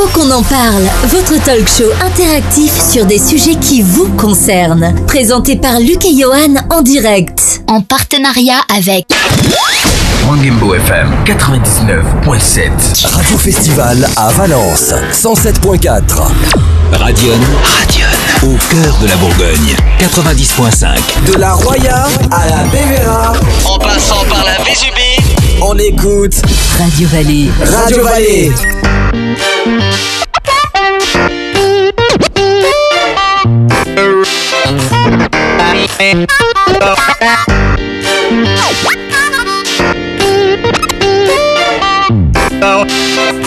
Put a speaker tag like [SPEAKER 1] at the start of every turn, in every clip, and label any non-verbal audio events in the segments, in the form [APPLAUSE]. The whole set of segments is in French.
[SPEAKER 1] Faut qu'on en parle, votre talk show interactif sur des sujets qui vous concernent. Présenté par Luc et Johan en direct. En partenariat avec
[SPEAKER 2] Mangembo FM 99.7.
[SPEAKER 3] Radio Festival à Valence 107.4.
[SPEAKER 2] Radion. Radion. Au cœur de la Bourgogne 90.5.
[SPEAKER 3] De la Roya à la Bévéra.
[SPEAKER 4] En passant par la Vésubie.
[SPEAKER 3] On écoute
[SPEAKER 1] Radio Vallée.
[SPEAKER 3] Radio Vallée. Oh.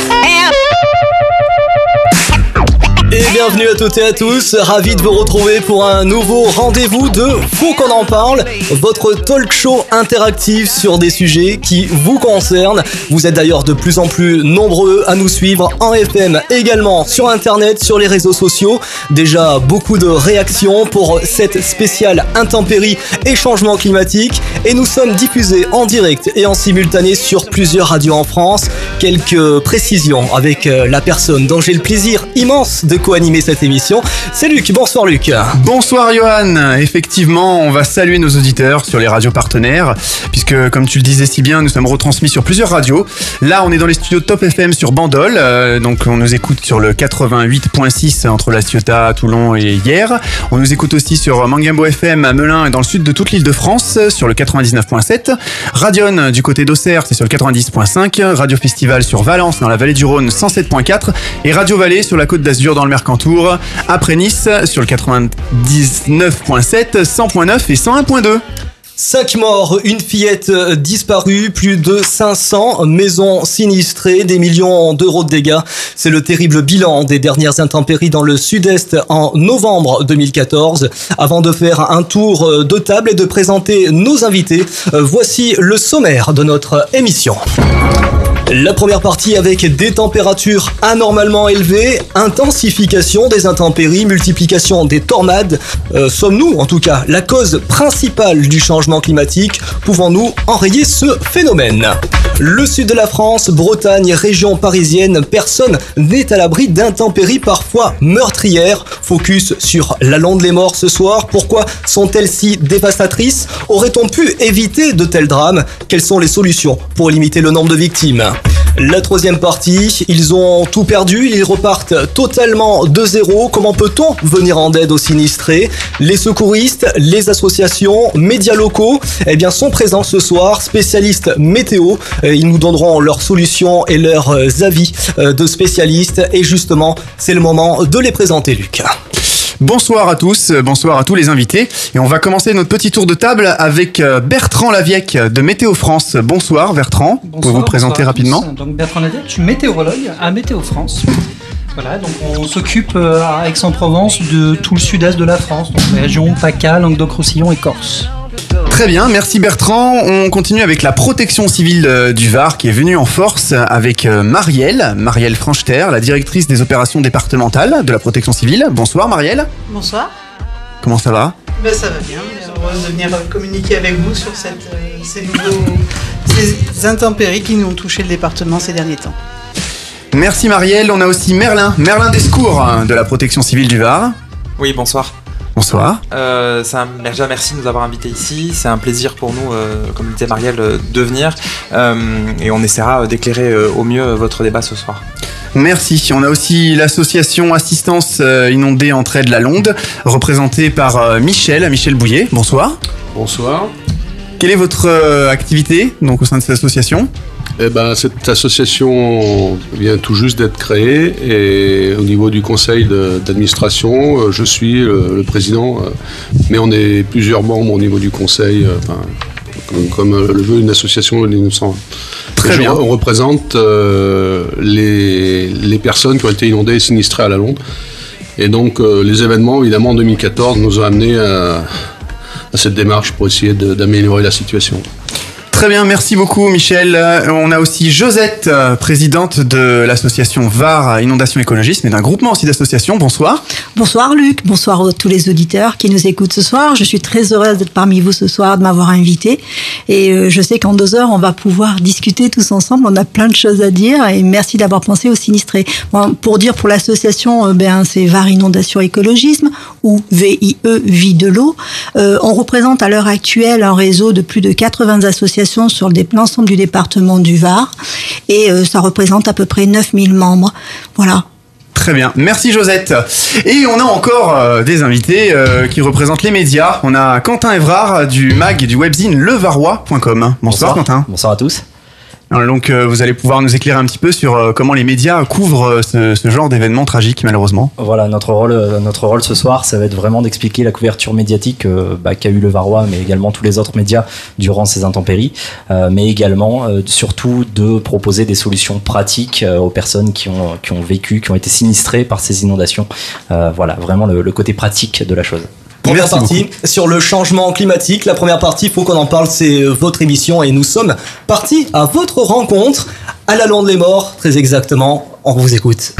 [SPEAKER 5] Et bienvenue à toutes et à tous, ravi de vous retrouver pour un nouveau rendez-vous de Faut qu'on en parle, votre talk show interactif sur des sujets qui vous concernent. Vous êtes d'ailleurs de plus en plus nombreux à nous suivre en FM, également sur internet, sur les réseaux sociaux. Déjà beaucoup de réactions pour cette spéciale intempérie et changement climatique. Et nous sommes diffusés en direct et en simultané sur plusieurs radios en France. Quelques précisions avec euh, la personne dont j'ai le plaisir immense de co-animer cette émission. C'est Luc. Bonsoir Luc.
[SPEAKER 6] Bonsoir Johan. Effectivement, on va saluer nos auditeurs sur les radios partenaires, puisque comme tu le disais si bien, nous sommes retransmis sur plusieurs radios. Là, on est dans les studios Top FM sur Bandol, euh, donc on nous écoute sur le 88.6 entre La Ciotat, Toulon et hier. On nous écoute aussi sur Mangambo FM à Melun et dans le sud de toute l'île de France sur le 99.7. Radion du côté d'Auxerre, c'est sur le 90.5. Radio Festival sur Valence dans la vallée du Rhône 107.4 et Radio Vallée sur la côte d'Azur dans le Mercantour. Après Nice sur le 99.7, 100.9 et 101.2.
[SPEAKER 5] 5 morts, une fillette euh, disparue, plus de 500 maisons sinistrées, des millions d'euros de dégâts. C'est le terrible bilan des dernières intempéries dans le sud-est en novembre 2014. Avant de faire un tour euh, de table et de présenter nos invités, euh, voici le sommaire de notre émission. La première partie avec des températures anormalement élevées, intensification des intempéries, multiplication des tornades. Euh, Sommes-nous, en tout cas, la cause principale du changement climatique Pouvons-nous enrayer ce phénomène Le sud de la France, Bretagne, région parisienne, personne n'est à l'abri d'intempéries parfois meurtrières. Focus sur la londe les morts ce soir. Pourquoi sont-elles si dévastatrices Aurait-on pu éviter de tels drames Quelles sont les solutions pour limiter le nombre de victimes la troisième partie, ils ont tout perdu, ils repartent totalement de zéro. Comment peut-on venir en aide aux sinistrés? Les secouristes, les associations, médias locaux, eh bien, sont présents ce soir, spécialistes météo. Euh, Ils nous donneront leurs solutions et leurs euh, avis euh, de spécialistes. Et justement, c'est le moment de les présenter, Luc.
[SPEAKER 6] Bonsoir à tous, euh, bonsoir à tous les invités. Et on va commencer notre petit tour de table avec euh, Bertrand Laviec de Météo France. Bonsoir Bertrand, pouvez-vous vous présenter
[SPEAKER 7] bonsoir à tous.
[SPEAKER 6] rapidement
[SPEAKER 7] Donc Bertrand Laviec, je suis météorologue à Météo France. Voilà, donc on s'occupe euh, à Aix-en-Provence de tout le sud-est de la France, donc les régions PACA, Languedoc-Roussillon et Corse.
[SPEAKER 6] Très bien, merci Bertrand. On continue avec la protection civile euh, du Var qui est venue en force avec euh, Marielle, Marielle Francheterre, la directrice des opérations départementales de la protection civile. Bonsoir Marielle,
[SPEAKER 8] Bonsoir.
[SPEAKER 6] comment ça va?
[SPEAKER 8] Ben, ça va bien. Heureuse de venir communiquer avec vous sur cette, euh, ces, nouveaux, ces intempéries qui nous ont touché le département ces derniers temps.
[SPEAKER 6] Merci Marielle, on a aussi Merlin, Merlin Descours euh, de la protection civile du Var.
[SPEAKER 9] Oui, bonsoir.
[SPEAKER 6] Bonsoir.
[SPEAKER 9] Euh, déjà merci de nous avoir invités ici. C'est un plaisir pour nous, euh, comme le disait Marielle, euh, de venir. Euh, et on essaiera d'éclairer euh, au mieux votre débat ce soir.
[SPEAKER 6] Merci. On a aussi l'association Assistance euh, Inondée Entraide La Londe, représentée par euh, Michel, Michel Bouillet. Bonsoir.
[SPEAKER 10] Bonsoir.
[SPEAKER 6] Quelle est votre euh, activité donc au sein de cette association?
[SPEAKER 10] Eh ben, cette association vient tout juste d'être créée et au niveau du conseil d'administration, euh, je suis le, le président, euh, mais on est plusieurs membres au niveau du conseil, euh, enfin, comme, comme, euh, le veut une association de 1900.
[SPEAKER 6] Très
[SPEAKER 10] Et je-
[SPEAKER 6] bien.
[SPEAKER 10] On représente euh, les, les personnes qui ont été inondées et sinistrées à la Londe. Et donc, euh, les événements, évidemment, en 2014 nous ont amenés à, à cette démarche pour essayer d'améliorer la situation.
[SPEAKER 6] Très bien, merci beaucoup Michel. Euh, On a aussi Josette, euh, présidente de l'association VAR Inondation Écologisme et d'un groupement aussi d'associations. Bonsoir.
[SPEAKER 11] Bonsoir Luc, bonsoir à tous les auditeurs qui nous écoutent ce soir. Je suis très heureuse d'être parmi vous ce soir, de m'avoir invité. Et euh, je sais qu'en deux heures, on va pouvoir discuter tous ensemble. On a plein de choses à dire et merci d'avoir pensé aux sinistrés. Pour dire pour l'association, ben, c'est VAR Inondation Écologisme ou VIE Vie de l'eau. On représente à l'heure actuelle un réseau de plus de 80 associations sur l'ensemble du département du Var et euh, ça représente à peu près 9000 membres. Voilà.
[SPEAKER 6] Très bien, merci Josette. Et on a encore euh, des invités euh, qui représentent les médias. On a Quentin Evrard du mag et du webzine levarois.com. Bonsoir, Quentin.
[SPEAKER 12] Bonsoir à tous.
[SPEAKER 6] Donc euh, vous allez pouvoir nous éclairer un petit peu sur euh, comment les médias couvrent euh, ce, genre d'événements tragiques malheureusement.
[SPEAKER 12] Voilà, notre rôle, notre rôle ce soir, ça va être vraiment d'expliquer la couverture médiatique bah, qu'a eu le Varois, mais également tous les autres médias durant ces intempéries, mais également surtout de proposer des solutions pratiques aux personnes qui ont, qui ont vécu, qui ont été sinistrées par ces inondations. Voilà, vraiment le côté pratique de la chose.
[SPEAKER 5] Première partie sur le changement climatique. La première partie, faut qu'on en parle, c'est euh, votre émission et nous sommes partis à votre rencontre à la Londe les Morts, très exactement. On vous écoute.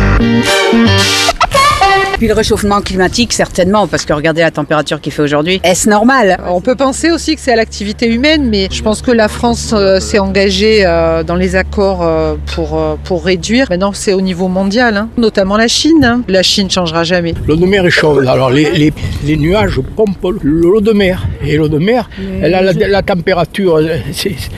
[SPEAKER 13] Puis le réchauffement climatique, certainement, parce que regardez la température qu'il fait aujourd'hui. Est-ce normal?
[SPEAKER 14] On peut penser aussi que c'est à l'activité humaine, mais je pense que la France euh, s'est engagée euh, dans les accords euh, pour, euh, pour réduire. Maintenant, c'est au niveau mondial, hein. notamment la Chine. hein. La Chine changera jamais.
[SPEAKER 15] L'eau de mer est chaude. Alors les, les- les nuages pompent l'eau de mer. Et l'eau de mer, elle a la, la température.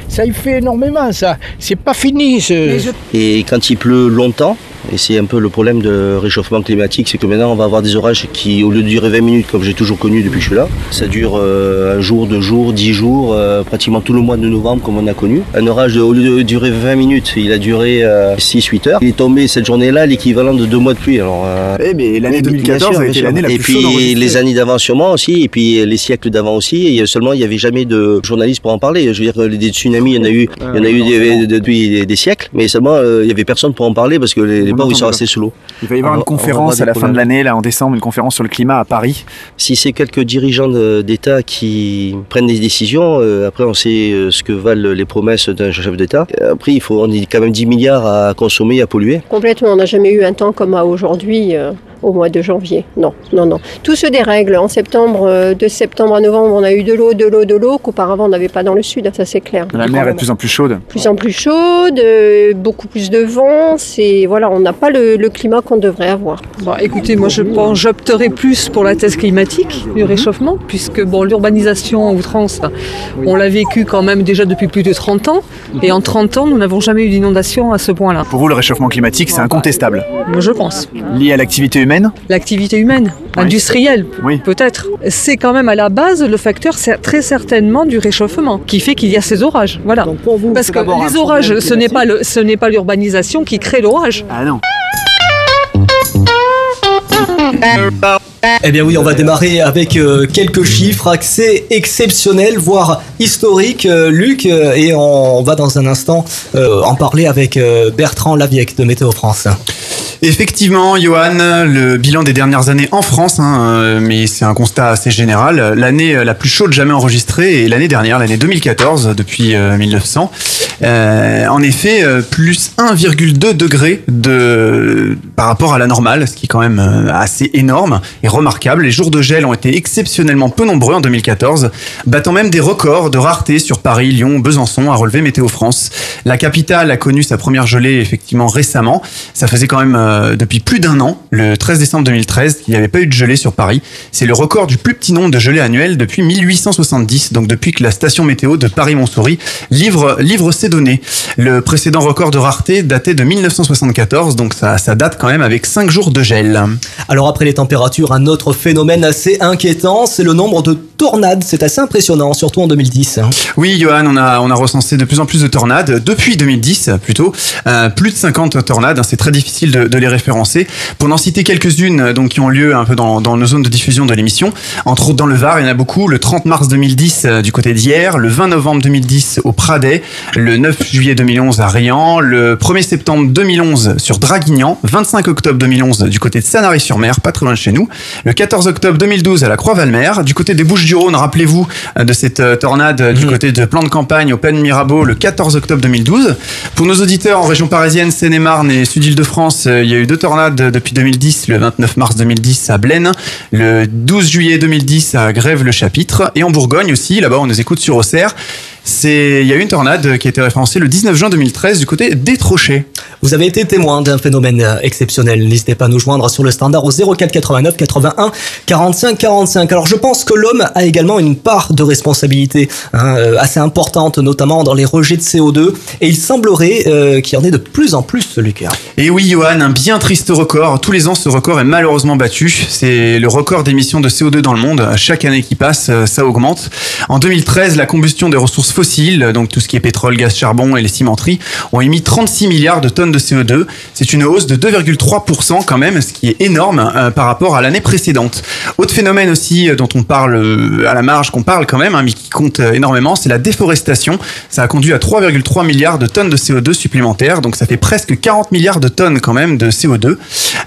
[SPEAKER 15] Ça y fait énormément, ça. C'est pas fini. ce-
[SPEAKER 16] Et quand il pleut longtemps, et c'est un peu le problème de réchauffement climatique, c'est que maintenant on va avoir des orages qui, au lieu de durer 20 minutes comme j'ai toujours connu depuis que je suis là, ça dure euh, un jour, deux jours, dix jours, euh, pratiquement tout le mois de novembre comme on a connu. Un orage, au lieu de durer 20 minutes, il a duré 6-8 heures. Il est tombé cette journée-là l'équivalent de deux mois de pluie. Euh,
[SPEAKER 6] Eh mais l'année
[SPEAKER 16] bien
[SPEAKER 6] 2014
[SPEAKER 16] sûr,
[SPEAKER 6] a été l'année la
[SPEAKER 16] Et
[SPEAKER 6] plus chaude
[SPEAKER 16] puis les années d'avant sûrement aussi, et puis les siècles d'avant aussi. Et seulement il n'y avait jamais de journalistes pour en parler. Je veux dire, les- des tsunamis, il y en a eu, il y en a eu des- depuis des, des siècles, mais seulement euh, il n'y avait personne pour en parler parce que les, les pauvres ils sont restés sous l'eau.
[SPEAKER 6] Il va y avoir
[SPEAKER 16] On
[SPEAKER 6] une conférence à la fin de l'année, là en décembre, une conférence sur le climat à Paris.
[SPEAKER 16] Si c'est quelques dirigeants d'État qui prennent des décisions, euh, après on sait euh, ce que valent les promesses d'un chef d'État. Après, il faut on est quand même 10 milliards à consommer, à polluer.
[SPEAKER 17] Complètement, on n'a jamais eu un temps comme à aujourd'hui, euh, au mois de janvier. Non, non, non. Tout se dérègle. En septembre, euh, de septembre à novembre, on a eu de l'eau, de l'eau, de l'eau, qu'auparavant on n'avait pas dans le sud, ça c'est clair.
[SPEAKER 6] La mer est de plus en plus chaude.
[SPEAKER 17] Plus en plus chaude, euh, beaucoup plus de vent, c'est voilà, on n'a pas le, le climat qu'on devrait avoir.
[SPEAKER 14] Bon, écoutez, moi je pense, j'opterais plus pour la thèse climatique du réchauffement, puisque bon, l'urbanisation à outrance, on l'a vécu quand même déjà depuis plus de 30 ans, et en 30 ans, nous n'avons jamais eu d'inondation à ce point-là.
[SPEAKER 6] Pour vous, le réchauffement climatique, c'est incontestable.
[SPEAKER 14] Moi, je pense.
[SPEAKER 6] Lié à l'activité humaine
[SPEAKER 14] L'activité humaine, industrielle, peut-être. C'est quand même à la base le facteur très certainement du réchauffement qui fait qu'il y a ces orages. Voilà. Parce que les orages, ce n'est pas le, ce n'est pas l'urbanisation qui crée l'orage.
[SPEAKER 6] Ah non.
[SPEAKER 5] Eh bien oui, on va démarrer avec euh, quelques chiffres assez exceptionnels, voire historiques, euh, Luc, euh, et on, va dans un instant euh, en parler avec Bertrand Laviec de Météo France.
[SPEAKER 6] Effectivement, Johan, le bilan des dernières années en France, hein, euh, mais c'est un constat assez général. L'année euh, la plus chaude jamais enregistrée est l'année dernière, l'année 2014, depuis euh, 1900. Euh, en effet, euh, plus 1,2 degré de par rapport à la normale, ce qui est quand même euh, assez énorme et remarquable. Les jours de gel ont été exceptionnellement peu nombreux en 2014, battant même des records de rareté sur Paris, Lyon, Besançon, a relevé Météo France. La capitale a connu sa première gelée effectivement récemment. Ça faisait quand même euh, depuis plus d'un an, le 13 décembre 2013, qu'il n'y avait pas eu de gelée sur Paris. C'est le record du plus petit nombre de gelées annuelles depuis 1870, donc depuis que la station météo de Paris-Montsouris livre, livre ses données. Le précédent record de rareté datait de 1974, donc ça, ça date quand même avec 5 jours de gel.
[SPEAKER 5] Alors après les températures, un autre phénomène assez inquiétant, c'est le nombre de tornades. C'est assez impressionnant, surtout en 2010. hein.
[SPEAKER 6] Oui, Johan, on a, on a recensé de plus en plus de tornades, depuis 2010 plutôt, Euh, plus de 50 tornades, hein, c'est très difficile de, de de les référencer. Pour n'en citer quelques-unes euh, donc qui ont lieu un peu dans, dans nos zones de diffusion de l'émission, entre autres dans le Var, il y en a beaucoup. Le 30 mars 2010 euh, du côté d'hier, le 20 novembre 2010 au Pradet, le 9 juillet 2011 à Riant, le 1er septembre 2011 sur Draguignan, 25 octobre 2011 du côté de Sanary-sur-Mer, pas très loin de chez nous, le 14 octobre 2012 à la Croix-Valmer, du côté des Bouches-du-Rhône, rappelez-vous euh, de cette tornade du côté de Plan de Campagne au Plaine Mirabeau le 14 octobre 2012. Pour nos auditeurs en région parisienne, Seine-et-Marne et Sud-Île-de-France, euh, il y a eu deux tornades depuis 2010, le 29 mars 2010 à Blaine, le 12 juillet 2010 à Grève-le-Chapitre, et en Bourgogne aussi, là-bas on nous écoute sur Auxerre. C'est, il y a eu une tornade qui a été référencée le 19 juin 2013 du côté des Trochets.
[SPEAKER 5] Vous avez été témoin d'un phénomène euh, exceptionnel. N'hésitez pas à nous joindre sur le standard au 04 89 81 45 45. Alors je pense que l'homme a également une part de responsabilité hein, euh, assez importante, notamment dans les rejets de CO2. Et il semblerait euh, qu'il y en ait de plus en plus, Lucas.
[SPEAKER 6] Et oui, Johan, un bien triste record. Tous les ans, ce record est malheureusement battu. C'est le record d'émissions de CO2 dans le monde. Chaque année qui passe, ça augmente. En 2013, la combustion des ressources fossiles, donc tout ce qui est pétrole, gaz, charbon et les cimenteries, ont émis 36 milliards de tonnes de CO2. C'est une hausse de 2,3% quand même, ce qui est énorme euh, par rapport à l'année précédente. Autre phénomène aussi euh, dont on parle euh, à la marge, qu'on parle quand même, hein, mais qui compte énormément, c'est la déforestation. Ça a conduit à 3,3 milliards de tonnes de CO2 supplémentaires, donc ça fait presque 40 milliards de tonnes quand même de CO2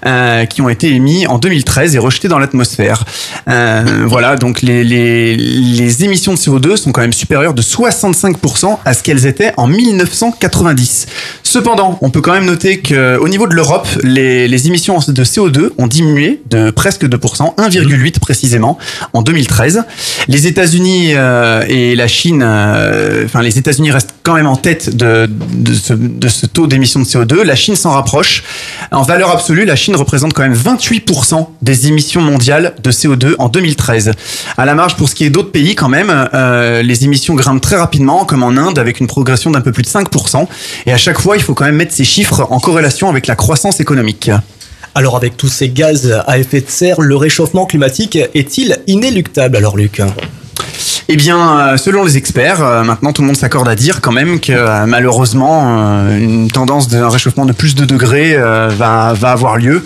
[SPEAKER 6] euh, qui ont été émis en 2013 et rejetés dans l'atmosphère. Voilà, donc les, les, émissions de CO2 sont quand même supérieures de 65% à ce qu'elles étaient en 1990. Cependant, on peut quand même noter qu'au niveau de l'Europe, les, émissions de CO2 ont diminué de presque 2%, 1,8 précisément, en 2013. Les États-Unis euh, et la Chine, euh, enfin les États-Unis restent quand même en tête de, ce, taux d'émissions de CO2. La Chine s'en rapproche. En valeur absolue, la Chine représente quand même 28% des émissions mondiales de CO2 en 2013. À la marge, pour ce qui est d'autres pays, quand même, euh, les émissions grimpent très rapidement, comme en Inde, avec une progression d'un peu plus de 5%. Et à chaque fois, il faut quand même mettre ces chiffres en corrélation avec la croissance économique.
[SPEAKER 5] Alors avec tous ces gaz à effet de serre, le réchauffement climatique est-il inéluctable? Alors Luc
[SPEAKER 6] Eh bien, euh, selon les experts, euh, maintenant tout le monde s'accorde à dire quand même que euh, malheureusement, une tendance d'un réchauffement de plus de degrés va, va avoir lieu.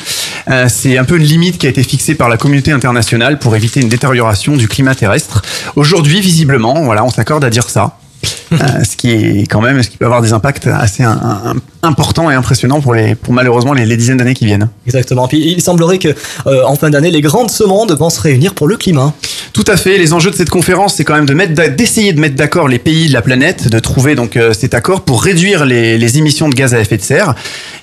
[SPEAKER 6] C'est un peu une limite qui a été fixée par la communauté internationale pour éviter une détérioration du climat terrestre. Aujourd'hui, visiblement, voilà, on s'accorde à dire ça. Euh, ce qui est quand même, ce qui peut avoir des impacts assez un- un- importants et impressionnants pour les, pour malheureusement les, les dizaines d'années qui viennent.
[SPEAKER 5] Exactement. Puis il semblerait que euh, en fin d'année, les grandes ce monde vont se réunir pour le climat.
[SPEAKER 6] Tout à fait. Les enjeux de cette conférence, c'est quand même de mettre, d'a- d'essayer de mettre d'accord les pays de la planète, de trouver donc euh, cet accord pour réduire les, les émissions de gaz à effet de serre.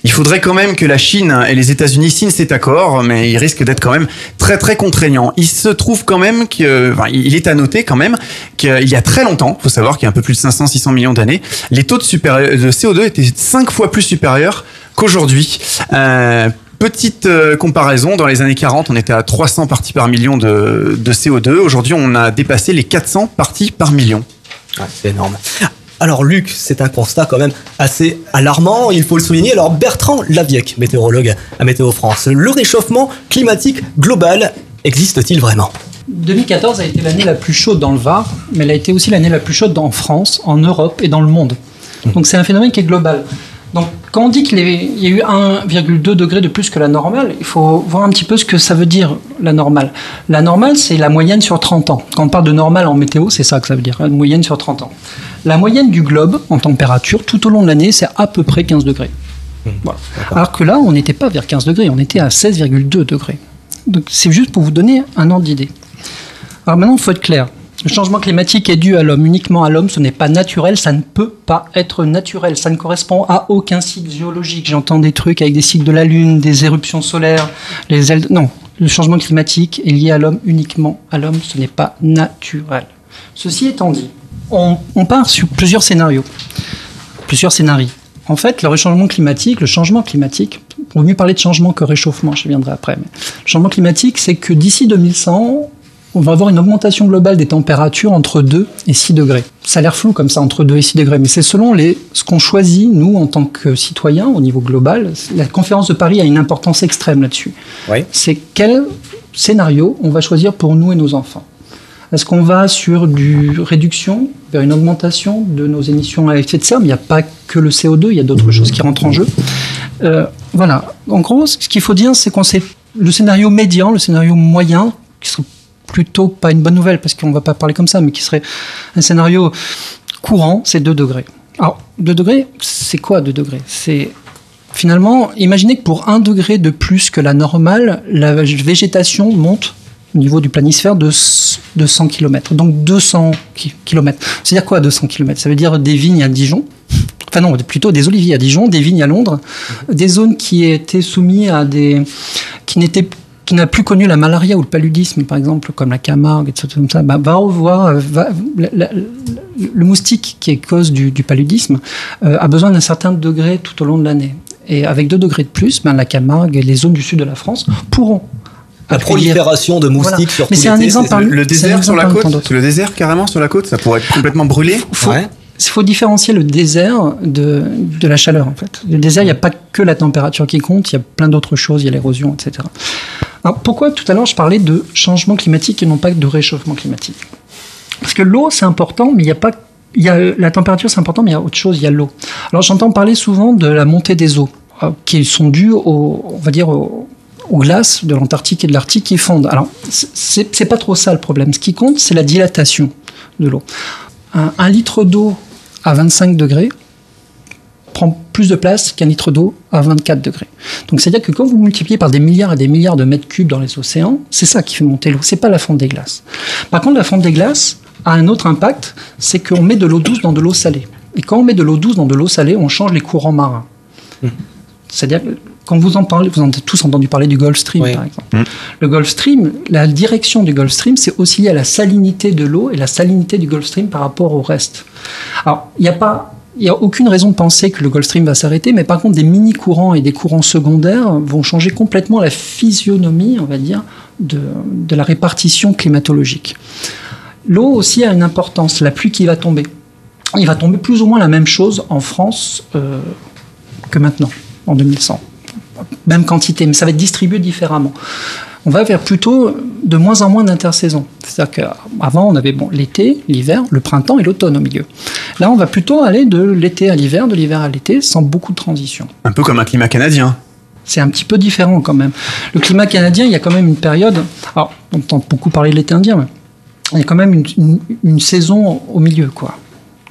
[SPEAKER 6] Il faudrait quand même que la Chine et les États-Unis signent cet accord, mais il risque d'être quand même très très contraignant. Il se trouve quand même que, enfin, il est à noter quand même qu'il y a très longtemps, faut savoir qu'il y a un peu plus de 500-600 millions d'années, les taux de, supérie- de CO2 étaient 5 fois plus supérieurs qu'aujourd'hui. Euh, Petite euh, comparaison, dans les années 40, on était à 300 parties par million de, de CO2. Aujourd'hui, on a dépassé les 400 parties par million.
[SPEAKER 5] c'est énorme. Alors Luc, c'est un constat quand même assez alarmant, il faut le souligner. Alors Bertrand Laviec, météorologue à Météo France, le réchauffement climatique global existe-t-il vraiment?
[SPEAKER 7] 2014 a été l'année la plus chaude dans le Var, mais elle a été aussi l'année la plus chaude en France, en Europe et dans le monde. Donc c'est un phénomène qui est global. Donc quand on dit qu'il y a eu 1,2 degré de plus que la normale, il faut voir un petit peu ce que ça veut dire la normale. La normale, c'est la moyenne sur 30 ans. Quand on parle de normale en météo, c'est ça que ça veut dire, une moyenne sur 30 ans. La moyenne du globe en température tout au long de l'année, c'est à peu près 15 degrés. Voilà. Alors que là, on n'était pas vers 15 degrés, on était à 16,2 degrés. Donc c'est juste pour vous donner un ordre d'idée. Alors maintenant, il faut être clair. Le changement climatique est dû à l'homme, uniquement à l'homme, ce n'est pas naturel, ça ne peut pas être naturel, ça ne correspond à aucun cycle géologique. J'entends des trucs avec des cycles de la Lune, des éruptions solaires, les ailes... Non, le changement climatique est lié à l'homme, uniquement à l'homme, ce n'est pas naturel. Ceci étant dit, on, part sur plusieurs scénarios, plusieurs scénarios. En fait, le réchauffement climatique, le changement climatique, on mieux parler de changement que réchauffement, je viendrai après, le changement climatique, c'est que d'ici 2100, on va avoir une augmentation globale des températures entre 2 et 6 degrés. Ça a l'air flou comme ça, entre 2 et 6 degrés, mais c'est selon les, ce qu'on choisit, nous, en tant que citoyens, au niveau global. La conférence de Paris a une importance extrême là-dessus. C'est quel scénario on va choisir pour nous et nos enfants? Est-ce qu'on va sur du réduction vers une augmentation de nos émissions à effet de serre? Mais il n'y a pas que le CO2, il y a d'autres choses qui rentrent en jeu. Euh, voilà. En gros, ce qu'il faut dire, c'est qu'on sait le scénario médian, le scénario moyen, qui serait plutôt pas une bonne nouvelle parce qu'on va pas parler comme ça, mais qui serait un scénario courant, c'est 2 degrés. Alors, 2 degrés, c'est quoi 2 degrés? C'est finalement, imaginez que pour 1 degré de plus que la normale, la végétation monte au niveau du planisphère de, de 100 km. Donc 200 km. C'est-à-dire quoi 200 km Ça veut dire des vignes à Dijon, enfin non, plutôt des oliviers à Dijon, des vignes à Londres, des zones qui étaient soumises à des, qui n'étaient qui n'a plus connu la malaria ou le paludisme, par exemple, comme la Camargue, etc., comme ça, bah, va revoir le moustique qui est cause du, paludisme euh, a besoin d'un certain degré tout au long de l'année. Et avec 2 degrés de plus, ben, la Camargue et les zones du sud de la France pourront
[SPEAKER 5] la prolifération de moustiques sur
[SPEAKER 7] Mais c'est un exemple.
[SPEAKER 6] Le désert sur la côte, le désert carrément sur la côte, ça pourrait être complètement brûlé.
[SPEAKER 7] Il faut différencier le désert de, la chaleur, en fait. Le désert, il n'y a pas que la température qui compte, il y a plein d'autres choses, il y a l'érosion, etc. Pourquoi tout à l'heure je parlais de changement climatique et non pas de réchauffement climatique? Parce que l'eau, c'est important, mais il n'y a pas. Il y a, la température, c'est important, mais il y a autre chose, il y a l'eau. Alors, j'entends parler souvent de la montée des eaux, euh, qui sont dues, au, on va dire, aux glaces de l'Antarctique et de l'Arctique qui fondent. Alors, c'est pas trop ça le problème. Ce qui compte, c'est la dilatation de l'eau. un litre d'eau à 25 degrés prend plus de place qu'un litre d'eau à 24 degrés. Donc c'est-à-dire que quand vous multipliez par des milliards et des milliards de mètres cubes dans les océans, c'est ça qui fait monter l'eau, c'est pas la fonte des glaces. Par contre, la fonte des glaces a un autre impact, c'est qu'on met de l'eau douce dans de l'eau salée. Et quand on met de l'eau douce dans de l'eau salée, on change les courants marins. Mmh. C'est-à-dire que quand vous en parlez, vous en avez tous entendu parler du Gulf Stream, par exemple. Mmh. Le Gulf Stream, la direction du Gulf Stream, c'est aussi lié à la salinité de l'eau et la salinité du Gulf Stream par rapport au reste. Alors, il n'y a pas il n'y a aucune raison de penser que le Gulf Stream va s'arrêter, mais par contre, des mini-courants et des courants secondaires vont changer complètement la physionomie, on va dire, de, de la répartition climatologique. L'eau aussi a une importance, la pluie qui va tomber. Il va tomber plus ou moins la même chose en France euh, que maintenant, en 2100. Même quantité, mais ça va être distribué différemment on va vers plutôt de moins en moins d'intersaisons. C'est-à-dire qu'avant, on avait bon, l'été, l'hiver, le printemps et l'automne au milieu. Là, on va plutôt aller de l'été à l'hiver, de l'hiver à l'été, sans beaucoup de transition.
[SPEAKER 6] Un peu comme un climat canadien.
[SPEAKER 7] C'est un petit peu différent quand même. Le climat canadien, il y a quand même une période. Alors, on entend beaucoup parler de l'été indien, mais il y a quand même une, une saison au milieu, quoi,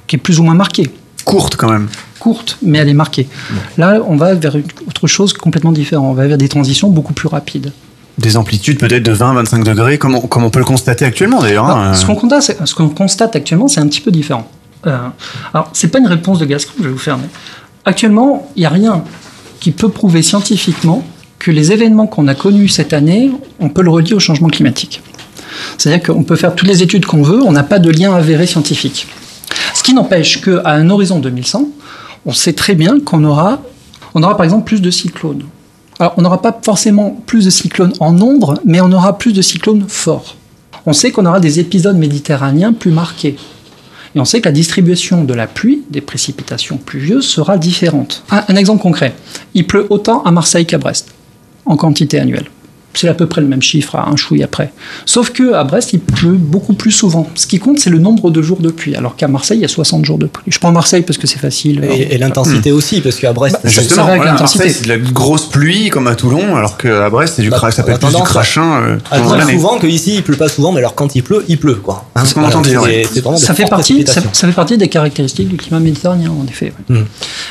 [SPEAKER 7] qui est plus ou moins marquée.
[SPEAKER 6] Courte quand même
[SPEAKER 7] courte, mais elle est marquée. Là, on va vers autre chose complètement différent. On va vers des transitions beaucoup plus rapides
[SPEAKER 6] des amplitudes peut-être de 20-25 degrés, comme on, comme on, peut le constater actuellement d'ailleurs. Hein.
[SPEAKER 7] Ce qu'on constate, ce qu'on constate actuellement, c'est un petit peu différent. Euh, alors, c'est pas une réponse de Gascon je vais vous faire. Mais actuellement, il n'y a rien qui peut prouver scientifiquement que les événements qu'on a connus cette année, on peut le relier au changement climatique. C'est-à-dire qu'on peut faire toutes les études qu'on veut, on n'a pas de lien avéré scientifique. Ce qui n'empêche qu'à un horizon 2100, on sait très bien qu'on aura, par exemple plus de cyclones. Alors, on n'aura pas forcément plus de cyclones en nombre, mais on aura plus de cyclones forts. On sait qu'on aura des épisodes méditerranéens plus marqués. Et on sait que la distribution de la pluie, des précipitations pluvieuses, sera différente. Un, exemple concret. Il pleut autant à Marseille qu'à Brest, en quantité annuelle c'est à peu près le même chiffre à un chouille après. Sauf que à Brest, il pleut beaucoup plus souvent. Ce qui compte, c'est le nombre de jours de pluie, alors qu'à Marseille, il y a 60 jours de pluie. Je prends Marseille parce que c'est facile.
[SPEAKER 5] Et, l'intensité aussi, parce qu'à Brest,
[SPEAKER 6] bah, justement, c'est de la grosse pluie comme à Toulon, alors qu'à Brest, c'est du, bah, ça peut être plus du crachin. Euh,
[SPEAKER 5] à souvent qu'ici, il pleut pas souvent, mais alors quand il pleut, il pleut. Quoi.
[SPEAKER 6] Hein, ce qu'on entend dire.
[SPEAKER 7] Ça fait, partie, ça, fait partie des caractéristiques du climat méditerranéen, en effet.
[SPEAKER 6] Hmm.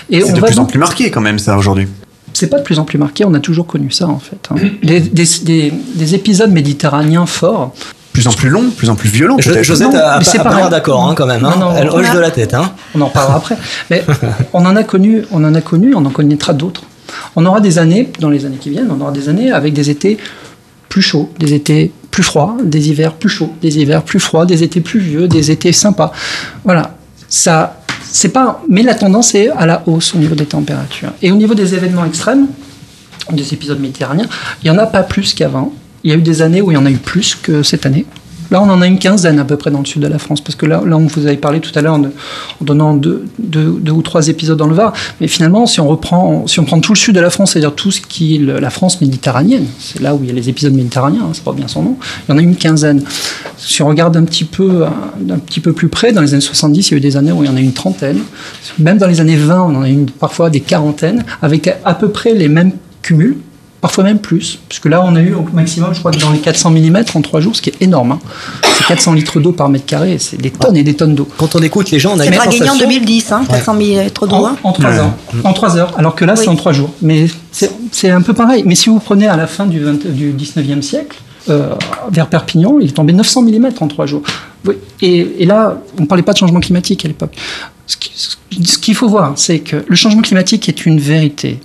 [SPEAKER 6] Et c'est de plus en plus marqué quand même, ça, aujourd'hui
[SPEAKER 7] c'est pas de plus en plus marqué, on a toujours connu ça en fait. Hein. Des, épisodes méditerranéens forts.
[SPEAKER 6] Plus en plus longs, plus en plus violents.
[SPEAKER 5] Je, Josette a, pas, d'accord hein, quand même. Hein. Elle hoche de la tête.
[SPEAKER 7] On en parlera après. Mais on en a connu, on en a connu, on en connaîtra d'autres. On aura des années, dans les années qui viennent, on aura des années avec des étés plus chauds, des étés plus froids, des hivers plus chauds, des hivers plus froids, des étés plus vieux, des étés sympas. Voilà, ça, c'est pas, mais la tendance est à la hausse au niveau des températures. Et au niveau des événements extrêmes, des épisodes méditerranéens, il n'y en a pas plus qu'avant. Il y a eu des années où il y en a eu plus que cette année. Là, on en a une quinzaine à peu près dans le sud de la France, parce que là, là on vous avez parlé tout à l'heure en donnant deux, deux, ou trois épisodes dans le Var. Mais finalement, si on reprend, si on prend tout le sud de la France, c'est-à-dire tout ce qui est la France méditerranéenne, c'est là où il y a les épisodes méditerranéens, hein, c'est pas bien son nom, il y en a une quinzaine. Si on regarde un petit peu, un petit peu plus près, dans les années 70, il y a eu des années où il y en a une trentaine. Même dans les années 20, on en a eu parfois des quarantaines, avec à peu près les mêmes cumuls parfois même plus, puisque là on a eu au maximum, je crois que dans les 400 mm en 3 jours, ce qui est énorme. Hein. C'est 400 litres d'eau par mètre carré, c'est des tonnes et des tonnes d'eau.
[SPEAKER 5] Quand on écoute les gens, on a
[SPEAKER 11] une gagné en 2010, hein, 400 mm d'eau.
[SPEAKER 7] En, en 3 heures. En 3 heures, alors que là c'est en 3 jours. Mais c'est un peu pareil. Mais si vous prenez à la fin du, 20, du 19e siècle, euh, vers Perpignan, il est tombé 900 mm en 3 jours. Et, et là, on ne parlait pas de changement climatique à l'époque. Ce qu'il faut voir, c'est que le changement climatique est une vérité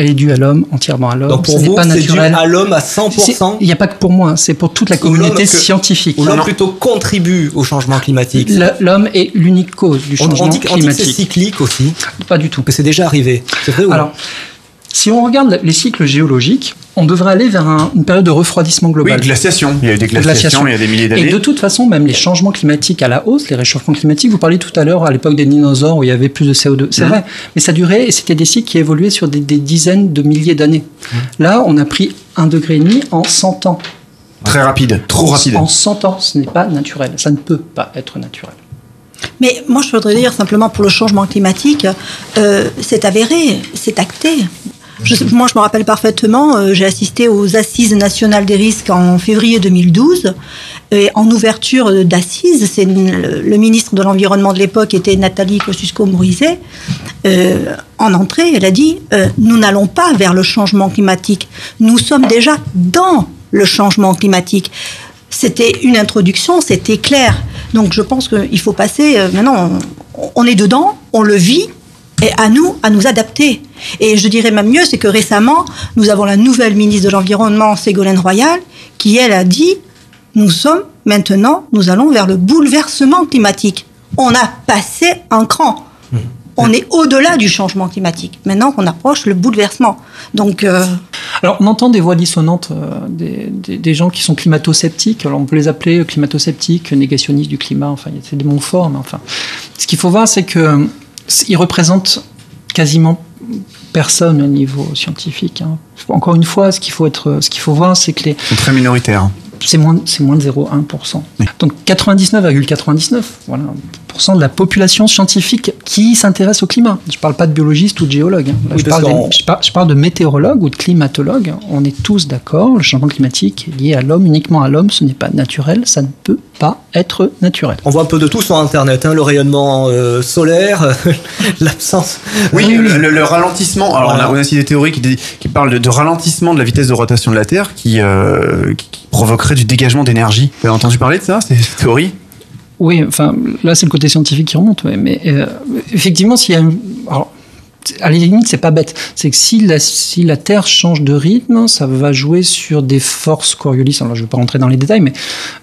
[SPEAKER 7] elle est due à l'homme, entièrement à l'homme.
[SPEAKER 5] Donc pour vous, c'est dû à l'homme à 100%
[SPEAKER 7] Il n'y a pas que pour moi, c'est pour toute la communauté scientifique.
[SPEAKER 5] Ou l'homme plutôt contribue au changement climatique
[SPEAKER 7] L'homme est l'unique cause du changement
[SPEAKER 5] on dit,
[SPEAKER 7] climatique.
[SPEAKER 5] On dit que c'est cyclique aussi
[SPEAKER 7] Pas du tout.
[SPEAKER 5] Que c'est déjà arrivé. C'est vrai ou
[SPEAKER 7] Alors, si on regarde les cycles géologiques, on devrait aller vers une période de refroidissement global.
[SPEAKER 6] Oui, glaciation. Il y a eu des glaciations il y a des milliers d'années.
[SPEAKER 7] Et de toute façon, même les changements climatiques à la hausse, les réchauffements climatiques, vous parliez tout à l'heure à l'époque des dinosaures où il y avait plus de CO2. C'est mhm. vrai, mais ça durait et c'était des cycles qui évoluaient sur des, dizaines de milliers d'années. Mhm. Là, on a pris un degré et demi en 100 ans.
[SPEAKER 6] Très rapide, trop rapide.
[SPEAKER 7] En 100 ans, ce n'est pas naturel. Ça ne peut pas être naturel.
[SPEAKER 11] Mais moi, je voudrais dire simplement pour le changement climatique, euh, c'est avéré, c'est acté moi, je me rappelle parfaitement, euh, j'ai assisté aux Assises nationales des risques en février 2012. Et en ouverture d'assises, c'est le, ministre de l'Environnement de l'époque était Nathalie Kosciusko-Morizet. Euh, en entrée, elle a dit euh, Nous n'allons pas vers le changement climatique. Nous sommes déjà dans le changement climatique. C'était une introduction, c'était clair. Donc je pense qu'il faut passer. maintenant, on est dedans, on le vit, et à nous à nous adapter. Et je dirais même mieux, c'est que récemment, nous avons la nouvelle ministre de l'Environnement, Ségolène Royal, qui, elle, a dit, nous sommes maintenant, nous allons vers le bouleversement climatique. On a passé un cran. On est au-delà du changement climatique. Maintenant qu'on approche le bouleversement. Donc. Euh,
[SPEAKER 7] Alors, on entend des voix dissonantes euh, des, des, gens qui sont climato-sceptiques. Alors, on peut les appeler climato-sceptiques, négationnistes du climat. Enfin, c'est des mots forts, mais enfin. Ce qu'il faut voir, c'est que il représente quasiment personne au niveau scientifique. Hein. Encore une fois, ce qu'il faut, être, ce qu'il faut voir, c'est que les...
[SPEAKER 6] Ils sont très minoritaires.
[SPEAKER 7] C'est moins, c'est moins de 0,1%. Donc 99,99% voilà, de la population scientifique qui s'intéresse au climat. Je ne parle pas de biologiste ou de géologue. Hein. je, parle je, parle de météorologue ou de climatologue. On est tous d'accord, le changement climatique est lié à l'homme, uniquement à l'homme, ce n'est pas naturel, ça ne peut pas être naturel.
[SPEAKER 5] On voit un peu de tout sur Internet, hein, le rayonnement euh, solaire, [LAUGHS] l'absence...
[SPEAKER 6] Oui, le, ralentissement, alors on, a, aussi des théories qui, qui parlent de, ralentissement de la vitesse de rotation de la Terre qui, euh, qui, provoquerait du dégagement d'énergie. Vous avez entendu parler de ça, ces théories?
[SPEAKER 7] Oui, enfin, là, c'est le côté scientifique qui remonte, mais euh, effectivement, s'il y a. Alors, à la limite, c'est pas bête. C'est que si la, si la Terre change de rythme, ça va jouer sur des forces Coriolis. Alors, je ne vais pas rentrer dans les détails, mais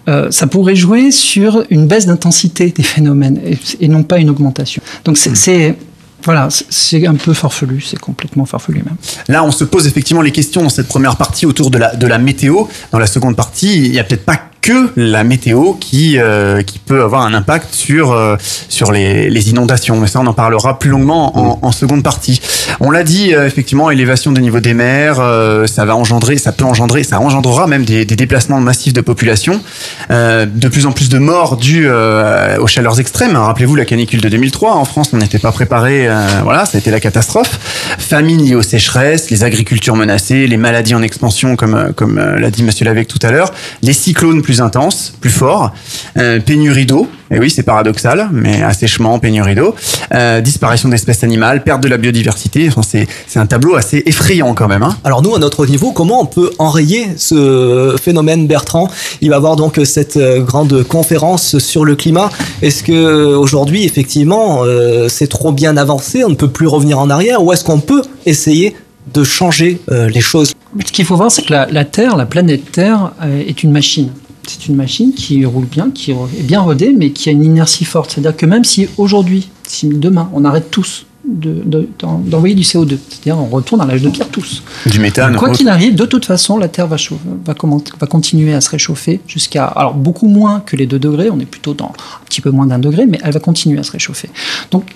[SPEAKER 7] euh, ça pourrait jouer sur une baisse d'intensité des phénomènes et, non pas une augmentation. Donc, c'est. Voilà, c'est un peu farfelu, c'est complètement farfelu même.
[SPEAKER 6] Là, on se pose effectivement les questions dans cette première partie autour de la, de la météo. Dans la seconde partie, il n'y a peut-être pas que la météo qui, euh, qui peut avoir un impact sur, euh, sur les, les, inondations. Mais ça, on en parlera plus longuement en, en seconde partie. On l'a dit, euh, effectivement, élévation des niveaux des mers, ça va engendrer, ça peut engendrer, ça engendrera même des, des déplacements massifs de population, de plus en plus de morts dues aux chaleurs extrêmes. Rappelez-vous la canicule de 2003. En France, on n'était pas préparé. voilà, ça a été la catastrophe. Famine liée aux sécheresses, les agricultures menacées, les maladies en expansion, comme, comme l'a dit Monsieur Lavec tout à l'heure, les cyclones plus intense, plus fort, euh, pénurie d'eau, et oui c'est paradoxal, mais assèchement, pénurie d'eau, euh, disparition d'espèces animales, perte de la biodiversité, enfin, c'est, un tableau assez effrayant quand même. Hein.
[SPEAKER 5] Alors nous, à notre niveau, comment on peut enrayer ce phénomène Bertrand? Il va y avoir donc cette euh, grande conférence sur le climat. Est-ce que aujourd'hui, effectivement, c'est trop bien avancé, on ne peut plus revenir en arrière, ou est-ce qu'on peut essayer de changer les choses?
[SPEAKER 7] Ce qu'il faut voir, c'est que la, la Terre, la planète Terre, est une machine c'est une machine qui roule bien, qui est bien rodée, mais qui a une inertie forte. C'est-à-dire que même si aujourd'hui, si demain, on arrête tous de- de- d'en- d'envoyer du CO2. C'est-à-dire on retourne à l'âge de pierre tous.
[SPEAKER 6] Du méthane.
[SPEAKER 7] Quoi qu'il arrive, de toute façon, la Terre va, chauffer- va, comment- va continuer à se réchauffer jusqu'à, alors beaucoup moins que les 2 degrés, on est plutôt dans un petit peu moins d'un degré, mais elle va continuer à se réchauffer. Donc,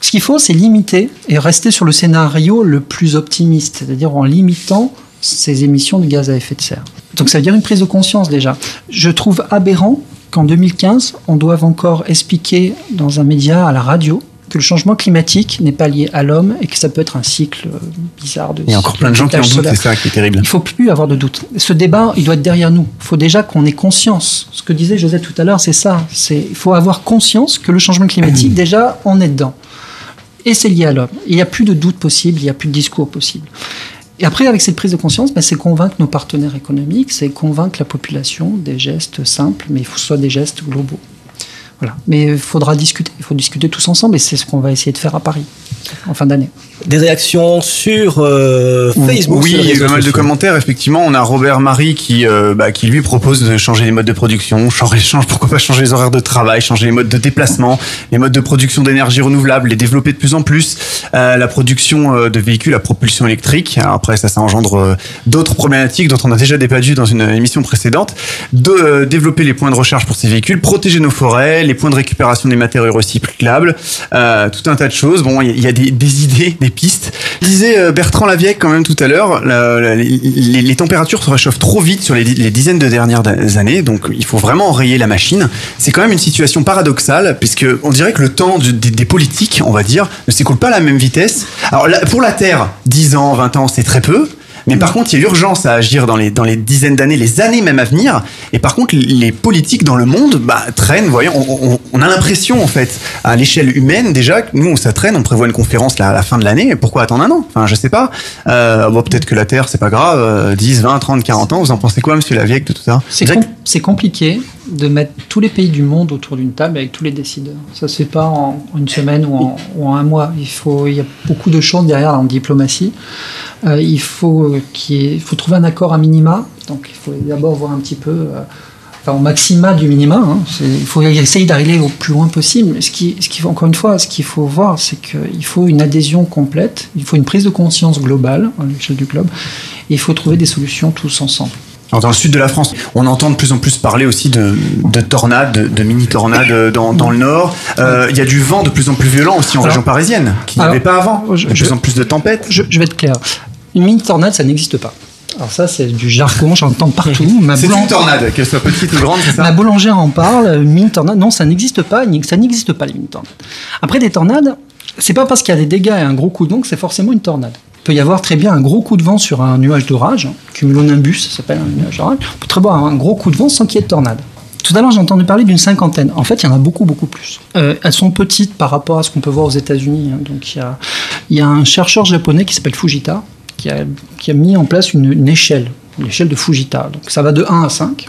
[SPEAKER 7] ce qu'il faut, c'est limiter et rester sur le scénario le plus optimiste, c'est-à-dire en limitant ces émissions de gaz à effet de serre. Donc ça veut dire une prise de conscience déjà. Je trouve aberrant qu'en 2015, on doive encore expliquer dans un média à la radio que le changement climatique n'est pas lié à l'homme et que ça peut être un cycle euh, bizarre de
[SPEAKER 6] Il y a encore plein de gens qui en doutent, c'est ça qui est terrible.
[SPEAKER 7] Il faut plus avoir de doute. Ce débat, il doit être derrière nous. Il faut déjà qu'on ait conscience. Ce que disait Joseph tout à l'heure, c'est ça. C'est, il faut avoir conscience que le changement climatique, [CLEARS THROAT] déjà, on est dedans. Et c'est lié à l'homme. Il n'y a plus de doute possible, il n'y a plus de discours possible. Et après, avec cette prise de conscience, ben, c'est convaincre nos partenaires économiques, c'est convaincre la population des gestes simples, mais il faut que ce soit des gestes globaux. Voilà. Mais il faudra discuter. Il faut discuter tous ensemble, et c'est ce qu'on va essayer de faire à Paris en fin d'année.
[SPEAKER 5] Des réactions sur euh, Facebook
[SPEAKER 6] Oui,
[SPEAKER 5] sur
[SPEAKER 6] il y a eu pas mal de commentaires. Effectivement, on a Robert Marie qui, euh, bah, qui lui propose de changer les modes de production, changer, change, pourquoi pas changer les horaires de travail, changer les modes de déplacement, les modes de production d'énergie renouvelable, les développer de plus en plus, euh, la production de véhicules à propulsion électrique. Alors après, ça, ça engendre d'autres problématiques dont on a déjà débattu dans une émission précédente. De développer les points de recharge pour ces véhicules, protéger nos forêts, les points de récupération des matériaux recyclables, tout un tas de choses. Bon, il y a- il y a des, des idées, des pistes. Disait euh, Bertrand Laviec quand même tout à l'heure, les, températures se réchauffent trop vite sur les, di- les dizaines de dernières années, donc il faut vraiment enrayer la machine. C'est quand même une situation paradoxale, puisque on dirait que le temps des, politiques, on va dire, ne s'écoule pas à la même vitesse. Alors pour la Terre, 10 ans, 20 ans, c'est très peu. Mais par contre, il y a l'urgence à agir dans les, dans les dizaines d'années, les années même à venir. Et par contre, les politiques dans le monde bah, traînent. Voyons, on, on- on a l'impression, en fait, à l'échelle humaine, déjà, que nous, ça traîne. On prévoit une conférence là, à la fin de l'année. Pourquoi attendre un an? Enfin, je sais pas. Euh, bon, peut-être que la Terre, c'est pas grave. euh, 10, 20, 30, 40 ans. Vous en pensez quoi, monsieur Laviec, de tout ça?
[SPEAKER 7] C'est com- c'est compliqué de mettre tous les pays du monde autour d'une table avec tous les décideurs. Ça se fait pas en une semaine ou en, un mois. Il, faut, il y a beaucoup de choses derrière en diplomatie. Euh, il faut, ait- il faut trouver un accord à minima. Donc il faut d'abord voir un petit peu, euh, enfin au maxima du minima. hein. Il faut essayer d'arriver au plus loin possible. Ce qui, ce faut, encore une fois, ce qu'il faut voir, c'est qu'il faut une adhésion complète. Il faut une prise de conscience globale à l'échelle du globe. Et il faut trouver des solutions tous ensemble.
[SPEAKER 6] Dans le sud de la France, on entend de plus en plus parler aussi de, de tornades, de, de mini-tornades euh, dans, dans le nord. Euh, Il y a du vent de plus en plus violent aussi en
[SPEAKER 7] Alors-
[SPEAKER 6] région parisienne, qui n'y
[SPEAKER 7] Alors,
[SPEAKER 6] avait pas avant.
[SPEAKER 7] je-
[SPEAKER 6] de
[SPEAKER 7] je-
[SPEAKER 6] plus en plus de tempêtes.
[SPEAKER 7] Je, je vais être clair. Une mini tornade, ça n'existe pas. Alors ça, c'est du jargon, j'entends partout. [LAUGHS]
[SPEAKER 6] C'est une tornade, qu'elle soit petite ou grande, c'est ça
[SPEAKER 7] Ma boulangère en parle, une mini tornade. Non, ça n'existe pas. Ça n'existe pas les mini tornades. Après des tornades, c'est pas parce qu'il y a des dégâts et un gros coup de vent que c'est forcément une tornade. Il peut y avoir très bien un gros coup de vent sur un nuage d'orage, cumulonimbus, ça s'appelle un nuage d'orage. On peut très bien avoir un gros coup de vent sans qu'il y ait de tornade. Tout à l'heure, j'ai entendu parler d'une cinquantaine. En fait, il y en a beaucoup, beaucoup plus. Euh, elles sont petites par rapport à ce qu'on peut voir aux États-Unis. hein. Donc, il y a, il y a un chercheur japonais qui s'appelle Fujita qui a, qui a mis en place une, une échelle, une échelle de Fujita. Donc, ça va de 1 à 5.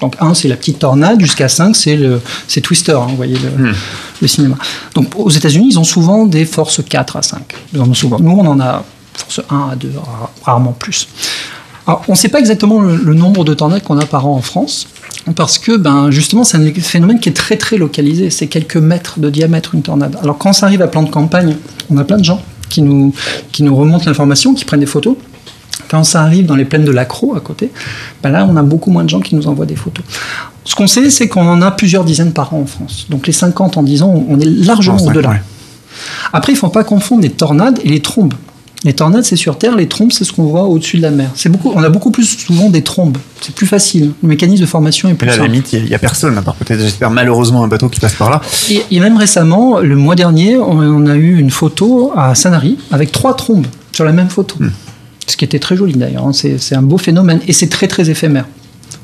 [SPEAKER 7] Donc 1, c'est la petite tornade, jusqu'à 5, c'est le c'est Twister, hein, vous voyez le, le cinéma. Donc aux États-Unis, ils ont souvent des forces 4 à 5. Ils en ont souvent. Nous, on en a force 1 à 2, ra- rarement plus. Alors, on ne sait pas exactement le, le nombre de tornades qu'on a par an en France, parce que ben, justement, c'est un phénomène qui est très très localisé. C'est quelques mètres de diamètre une tornade. Alors quand ça arrive à plan de campagne, on a plein de gens qui nous, qui nous remontent l'information, qui prennent des photos. Quand ça arrive dans les plaines de l'Accro, à côté, ben là, on a beaucoup moins de gens qui nous envoient des photos. Ce qu'on sait, c'est qu'on en a plusieurs dizaines par an en France. Donc les 50 en 10 ans, on est largement au-delà. Après, il ne faut pas confondre les tornades et les trombes. Les tornades, c'est sur Terre, les trombes, c'est ce qu'on voit au-dessus de la mer. C'est beaucoup, on a beaucoup plus souvent des trombes. C'est plus facile. Le mécanisme de formation est plus
[SPEAKER 6] là, à la
[SPEAKER 7] simple.
[SPEAKER 6] limite, il n'y a, personne, à part peut-être, j'espère, malheureusement, un bateau qui passe par là.
[SPEAKER 7] Et, et même récemment, le mois dernier, on, on a eu une photo à Sanary avec trois trombes sur la même photo.
[SPEAKER 6] Hmm.
[SPEAKER 7] Ce qui était très joli d'ailleurs. hein. C'est c'est un beau phénomène et c'est très très éphémère.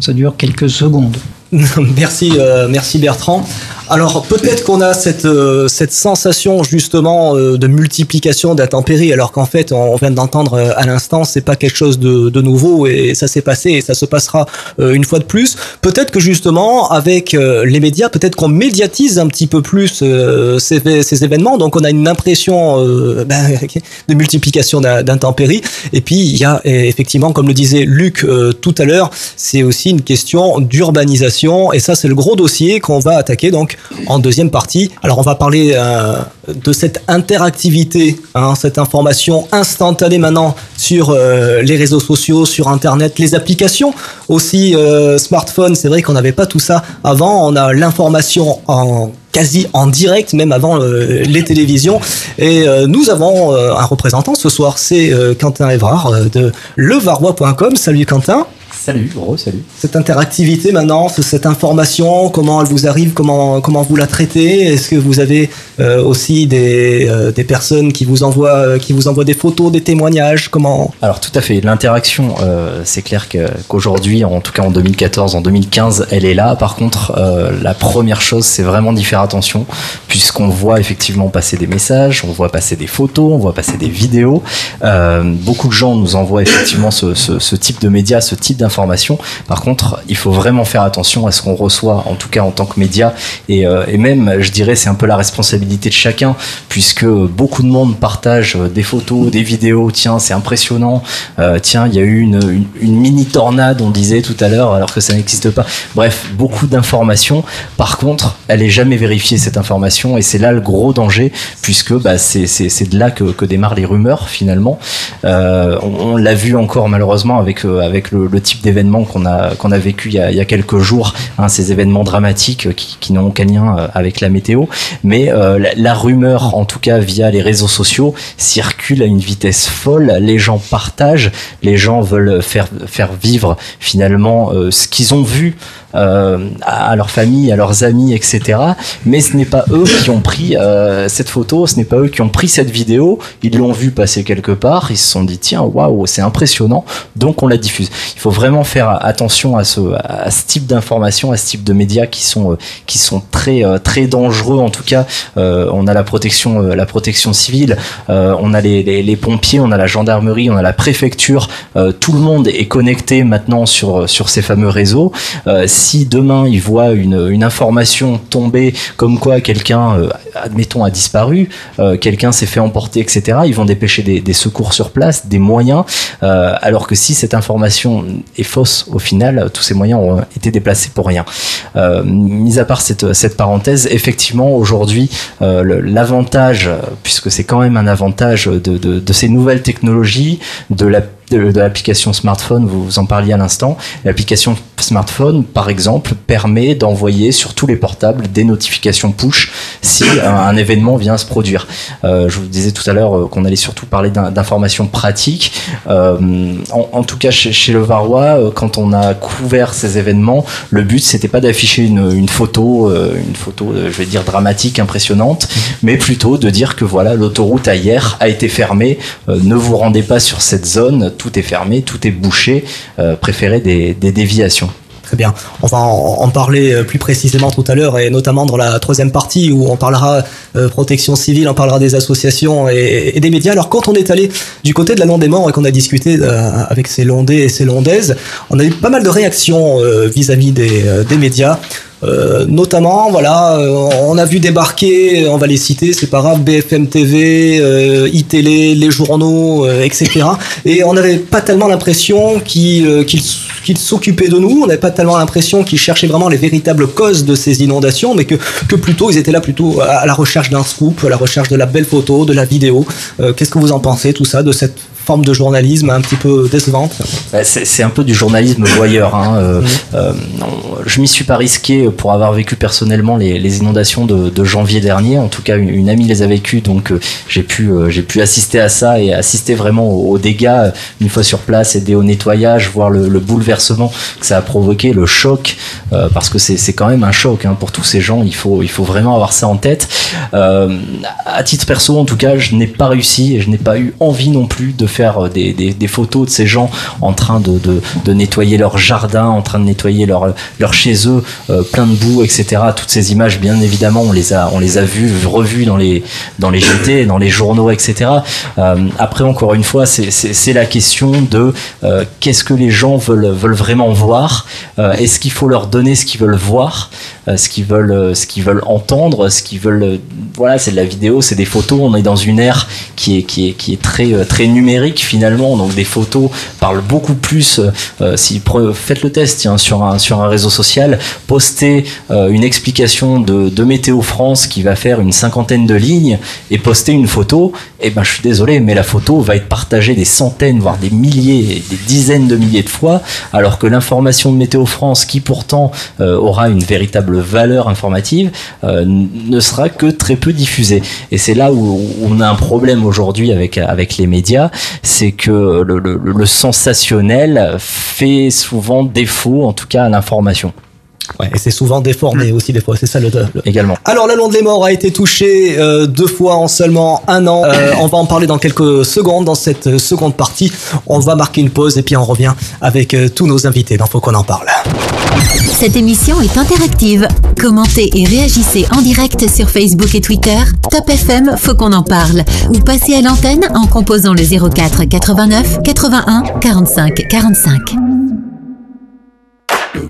[SPEAKER 7] Ça dure quelques secondes. [LAUGHS]
[SPEAKER 5] merci, euh, merci Bertrand. Alors peut-être qu'on a cette, euh, cette sensation justement euh, de multiplication d'intempéries, alors qu'en fait on vient d'entendre euh, à l'instant, c'est pas quelque chose de, de nouveau et ça s'est passé et ça se passera euh, une fois de plus. Peut-être que justement avec euh, les médias, peut-être qu'on médiatise un petit peu plus euh, ces, ces événements, donc on a une impression [LAUGHS] ben, de multiplication d'in- d'intempéries. Et puis il y a effectivement, comme le disait Luc tout à l'heure, c'est aussi une question d'urbanisation et ça c'est le gros dossier qu'on va attaquer donc en deuxième partie. Alors on va parler euh, de cette interactivité, hein, cette information instantanée maintenant sur euh, les réseaux sociaux, sur Internet, les applications aussi euh, smartphone. C'est vrai qu'on n'avait pas tout ça avant. On a l'information en quasi en direct, même avant euh, les télévisions. Et nous avons un représentant ce soir, c'est Quentin Evrard de levarois.com. Salut Quentin.
[SPEAKER 12] Salut, gros, salut.
[SPEAKER 5] Cette interactivité maintenant, ce- cette information, comment elle vous arrive, comment, comment vous la traitez? Est-ce que vous avez euh, aussi des, euh, des personnes qui vous, envoient, euh, qui vous envoient des photos, des témoignages? Comment?
[SPEAKER 12] Alors tout à fait, l'interaction, euh, c'est clair que- qu'aujourd'hui, en tout cas en 2014, en 2015, elle est là. Par contre, la première chose, c'est vraiment d'y faire attention, puisqu'on voit effectivement passer des messages, on voit passer des photos, on voit passer des vidéos. Beaucoup de gens nous envoient effectivement ce, ce- ce type de médias, ce type d'informations. Par contre, il faut vraiment faire attention à ce qu'on reçoit, en tout cas en tant que média, et, euh, même, je dirais, c'est un peu la responsabilité de chacun, puisque beaucoup de monde partage euh, des photos, des vidéos. Tiens, c'est impressionnant. Euh, tiens, il y a eu une, mini tornade, on disait tout à l'heure, alors que ça n'existe pas. Bref, beaucoup d'informations. Par contre, elle est jamais vérifiée cette information, et c'est là le gros danger, puisque bah, c'est de là que, démarrent les rumeurs finalement. On l'a vu encore malheureusement avec avec le, le type d'événement qu'on a qu'on a vécu il y a, il y a quelques jours, hein, ces événements dramatiques qui, qui n'ont aucun lien euh, avec la météo. Mais euh, la, la rumeur, en tout cas via les réseaux sociaux, circule à une vitesse folle. Les gens partagent, les gens veulent faire faire vivre finalement euh, ce qu'ils ont vu euh, à leur famille, à leurs amis, etc. Mais ce n'est pas eux qui ont pris euh, cette photo, ce n'est pas eux qui ont pris cette vidéo. Ils l'ont vu passer quelque part, ils se sont dit tiens waouh c'est impressionnant, donc on la diffuse. Il faut vraiment faire attention à ce à ce type d'informations, à ce type de médias qui sont euh, qui sont très euh, très dangereux. En tout cas, euh, on a la protection euh, la protection civile, on a les, les, les pompiers, on a la gendarmerie, on a la préfecture. tout le monde est connecté maintenant sur sur ces fameux réseaux. Si demain ils voient une, information tomber comme quoi quelqu'un, euh, admettons, a disparu, euh, quelqu'un s'est fait emporter, etc., ils vont dépêcher des, secours sur place, des moyens, euh, alors que si cette information est fausse, au final, tous ces moyens ont été déplacés pour rien. Mis à part cette, parenthèse, effectivement, aujourd'hui, l'avantage, puisque c'est quand même un avantage de, de ces nouvelles technologies, de la de, l'application smartphone, vous, en parliez à l'instant. L'application smartphone, par exemple, permet d'envoyer sur tous les portables des notifications push si un, événement vient se produire. Euh, je vous disais tout à l'heure euh, qu'on allait surtout parler d'in- d'informations pratiques. Euh, en, tout cas, chez, le Varois, quand on a couvert ces événements, le but c'était pas d'afficher une, photo, une photo, je vais dire dramatique, impressionnante, mais plutôt de dire que voilà, l'autoroute à hier a été fermée. Ne vous rendez pas sur cette zone, tout est fermé, tout est bouché. Euh, préférez des, des déviations.
[SPEAKER 5] Très bien. On va en, parler euh, plus précisément tout à l'heure et notamment dans la troisième partie où on parlera euh, protection civile, on parlera des associations et, et des médias. Alors quand on est allé du côté de la Landémort et qu'on a discuté euh, avec ces Londais et ces Londaises, on a eu pas mal de réactions euh, vis-à-vis des, euh, des médias. Euh, notamment, voilà, euh, on a vu débarquer, on va les citer, c'est pas grave, BFM TV, euh, iTélé, les journaux, euh, etc. Et on n'avait pas tellement l'impression qu'ils euh, s'occupaient de nous, on n'avait pas tellement l'impression qu'ils cherchaient vraiment les véritables causes de ces inondations, mais que, que plutôt ils étaient là plutôt à la recherche d'un scoop, à la recherche de la belle photo, de la vidéo. Euh, Qu'est-ce que vous en pensez, tout ça, de cette forme de journalisme un petit peu décevante
[SPEAKER 12] Bah, c'est un peu du journalisme voyeur. Hein. Euh, euh, non, je m'y suis pas risqué pour avoir vécu personnellement les, les inondations de, de janvier dernier. En tout cas, une, une amie les a vécues, donc euh, j'ai pu euh, j'ai pu assister à ça et assister vraiment aux, aux dégâts euh, une fois sur place, aider au nettoyage, voir le, le bouleversement que ça a provoqué, le choc, euh, parce que c'est c'est quand même un choc hein, pour tous ces gens. Il faut il faut vraiment avoir ça en tête. Euh, à titre perso, en tout cas, je n'ai pas réussi et je n'ai pas eu envie non plus de faire euh, des, des, photos de ces gens en train de, de, nettoyer leur jardin, en train de nettoyer leur, leur chez eux, euh, plein de boue, etc. Toutes ces images, bien évidemment, on les a, on les a vues, revues dans les, dans les JT, dans les journaux, etc. Euh, après, encore une fois, c'est- la question de qu'est-ce que les gens veulent, veulent vraiment voir Est-ce qu'il faut leur donner ce qu'ils veulent voir ce qu'ils veulent, euh, ce qu'ils veulent entendre, ce qu'ils veulent. euh, Voilà, c'est de la vidéo, c'est des photos. On est dans une ère qui est qui est qui est très euh, très numérique finalement, donc des photos parlent beaucoup plus. Euh, si faites le test sur un sur un réseau social, postez euh, une explication de, Météo France qui va faire une cinquantaine de lignes et postez une photo. Et ben je suis désolé, mais la photo va être partagée des centaines, voire des milliers, des dizaines de milliers de fois, alors que l'information de Météo France, qui pourtant euh, aura une véritable valeur informative, euh, ne sera que très peu diffusée. Et c'est là où on a un problème aujourd'hui avec avec les médias, c'est que le sensationnel fait souvent défaut, en tout cas à l'information.
[SPEAKER 5] Ouais, et c'est souvent déformé aussi des fois, c'est ça le, le-
[SPEAKER 12] Également.
[SPEAKER 5] Alors la Londe les Morts a été touchée euh, deux fois en seulement un an. Euh, on va en parler dans quelques secondes dans cette seconde partie. On va marquer une pause et puis on revient avec euh, tous nos invités. Donc faut qu'on en parle.
[SPEAKER 1] Cette émission est interactive. Commentez et réagissez en direct sur Facebook et Twitter. Top FM, faut qu'on en parle. Ou passez à l'antenne en composant le 04 89 81 45 45.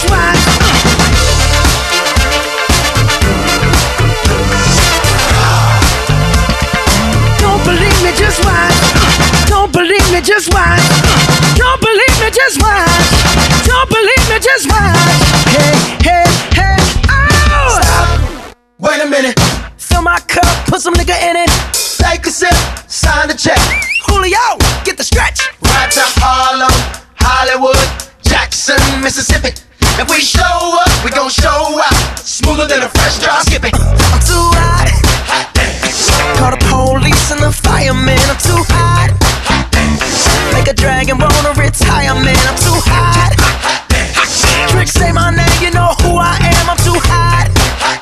[SPEAKER 18] Just watch. Don't believe me, just watch. Don't believe me, just watch. Don't believe me, just watch. Don't believe me, just watch. Hey, hey, hey, oh! Stop. Wait a minute. Fill my cup, put some nigga in it. Take a sip, sign the check. Julio, get the stretch. Right to Harlem, Hollywood, Jackson, Mississippi. If we show up, we gon' show out. Smoother than a fresh drop. Skip it. I'm too hot. hot Call the police and the fireman. I'm too hot. hot Make a dragon wanna retire, man. I'm too hot. hot, hot Trick say my name, you know who I am. I'm too hot. hot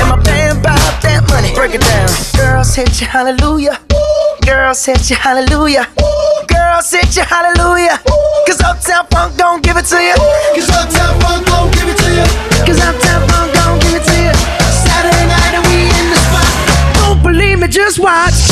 [SPEAKER 18] And my band bought that money. Break it down. Girls hit you, hallelujah. Girls hit you, hallelujah. Girls hit you, hallelujah. Cause Uptown Funk don't give it to you. Cause Uptown Funk don't give it to you. Cause Uptown Funk don't give it to you. Saturday night and we in the spot. Don't believe me, just watch.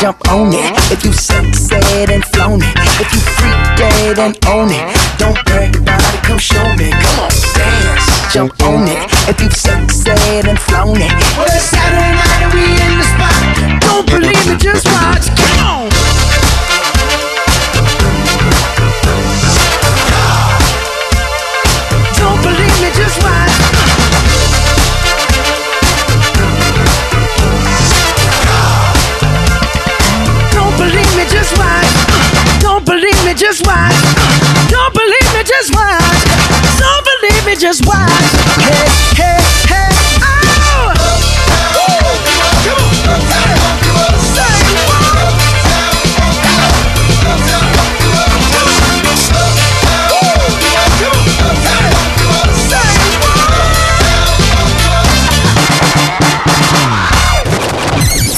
[SPEAKER 18] jump on it. If you sunset and flown it, if you freak dead and own it, don't brag about it. Come show me. Come on, dance, jump on it. If you sunset and flown it, well it's Saturday night and we in the spot. Don't believe me, just watch. Just watch. Don't believe me, just watch. Don't believe me, just watch. Hey, hey, hey, oh!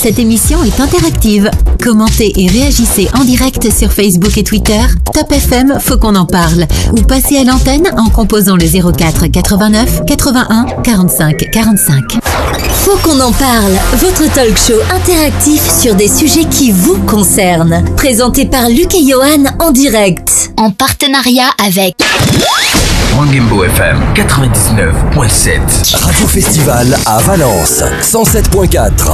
[SPEAKER 1] Cette émission est interactive. Commentez et réagissez en direct sur Facebook et Twitter. Top FM, faut qu'on en parle. Ou passez à l'antenne en composant le 04 89 81 45 45.
[SPEAKER 19] Faut qu'on en parle, votre talk show interactif sur des sujets qui vous concernent. Présenté par Luc et Johan en direct. En partenariat avec
[SPEAKER 2] Mangembo FM 99.7.
[SPEAKER 3] Radio Festival à Valence 107.4.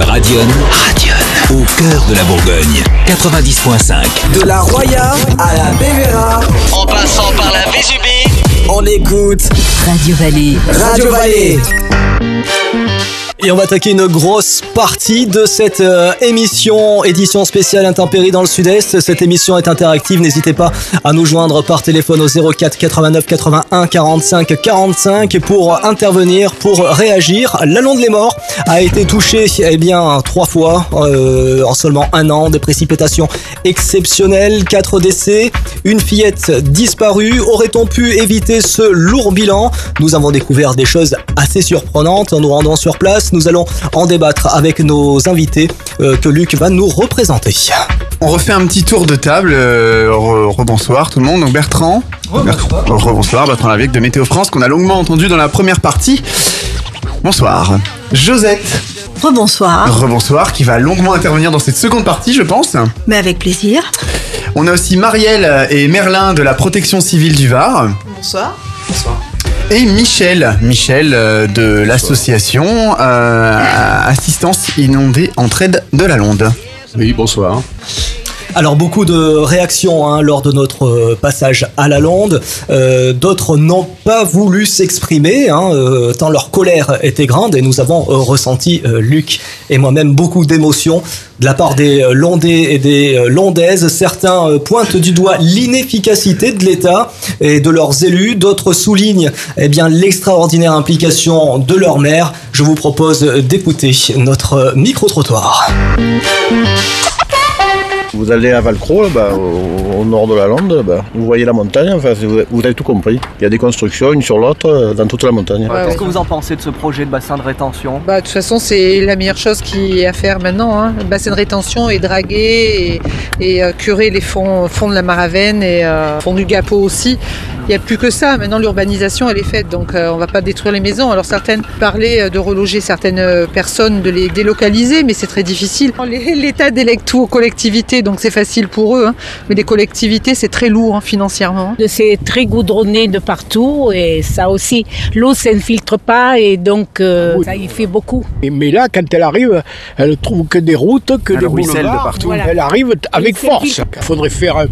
[SPEAKER 2] Radion. Radion. Au cœur de la Bourgogne 90.5.
[SPEAKER 3] De la Roya à la Bévéra.
[SPEAKER 4] En passant par la Vésubie.
[SPEAKER 3] On écoute
[SPEAKER 1] Radio Vallée.
[SPEAKER 3] Radio Vallée.
[SPEAKER 5] Et on va attaquer une grosse partie de cette euh, émission, édition spéciale intempérie dans le sud-est. Cette émission est interactive, n'hésitez pas à nous joindre par téléphone au 04 89 81 45 45 pour intervenir, pour réagir. La Londe les Morts a été touchée eh bien, trois fois euh, en seulement un an, des précipitations exceptionnelles, quatre décès, une fillette disparue. Aurait-on pu éviter ce lourd bilan? Nous avons découvert des choses assez surprenantes en nous rendant sur place. Nous allons en débattre avec nos invités euh, que Luc va nous représenter.
[SPEAKER 6] On refait un petit tour de table. euh, re- rebonsoir tout le monde. Donc Bertrand. Rebonsoir. Rebonsoir, Bertrand Lavec de Météo France qu'on a longuement entendu dans la première partie. Bonsoir. Josette.
[SPEAKER 11] Rebonsoir.
[SPEAKER 6] Rebonsoir, qui va longuement intervenir dans cette seconde partie, je pense.
[SPEAKER 11] Mais avec plaisir.
[SPEAKER 6] On a aussi Marielle et Merlin de la protection civile du Var.
[SPEAKER 8] Bonsoir.
[SPEAKER 6] Et Michel, Michel euh, de l'association euh, Assistance Inondée Entraide de la Londe.
[SPEAKER 10] Oui, bonsoir.
[SPEAKER 5] Alors beaucoup de réactions hein, lors de notre euh, passage à la Londe. Euh, D'autres n'ont pas voulu s'exprimer, hein, euh, tant leur colère était grande et nous avons ressenti, Luc et moi-même, beaucoup d'émotions de la part des Londais et des Londaises. Certains pointent du doigt l'inefficacité de l'État et de leurs élus. D'autres soulignent eh bien l'extraordinaire implication de leur maire. Je vous propose d'écouter notre micro-trottoir.
[SPEAKER 20] Vous allez à Valcro, bah, au, au nord de la Lande, bah, vous voyez la montagne, enfin, vous, vous avez tout compris. Il y a des constructions, une sur l'autre, euh, dans toute la montagne.
[SPEAKER 21] Qu'est-ce que vous en pensez de ce projet de bassin de rétention?
[SPEAKER 14] Bah, de toute façon, c'est la meilleure chose qui est à faire maintenant. Hein. Le bassin de rétention est draguer et, et, euh, curer les fonds, fonds de la Maravenne et euh, fonds du Gapo aussi. Il n'y a plus que ça. Maintenant, l'urbanisation, elle est faite, donc euh, on ne va pas détruire les maisons. Alors certaines parlaient de reloger certaines personnes, de les délocaliser, mais c'est très difficile. L'État délègue tout aux collectivités, donc c'est facile pour eux. hein. Mais les collectivités, c'est très lourd hein, financièrement.
[SPEAKER 22] C'est très goudronné de partout et ça aussi, l'eau s'infiltre pas et donc euh, ça y fait beaucoup.
[SPEAKER 15] Et- Mais là, quand elle arrive, elle trouve que des routes, que
[SPEAKER 21] Elle
[SPEAKER 15] des
[SPEAKER 21] ruisselle de
[SPEAKER 15] boulevards.
[SPEAKER 21] partout.
[SPEAKER 15] Elle arrive avec force. Il faudrait faire un,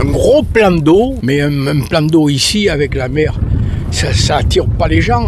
[SPEAKER 15] un gros plan d'eau, mais un, un plan d'eau ici avec la mer. Ça, ça attire pas les gens.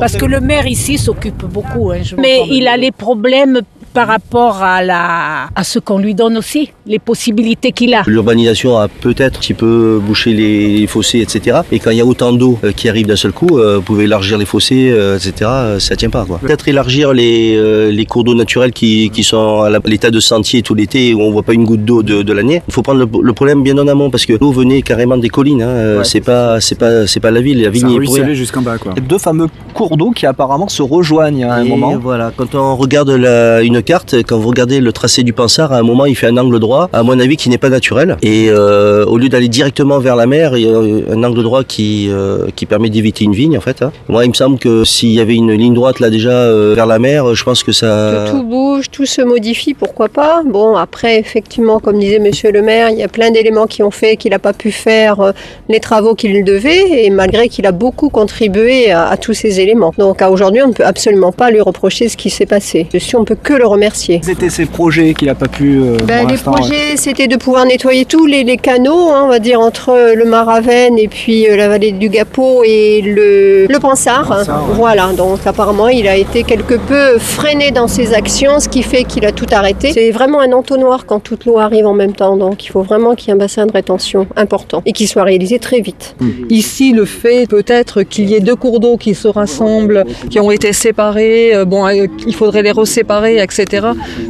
[SPEAKER 22] Parce que le maire ici s'occupe beaucoup. hein, je- Mais il a les problèmes par rapport à, la, à ce qu'on lui donne aussi, les possibilités qu'il a.
[SPEAKER 16] L'urbanisation a peut-être un petit peu bouché les fossés, etc. Et quand il y a autant d'eau euh, qui arrive d'un seul coup, euh, vous pouvez élargir les fossés, euh, etc. Ça tient pas. quoi. Peut-être élargir les, euh, les cours d'eau naturels qui, qui sont à la- l'état de sentier tout l'été où on voit pas une goutte d'eau de, de l'année. Il faut prendre le, le problème bien en amont parce que l'eau venait carrément des collines. Hein.
[SPEAKER 21] Ouais.
[SPEAKER 16] C'est pas, c'est pas, c'est pas la ville. La ville
[SPEAKER 21] Ça
[SPEAKER 16] n'y est
[SPEAKER 21] jusqu'en bas quoi. Deux fameux cours d'eau qui apparemment se rejoignent à un
[SPEAKER 16] Et
[SPEAKER 21] moment.
[SPEAKER 16] voilà, quand on regarde la- une carte, quand vous regardez le tracé du Pansard, à un moment il fait un angle droit, à mon avis qui n'est pas naturel. Et euh, au lieu d'aller directement vers la mer, il y a un angle droit qui, euh, qui permet d'éviter une vigne en fait. hein. Moi il me semble que s'il y avait une ligne droite là déjà euh, vers la mer, je pense que ça...
[SPEAKER 17] Tout bouge, tout se modifie, pourquoi pas. Bon, après, effectivement, comme disait Monsieur le maire, il y a plein d'éléments qui ont fait qu'il n'a pas pu faire les travaux qu'il devait, et malgré qu'il a beaucoup contribué à, à tous ces éléments. Donc, à aujourd'hui, on ne peut absolument pas lui reprocher ce qui s'est passé. Dessus, on peut que le remercier.
[SPEAKER 21] C'était ces projets qu'il a pas pu. euh,
[SPEAKER 17] Ben,
[SPEAKER 21] pour
[SPEAKER 17] les projets, c'était de pouvoir nettoyer tous les, les canaux, hein, on va dire, entre le Maravenne et puis euh, la vallée du Gapo et le, le Pansard.
[SPEAKER 21] Pansard, ouais.
[SPEAKER 17] Voilà, donc apparemment, il a été quelque peu freiné dans ses actions, ce qui fait qu'il a tout arrêté. C'est vraiment un entonnoir quand toute l'eau arrive en même temps, donc il faut vraiment qu'il y ait un bassin de rétention important et qu'il soit réalisé très vite.
[SPEAKER 14] Ici, le fait peut-être qu'il y ait deux cours d'eau qui se rassemblent, qui ont été séparés, euh, bon, euh, il faudrait les reséparer, etc.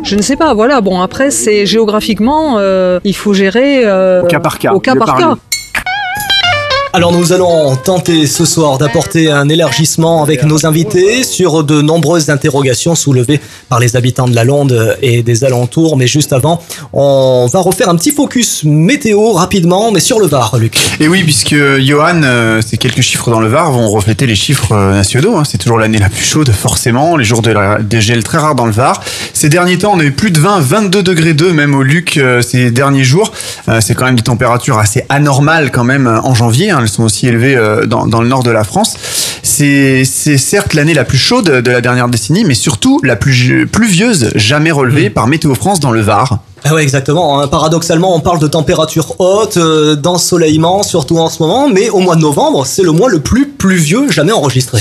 [SPEAKER 14] Je ne sais pas, voilà, bon, après, c'est géographiquement, euh, il faut gérer euh,
[SPEAKER 21] Au cas par cas,
[SPEAKER 14] Au cas
[SPEAKER 21] lieu
[SPEAKER 14] par
[SPEAKER 21] par
[SPEAKER 14] cas.
[SPEAKER 5] Alors nous allons tenter ce soir d'apporter un élargissement avec nos invités sur de nombreuses interrogations soulevées par les habitants de la Londe et des alentours. Mais juste avant, on va refaire un petit focus météo rapidement, mais sur le Var, Luc.
[SPEAKER 6] Et oui, puisque Johan, euh, ces quelques chiffres dans le Var vont refléter les chiffres euh, nationaux. hein. C'est toujours l'année la plus chaude, forcément. Les jours de, la- gel très rares dans le Var. Ces derniers temps, on a eu plus de 20, 22 degrés 2 même au Luc euh, ces derniers jours. C'est quand même des températures assez anormales quand même en janvier. Hein. Elles sont aussi élevées euh, dans, dans le nord de la France. C'est certes l'année la plus chaude de la dernière décennie, mais surtout la plus pluvieuse jamais relevée par Météo France dans le Var.
[SPEAKER 5] Ah ouais, exactement. hein. Paradoxalement, on parle de température haute, euh, d'ensoleillement, surtout en ce moment, mais au mois de novembre, c'est le mois le plus pluvieux jamais enregistré.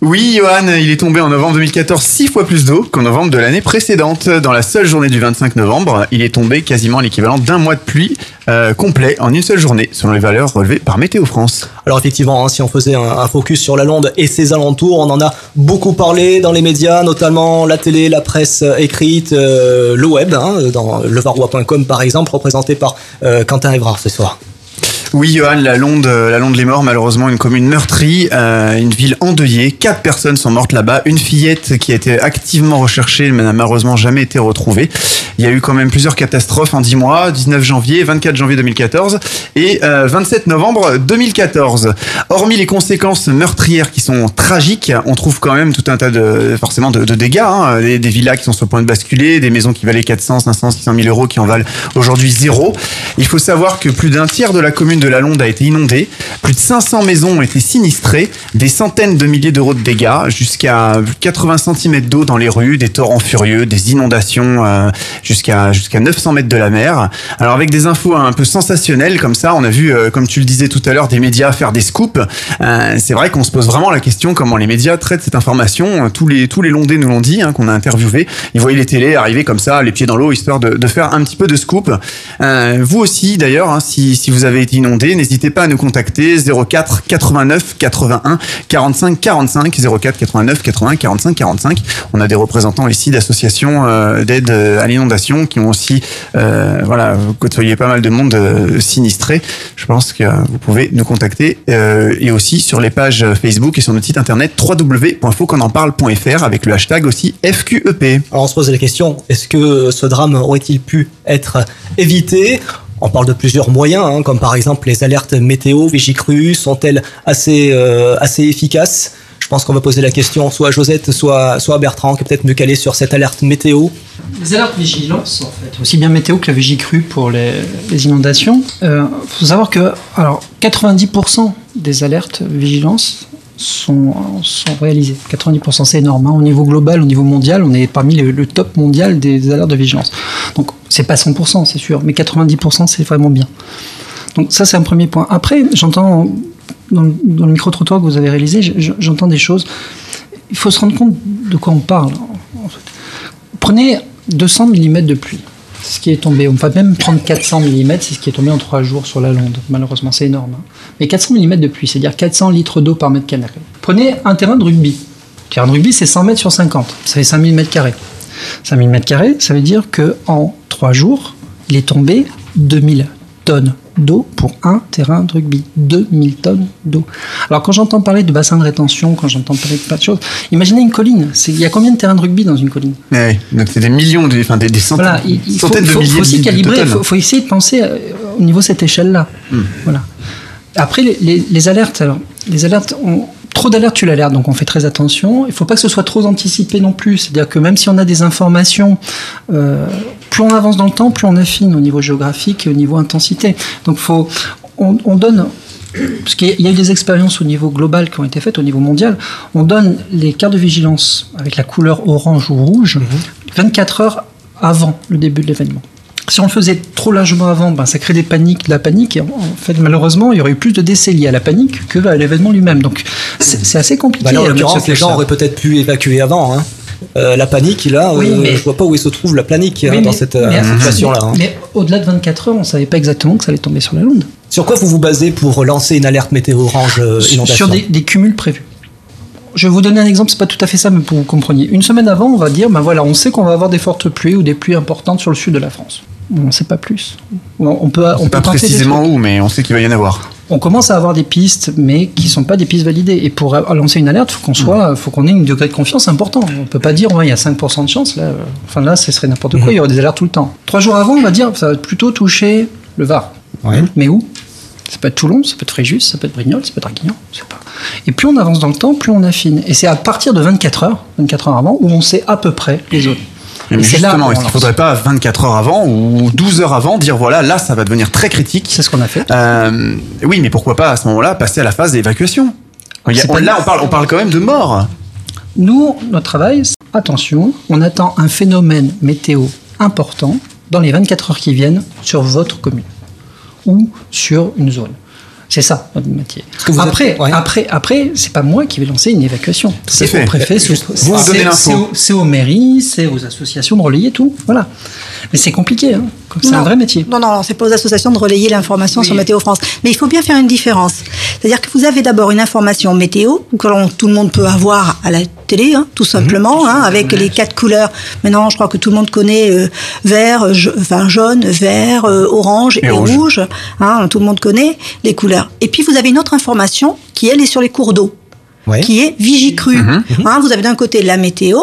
[SPEAKER 6] Oui, Johan, il est tombé en novembre 2014 six fois plus d'eau qu'en novembre de l'année précédente. Dans la seule journée du 25 novembre, il est tombé quasiment l'équivalent d'un mois de pluie euh, complet en une seule journée, selon les valeurs relevées par Météo France.
[SPEAKER 5] Alors effectivement, hein, si on faisait un, focus sur la Londe et ses alentours, on en a beaucoup parlé dans les médias, notamment la télé, la presse écrite, euh, le web, hein, dans levarois.com par exemple, représenté par euh, Quentin Evrard ce soir.
[SPEAKER 6] Oui, Johan, la Londe, euh, la Londe les Morts, malheureusement une commune meurtrie, euh, une ville endeuillée. Quatre personnes sont mortes là-bas. Une fillette qui a été activement recherchée, mais n'a malheureusement jamais été retrouvée. Il y a eu quand même plusieurs catastrophes en 10 mois, 19 janvier, 24 janvier 2014 et euh, 27 novembre 2014. Hormis les conséquences meurtrières qui sont tragiques, on trouve quand même tout un tas de forcément de, de dégâts. hein. Des, des villas qui sont sur le point de basculer, des maisons qui valaient 400, 500, 600 000 euros qui en valent aujourd'hui zéro. Il faut savoir que plus d'un tiers de la commune de la Londe a été inondée, plus de 500 maisons ont été sinistrées, des centaines de milliers d'euros de dégâts, jusqu'à 80 cm d'eau dans les rues, des torrents furieux, des inondations euh, jusqu'à jusqu'à 900 mètres de la mer. Alors avec des infos un peu sensationnelles comme ça, on a vu, euh, comme tu le disais tout à l'heure, des médias faire des scoops. Euh, c'est vrai qu'on se pose vraiment la question comment les médias traitent cette information. Tous les tous les Londais nous l'ont dit, hein, qu'on a interviewé. Ils voyaient les télés arriver comme ça, les pieds dans l'eau, histoire de, faire un petit peu de scoop. Vous aussi, d'ailleurs, hein, si, si vous avez été inondé, n'hésitez pas à nous contacter 04 89 81 45 45 04 89 80 45 45. On a des représentants ici d'associations euh, d'aide à l'inondation qui ont aussi euh, voilà côtoyé pas mal de monde euh, sinistré. Je pense que vous pouvez nous contacter et aussi sur les pages Facebook et sur notre site internet www.fautquonenparle.fr avec le hashtag aussi FQEP.
[SPEAKER 5] Alors on se pose la question, est-ce que ce drame aurait-il pu être évité? On parle de plusieurs moyens, hein, comme par exemple les alertes météo, Vigicru, sont-elles assez, euh, assez efficaces? Je pense qu'on va poser la question soit à Josette, soit, soit à Bertrand, qui est peut-être mieux calé sur cette alerte météo.
[SPEAKER 7] Les alertes vigilance, en fait, aussi bien météo que la Vigicru pour les, les inondations. Il faut savoir que alors, 90% des alertes vigilance sont, sont réalisées. 90%, c'est énorme. hein. Au niveau global, au niveau mondial, on est parmi le, top mondial des, alertes de vigilance. Donc, c'est pas 100%, c'est sûr, mais 90%, c'est vraiment bien. Donc, ça, c'est un premier point. Après, j'entends, dans, le- micro-trottoir que vous avez réalisé, j'entends des choses. Il faut se rendre compte de quoi on parle. Prenez 200 mm de pluie. C'est ce qui est tombé. On va même prendre 400 mm, c'est ce qui est tombé en 3 jours sur la Londe. Malheureusement, c'est énorme. hein. Mais 400 mm de pluie, c'est-à-dire 400 litres d'eau par mètre carré. Prenez un terrain de rugby. Un terrain de rugby, c'est 100 mètres sur 50. Ça fait 5000 mètres carrés. 5000 mètres carrés, ça veut dire qu'en 3 jours, il est tombé 2000 tonnes d'eau pour un terrain de rugby. 2000 tonnes d'eau. Alors quand j'entends parler de bassin de rétention, quand j'entends parler de plein de choses, imaginez une colline. Il y a combien de terrains de rugby dans une colline?
[SPEAKER 6] Ouais, donc c'est des millions, de, enfin des, des centaines,
[SPEAKER 7] voilà, il, il faut,
[SPEAKER 6] centaines de
[SPEAKER 7] faut-
[SPEAKER 6] milliers
[SPEAKER 7] faut aussi calibrer, il faut, faut essayer de penser euh, au niveau de cette échelle-là.
[SPEAKER 6] Hmm.
[SPEAKER 7] Voilà. Après, les, les- les alertes, alors, les alertes, on- trop d'alertes, tu l'alertes, donc on fait très attention. Il ne faut pas que ce soit trop anticipé non plus. C'est-à-dire que même si on a des informations, euh, plus on avance dans le temps, plus on affine au niveau géographique et au niveau intensité. Donc, faut, on, on donne parce qu'il y a- il y a eu des expériences au niveau global qui ont été faites, au niveau mondial. On donne les cartes de vigilance avec la couleur orange ou rouge 24 heures avant le début de l'événement. Si on le faisait trop largement avant, ben, ça crée des paniques, de la panique, et en fait, malheureusement, il y aurait eu plus de décès liés à la panique que à l'événement lui-même. Donc, c'est assez compliqué.
[SPEAKER 5] Bah là, en l'occurrence,
[SPEAKER 7] ce
[SPEAKER 5] les gens auraient peut-être pu évacuer avant. hein. Euh, la panique, là,
[SPEAKER 7] Oui,
[SPEAKER 5] euh,
[SPEAKER 7] mais-
[SPEAKER 5] je vois pas où il se trouve la panique hein,
[SPEAKER 7] Oui,
[SPEAKER 5] dans
[SPEAKER 7] mais-
[SPEAKER 5] cette euh,
[SPEAKER 7] mais-
[SPEAKER 5] situation-là. hein.
[SPEAKER 7] Mais au-delà de 24 heures, on ne savait pas exactement que ça allait tomber sur la Londe.
[SPEAKER 5] Sur quoi vous vous basez pour lancer une alerte météo orange inondation
[SPEAKER 7] Sur des, des cumuls prévus. Je vais vous donner un exemple, c'est pas tout à fait ça, mais pour que vous compreniez. Une semaine avant, on va dire, ben voilà, on sait qu'on va avoir des fortes pluies ou des pluies importantes sur le sud de la France. On- trop d'alertes, tu l'alertes, donc on fait très attention. Il faut pas que ce soit trop anticipé non plus. C'est-à-dire que même si on a des informations, plus on avance dans le temps, plus on affine au niveau géographique et au niveau intensité. Donc, faut, on, on donne les cartes de vigilance avec la couleur orange ou rouge 24 heures avant le début de l'événement. Si on le faisait trop largement avant, ça crée des paniques, de la panique, et en- en fait, malheureusement, il y aurait eu plus de décès liés à la panique que à l'événement lui-même. Donc, c'est c'est assez compliqué.
[SPEAKER 5] Là, en
[SPEAKER 7] à mettre ce
[SPEAKER 5] l'occurrence, les gens
[SPEAKER 7] flèche-là.
[SPEAKER 5] auraient peut-être pu évacuer avant la panique.
[SPEAKER 7] On ne sait pas plus. On, on peut,
[SPEAKER 6] On
[SPEAKER 7] peut
[SPEAKER 6] pas précisément où, mais on sait qu'il va y en avoir.
[SPEAKER 7] On commence à avoir des pistes, mais qui ne sont pas des pistes validées. Et pour lancer une alerte, faut qu'on soit, faut qu'on ait un degré de confiance important. On peut pas dire, ouais, il y a 5% de chance. Là, enfin là, ce serait n'importe quoi. Il y aurait des alertes tout le temps. Trois jours avant, on va dire, ça va plutôt toucher le Var. Mais où? Ça peut être Toulon, ça peut être Fréjus, ça peut être Brignoles, ça peut être je sais pas. Et plus on avance dans le temps, plus on affine. Et c'est à partir de 24 heures, 24 heures avant, où on sait à peu près les zones.
[SPEAKER 6] Mais justement, est-ce qu'il
[SPEAKER 7] lance.
[SPEAKER 6] faudrait pas 24 heures avant ou 12 heures avant dire voilà, là ça va devenir très critique
[SPEAKER 7] C'est ce qu'on a fait.
[SPEAKER 6] Euh, oui, mais pourquoi pas à ce moment-là passer à la phase d'évacuation Là, on parle, on parle quand même de mort.
[SPEAKER 7] Nous, notre travail, c'est attention, on attend un phénomène météo important dans les 24 heures qui viennent sur votre commune ou sur une zone. C'est ça notre métier. Après,
[SPEAKER 5] êtes- ouais.
[SPEAKER 7] après, après, c'est pas moi qui vais lancer une évacuation. C'est au préfet, c'est au-
[SPEAKER 6] Vous me
[SPEAKER 7] c'est-
[SPEAKER 6] donnez l'info.
[SPEAKER 7] c'est au- c'est aux mairies, c'est aux associations de relayer tout. Voilà. Mais c'est compliqué. Hein. C'est un vrai métier.
[SPEAKER 11] Non, non, non, c'est pas aux associations de relayer l'information
[SPEAKER 7] Oui.
[SPEAKER 11] sur Météo France. Mais il faut bien faire une différence. C'est-à-dire que vous avez d'abord une information météo que tout le monde peut avoir à la télé, hein, tout simplement, hein, avec les quatre couleurs. Maintenant, je crois que tout le monde connaît euh, vert, je- enfin jaune, vert, euh, orange et,
[SPEAKER 6] Et rouge.
[SPEAKER 11] rouge. hein, tout le monde connaît les couleurs. Et puis vous avez une autre information qui elle est sur les cours d'eau, qui est Vigicru. Hein, vous avez d'un côté la météo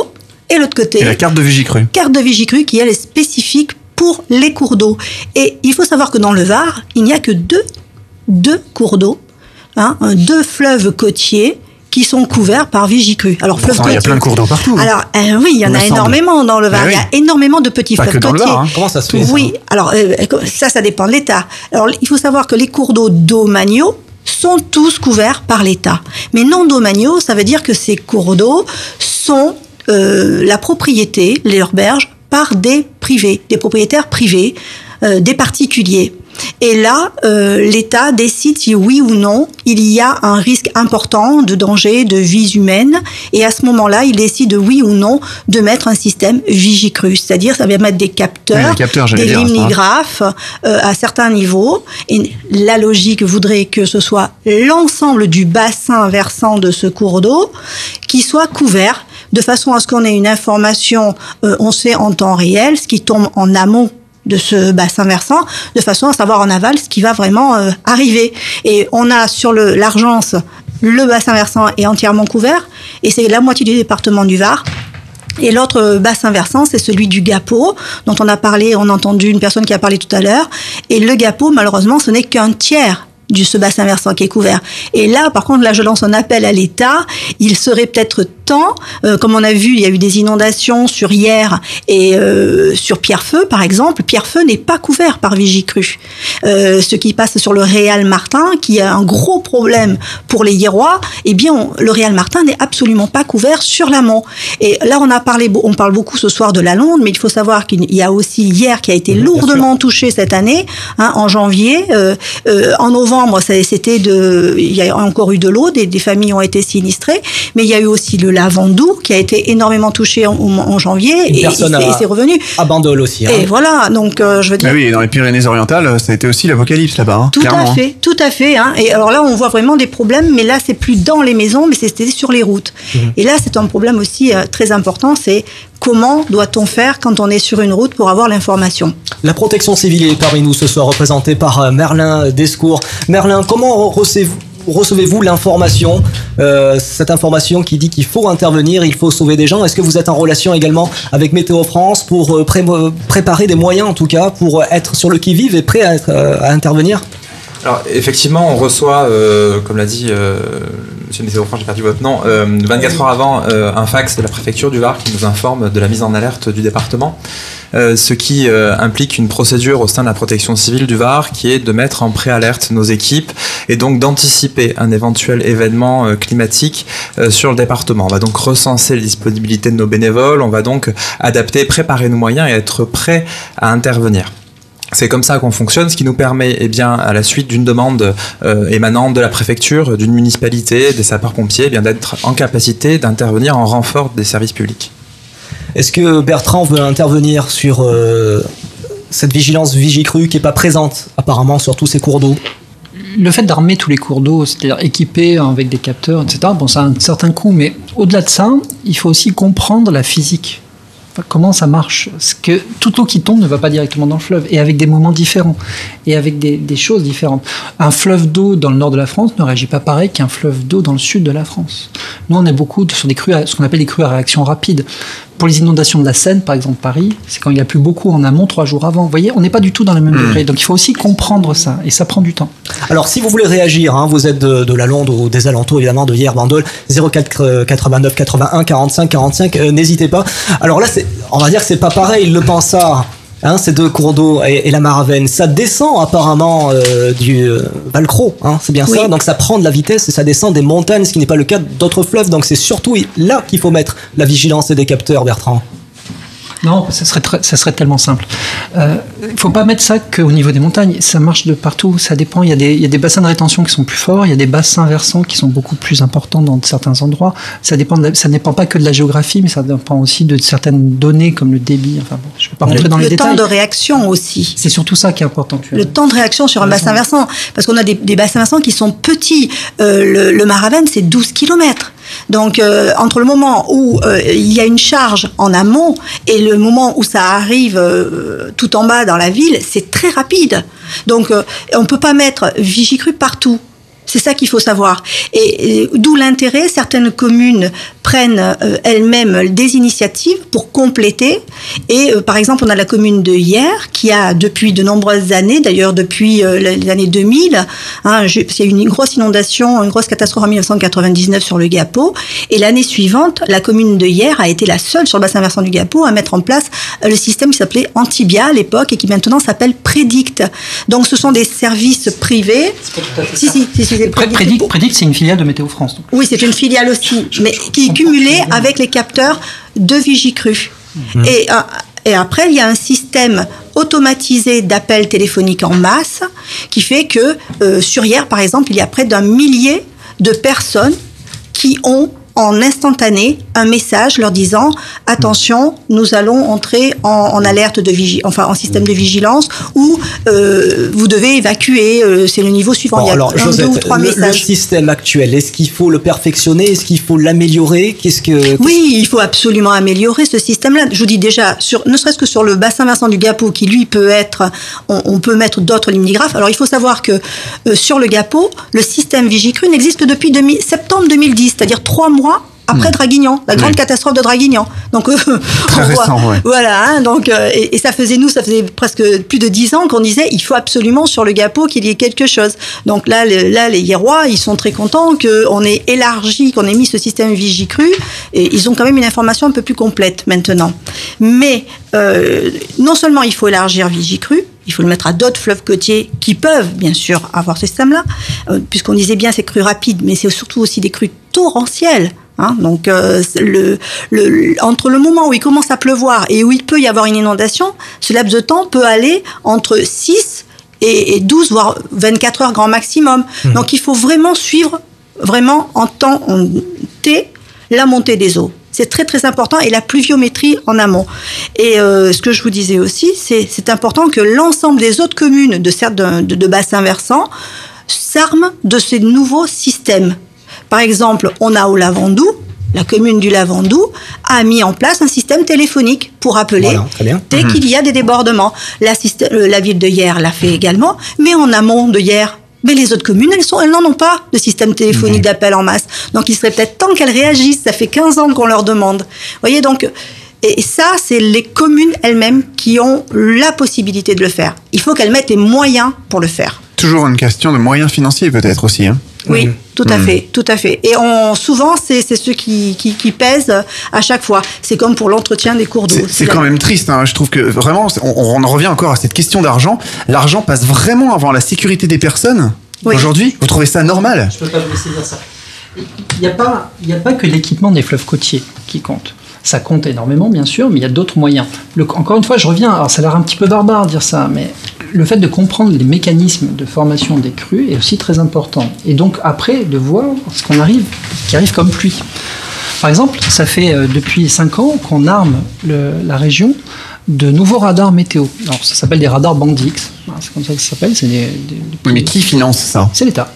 [SPEAKER 11] et l'autre côté
[SPEAKER 6] Et la carte de Vigicru.
[SPEAKER 11] carte de Vigicru qui elle est spécifique pour les cours d'eau. Et il faut savoir que dans le Var, il n'y a que deux, deux cours d'eau, hein, deux fleuves côtiers qui sont couverts par Vigicru. Alors fleuve
[SPEAKER 6] il y a plein de cours d'eau partout.
[SPEAKER 11] Alors euh, oui, il y en a
[SPEAKER 6] semble.
[SPEAKER 11] énormément dans le Var.
[SPEAKER 6] Eh
[SPEAKER 11] Il y
[SPEAKER 6] oui.
[SPEAKER 11] a énormément de petits
[SPEAKER 6] Pas
[SPEAKER 11] fleuves
[SPEAKER 6] que
[SPEAKER 11] côtiers.
[SPEAKER 6] Var, hein.
[SPEAKER 5] Comment ça se fait, ça
[SPEAKER 11] Oui. Alors euh, ça, ça dépend de l'État. Alors il faut savoir que les cours d'eau domaniaux sont tous couverts par l'État. Mais non domaniaux, ça veut dire que ces cours d'eau sont euh, la propriété, les berges, par des privés, des propriétaires privés, des particuliers. Et là, euh, l'État décide si oui ou non il y a un risque important de danger de vies humaines. Et à ce moment-là, il décide oui ou non de mettre un système Vigicru. C'est-à-dire, ça va mettre des capteurs,
[SPEAKER 6] Oui,
[SPEAKER 11] des limnigraphes euh, à certains niveaux. Et la logique voudrait que ce soit l'ensemble du bassin versant de ce cours d'eau qui soit couvert de façon à ce qu'on ait une information, euh, on sait en temps réel, ce qui tombe en amont de ce bassin versant, de façon à savoir en aval ce qui va vraiment euh, arriver. Et on a sur le l'Argence, le bassin versant est entièrement couvert, et c'est la moitié du département du Var. Et l'autre euh, bassin versant, c'est celui du Gapo, dont on a parlé, on a entendu une personne qui a parlé tout à l'heure. Et le Gapo, malheureusement, ce n'est qu'un tiers du ce bassin versant qui est couvert. Et là, par contre, là, je lance un appel à l'État. Il serait peut-être temps, euh, comme on a vu, il y a eu des inondations sur hier et euh, sur Pierrefeu, par exemple. Pierrefeu n'est pas couvert par Vigicru. Euh, ce qui passe sur le Réal Martin, qui a un gros problème pour les Hierois, eh bien, on- le Réal Martin n'est absolument pas couvert sur l'amont. Et là, on a parlé, on parle beaucoup ce soir de la Londe, mais il faut savoir qu'il y a aussi hier qui a été lourdement touché cette année, hein, en janvier. Euh, en novembre, c'était de, il y a encore eu de l'eau, des, des familles ont été sinistrées, mais il y a eu aussi le Lavandou qui a été énormément touché en, en janvier
[SPEAKER 5] Une
[SPEAKER 11] et,
[SPEAKER 5] personne
[SPEAKER 11] et et c'est revenu.
[SPEAKER 5] À Bandol aussi. hein.
[SPEAKER 11] Et voilà, donc euh, je veux dire.
[SPEAKER 6] Ah oui, dans les Pyrénées-Orientales, ça a été aussi l'apocalypse là-bas. hein,
[SPEAKER 11] Tout
[SPEAKER 6] clairement.
[SPEAKER 11] à fait, tout à fait. Hein. Et alors là, on voit vraiment des problèmes, mais là, c'est plus dans les maisons, mais c'était sur les routes. Et là, c'est un problème aussi euh, très important, c'est comment doit-on faire quand on est sur une route pour avoir l'information?
[SPEAKER 5] La protection civile est parmi nous ce soir, représentée par euh, Merlin Descours. Merlin, comment recevez-vous recevez-vous l'information, euh, cette information qui dit qu'il faut intervenir, il faut sauver des gens. Est-ce que vous êtes en relation également avec Météo France pour euh, pré- préparer des moyens en tout cas pour euh, être sur le qui-vive et prêt à intervenir?
[SPEAKER 23] Alors effectivement, on reçoit, euh, comme l'a dit euh, Monsieur Météo France, j'ai perdu votre nom, euh, 24 heures avant, euh, un fax de la préfecture du Var qui nous informe de la mise en alerte du département. Euh, ce qui implique une procédure au sein de la protection civile du Var qui est de mettre en préalerte nos équipes et donc d'anticiper un éventuel événement climatique sur le département. On va donc recenser les disponibilités de nos bénévoles, on va donc adapter, préparer nos moyens et être prêts à intervenir. C'est comme ça qu'on fonctionne, ce qui nous permet, eh bien, à la suite d'une demande euh, émanant de la préfecture, d'une municipalité, des sapeurs-pompiers, eh bien d'être en capacité d'intervenir en renfort des services publics.
[SPEAKER 5] Est-ce que Bertrand veut intervenir sur euh, cette vigilance Vigicru qui n'est pas présente apparemment sur tous ces cours d'eau?
[SPEAKER 7] Le fait d'armer tous les cours d'eau, c'est-à-dire équipés avec des capteurs, etc., bon, ça a un certain coût, mais au-delà de ça, il faut aussi comprendre la physique comment ça marche Parce que toute l'eau qui tombe ne va pas directement dans le fleuve, et avec des moments différents, et avec des, choses différentes. Un fleuve d'eau dans le nord de la France ne réagit pas pareil qu'un fleuve d'eau dans le sud de la France. Nous, on est beaucoup sur des crues, ce qu'on appelle des crues à réaction rapide. Pour les inondations de la Seine, par exemple Paris, c'est quand il a plu beaucoup en amont trois jours avant. Vous voyez, on n'est pas du tout dans le même degré. Donc il faut aussi comprendre ça, et ça prend du temps.
[SPEAKER 5] Alors, si vous voulez réagir, hein, vous êtes de, de la Londe ou des alentours, évidemment, de hier, Bandol, 04 euh, 89 81 45 45, euh, n'hésitez pas. Alors là, on va dire que c'est pas pareil, le Pansard. Hein, ces deux cours d'eau et, et la Maravenne, ça descend apparemment euh, du euh, Valcro, hein, c'est bien ça. Donc ça prend de la vitesse et ça descend des montagnes, ce qui n'est pas le cas d'autres fleuves. Donc c'est surtout là qu'il faut mettre la vigilance et des capteurs, Bertrand.
[SPEAKER 7] Non, ça serait, très- ça serait tellement simple. Euh, Il ne faut pas mettre ça qu'au niveau des montagnes. Ça marche de partout. Ça dépend. Il y, a des, il y a des bassins de rétention qui sont plus forts. Il y a des bassins versants qui sont beaucoup plus importants dans certains endroits. Ça dépend. de ça ne dépend pas que de la géographie, mais ça dépend aussi de certaines données comme le débit. Enfin bon, je ne vais pas rentrer dans
[SPEAKER 11] le temps de réaction aussi.
[SPEAKER 7] C'est surtout ça qui est important. Tu as
[SPEAKER 11] Le temps de réaction sur un bassin versant. Parce qu'on a des, des bassins versants qui sont petits. Euh, le, le c'est 12 km. Donc, euh, entre le moment où euh, il y a une charge en amont et le moment où ça arrive euh, tout en bas dans la ville, c'est très rapide. Donc, on ne peut pas mettre Vigicru partout. C'est ça qu'il faut savoir. Et, et d'où l'intérêt, certaines communes prennent euh, elles-mêmes des initiatives pour compléter. Et euh, par exemple, on a la commune de Hier qui a depuis de nombreuses années, d'ailleurs depuis euh, les années 2000, hein, je- il y a eu une grosse inondation, une grosse catastrophe en 1999 sur le Gapo. Et l'année suivante, la commune de Hier a été la seule sur le bassin versant du Gapo à mettre en place euh, le système qui s'appelait Antibia à l'époque et qui maintenant s'appelle Prédict. Donc ce sont des services privés. Si, si, si, si, c'est
[SPEAKER 7] Pré- Prédict, Prédict, c'est une filiale de Météo France. donc.
[SPEAKER 11] oui, c'est une filiale aussi, mais qui est cumulée avec les capteurs de Vigicru. Et, euh, et après, il y a un système automatisé d'appels téléphoniques en masse qui fait que euh, sur hier, par exemple, il y a près d'un millier de personnes qui ont en instantané un message leur disant attention nous allons entrer en, en alerte de vigi enfin en système de vigilance ou euh, vous devez évacuer euh, c'est le niveau suivant
[SPEAKER 5] Bon,
[SPEAKER 11] il y a
[SPEAKER 5] alors,
[SPEAKER 11] un,
[SPEAKER 5] Josette,
[SPEAKER 11] deux ou trois
[SPEAKER 5] le, le
[SPEAKER 11] messages
[SPEAKER 5] système actuel, est-ce qu'il faut le perfectionner? Est-ce qu'il faut l'améliorer? Qu'est-ce que
[SPEAKER 11] Oui, il faut absolument améliorer ce système-là. Je vous dis déjà, sur, ne serait-ce que sur le bassin versant du Gapo, qui lui peut être, on, on peut mettre d'autres limnigraphes. Alors il faut savoir que euh, sur le Gapo, le système Vigicru n'existe que depuis 2000 septembre 2010, c'est-à-dire trois mois droit après Draguignan, la grande
[SPEAKER 6] Oui.
[SPEAKER 11] catastrophe de Draguignan. Donc [LAUGHS] euh,
[SPEAKER 6] Très
[SPEAKER 11] on voit-
[SPEAKER 6] récent, ouais.
[SPEAKER 11] voilà. hein, donc euh, et, et ça faisait nous, ça faisait presque plus de dix ans qu'on disait il faut absolument sur le Gapo qu'il y ait quelque chose. Donc là, le- là les Hierois, ils sont très contents qu'on ait élargi, qu'on ait mis ce système Vigicru et ils ont quand même une information un peu plus complète maintenant. Mais euh, non seulement il faut élargir Vigicru, il faut le mettre à d'autres fleuves côtiers qui peuvent, bien sûr, avoir ce système-là, euh, puisqu'on disait bien c'est crues rapides, mais c'est surtout aussi des crues torrentielles. Hein. donc, euh, le, le- entre le moment où il commence à pleuvoir et où il peut y avoir une inondation, ce laps de temps peut aller entre 6 et, et 12, voire 24 heures grand maximum. Donc, il faut vraiment suivre, vraiment en temps en T, la montée des eaux. C'est très très important et la pluviométrie en amont. Et euh, ce que je vous disais aussi, c'est important que l'ensemble des autres communes de, certes de, de, de bassins versants s'arment de ces nouveaux systèmes. Par exemple, on a au Lavandou, la commune du Lavandou a mis en place un système téléphonique pour appeler
[SPEAKER 5] Voilà,
[SPEAKER 11] dès
[SPEAKER 5] Mhm.
[SPEAKER 11] qu'il y a des débordements. La, euh, la ville de Hier l'a fait également, mais en amont de Hier. Mais les autres communes, elles sont- elles n'en ont pas de système téléphonique d'appel en masse. Donc il serait peut-être temps qu'elles réagissent. Ça fait 15 ans qu'on leur demande. Vous voyez, donc, et ça, c'est les communes elles-mêmes qui ont la possibilité de le faire. Il faut qu'elles mettent les moyens pour le faire.
[SPEAKER 6] Toujours une question de moyens financiers peut-être aussi. Hein.
[SPEAKER 11] Oui, tout à
[SPEAKER 6] Mhm.
[SPEAKER 11] fait, tout à fait. Et on, souvent, c'est c'est ceux qui, qui, qui pèsent à chaque fois. C'est comme pour l'entretien des cours d'eau.
[SPEAKER 6] C'est- quand même triste, hein. je trouve que vraiment, on, on en revient encore à cette question d'argent. L'argent passe vraiment avant la sécurité des personnes
[SPEAKER 7] Oui.
[SPEAKER 6] aujourd'hui Vous trouvez ça normal?
[SPEAKER 7] Je peux pas vous laisser dire ça. Il n'y a, pas- il y a pas que l'équipement des fleuves côtiers qui compte. Ça compte énormément, bien sûr, mais il y a d'autres moyens. Le- encore une fois, je reviens, alors ça a l'air un petit peu barbare de dire ça, mais le fait de comprendre les mécanismes de formation des crues est aussi très important. Et donc après, de voir ce qu'on arrive, qui arrive comme pluie. Par exemple, ça fait euh, depuis 5 ans qu'on arme le- la région de nouveaux radars météo. Alors ça s'appelle des radars Bandix, c'est comme ça que ça s'appelle. Des, des- des
[SPEAKER 6] Oui, mais qui finance ça?
[SPEAKER 7] C'est l'État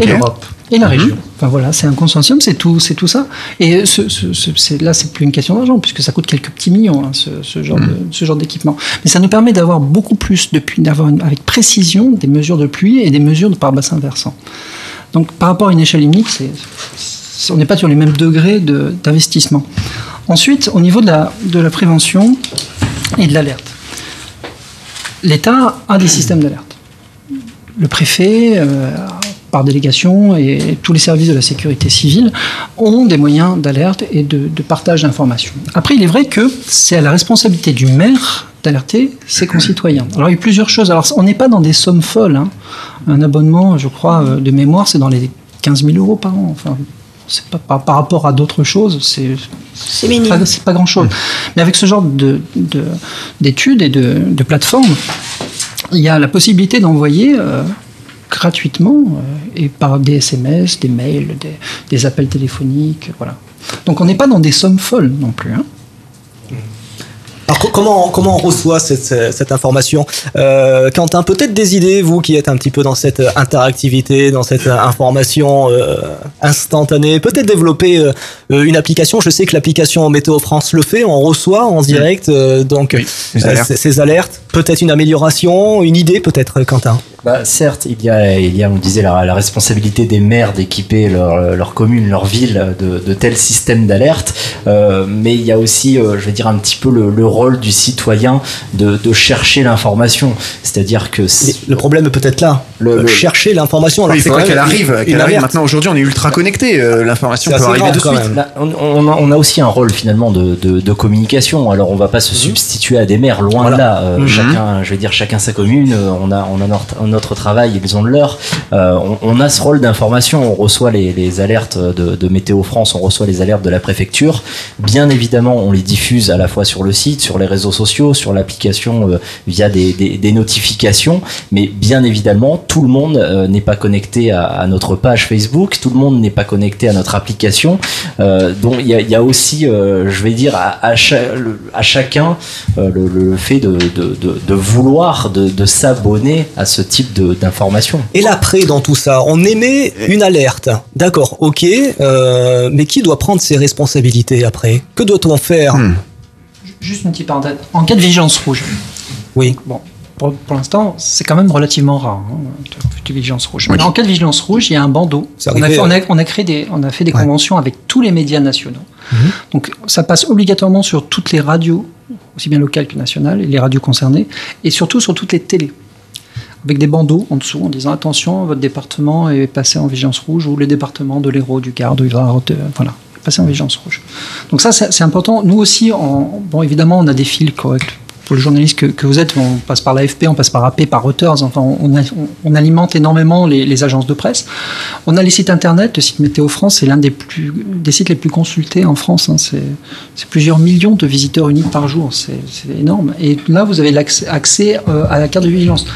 [SPEAKER 7] et l'Europe. Et la
[SPEAKER 6] Mhm.
[SPEAKER 7] région. Enfin voilà, c'est un consortium, c'est tout, c'est tout ça. Et ce, ce- ce- là, c'est plus une question d'argent, puisque ça coûte quelques petits millions, hein, ce, genre
[SPEAKER 6] Mhm.
[SPEAKER 7] de, ce genre d'équipement. Mais ça nous permet d'avoir beaucoup plus, depuis, d'avoir avec précision des mesures de pluie et des mesures de par bassin versant. Donc par rapport à une échelle unique, on n'est pas sur les mêmes degrés de- d'investissement. Ensuite, au niveau de la, de la prévention et de l'alerte, l'État a des systèmes d'alerte. Le préfet, euh, par délégation, et tous les services de la sécurité civile ont des moyens d'alerte et de, de partage d'informations. Après, il est vrai que c'est à la responsabilité du maire d'alerter ses concitoyens. Alors, il y a plusieurs choses. Alors, on n'est pas dans des sommes folles. hein. Un abonnement, je crois, euh, de mémoire, c'est dans les 15 000 euros par an. Enfin, c'est pas par, par rapport à d'autres choses, c'est
[SPEAKER 11] C'est minime.
[SPEAKER 7] pas, c'est pas grand chose. Mais avec ce genre de- de- d'études et de, de plateformes, il y a la possibilité d'envoyer euh, gratuitement euh, et par des SMS, des mails, des, des appels téléphoniques, voilà. Donc on n'est pas dans des sommes folles non plus. hein.
[SPEAKER 5] Alors co- comment, comment on reçoit cette, information? Euh, Quentin, peut-être des idées, vous qui êtes un petit peu dans cette interactivité, dans cette information euh, instantanée, peut-être développer euh, une application. Je sais que l'application Météo France le fait, on reçoit en direct euh, donc euh,
[SPEAKER 6] alertes.
[SPEAKER 5] ces alertes. Peut-être une amélioration, une idée peut-être, Quentin?
[SPEAKER 12] Bah, certes, il y a, il y a, on disait, la, la responsabilité des maires d'équiper leur, leur commune, leur ville de, de tels systèmes d'alerte, euh, mais il y a aussi, euh, je vais dire, un petit peu le, le rôle du citoyen de, de chercher l'information. C'est-à-dire que...
[SPEAKER 5] Le problème est peut-être là,
[SPEAKER 12] Le-
[SPEAKER 5] euh,
[SPEAKER 12] le-
[SPEAKER 5] chercher l'information. Alors,
[SPEAKER 6] Oui, il
[SPEAKER 5] c'est
[SPEAKER 6] faudrait qu'elle arrive. qu'elle arrive. Maintenant, aujourd'hui, on est ultra connecté. euh, L'information
[SPEAKER 5] C'est
[SPEAKER 6] peut arriver de suite.
[SPEAKER 12] Là, on, on a, on a aussi un rôle finalement de, de- de communication. Alors on va pas se substituer à des maires, loin
[SPEAKER 5] Voilà.
[SPEAKER 12] de là. Euh,
[SPEAKER 6] Mhm.
[SPEAKER 12] Chacun, je vais dire, chacun sa commune. On a, on a notre, notre travail, ils ont le leur. Euh, on, a ce rôle d'information. On reçoit les, alertes de, Météo France, on reçoit les alertes de la préfecture. Bien évidemment, on les diffuse à la fois sur le site, sur les réseaux sociaux, sur l'application euh, via des, notifications. Mais bien évidemment, tout le monde euh, n'est pas connecté à, notre page Facebook. Tout le monde n'est pas connecté à notre application. Donc il y a, aussi, je vais dire, à, chacun le, fait de, vouloir, de s'abonner à ce type de- d'informations.
[SPEAKER 5] Et l'après dans tout ça, on émet une alerte. D'accord, ok, euh, mais qui doit prendre ses responsabilités après? Que doit-on faire?
[SPEAKER 7] Juste une petite parenthèse. En cas de vigilance rouge.
[SPEAKER 5] Oui.
[SPEAKER 7] Bon, pour, pour l'instant, c'est quand même relativement rare, hein, de, de vigilance rouge.
[SPEAKER 5] Oui.
[SPEAKER 7] Mais en cas de vigilance rouge, il y a un bandeau. On a, fait, on, a,
[SPEAKER 5] ouais.
[SPEAKER 7] on a créé des, on a fait des conventions avec tous les médias nationaux. Donc, ça passe obligatoirement sur toutes les radios, aussi bien locales que nationales, et les radios concernées, et surtout sur toutes les télés. Avec des bandeaux en dessous en disant attention, votre département est passé en vigilance rouge, ou les départements de l'Hérault, du Gard, du Var, voilà, passé en vigilance rouge. Donc ça, c'est important. Nous aussi, bon, évidemment, on a des fils corrects. Pour le journaliste que, que vous êtes, on passe par l'AFP, on passe par AP, par Reuters, enfin, on, alimente énormément les, agences de presse. On a les sites internet, le site Météo France, c'est l'un des, des sites les plus consultés en France. hein. C'est plusieurs millions de visiteurs uniques par jour, c'est c'est énorme. Et là, vous avez l'accès accès, euh, à la carte de vigilance.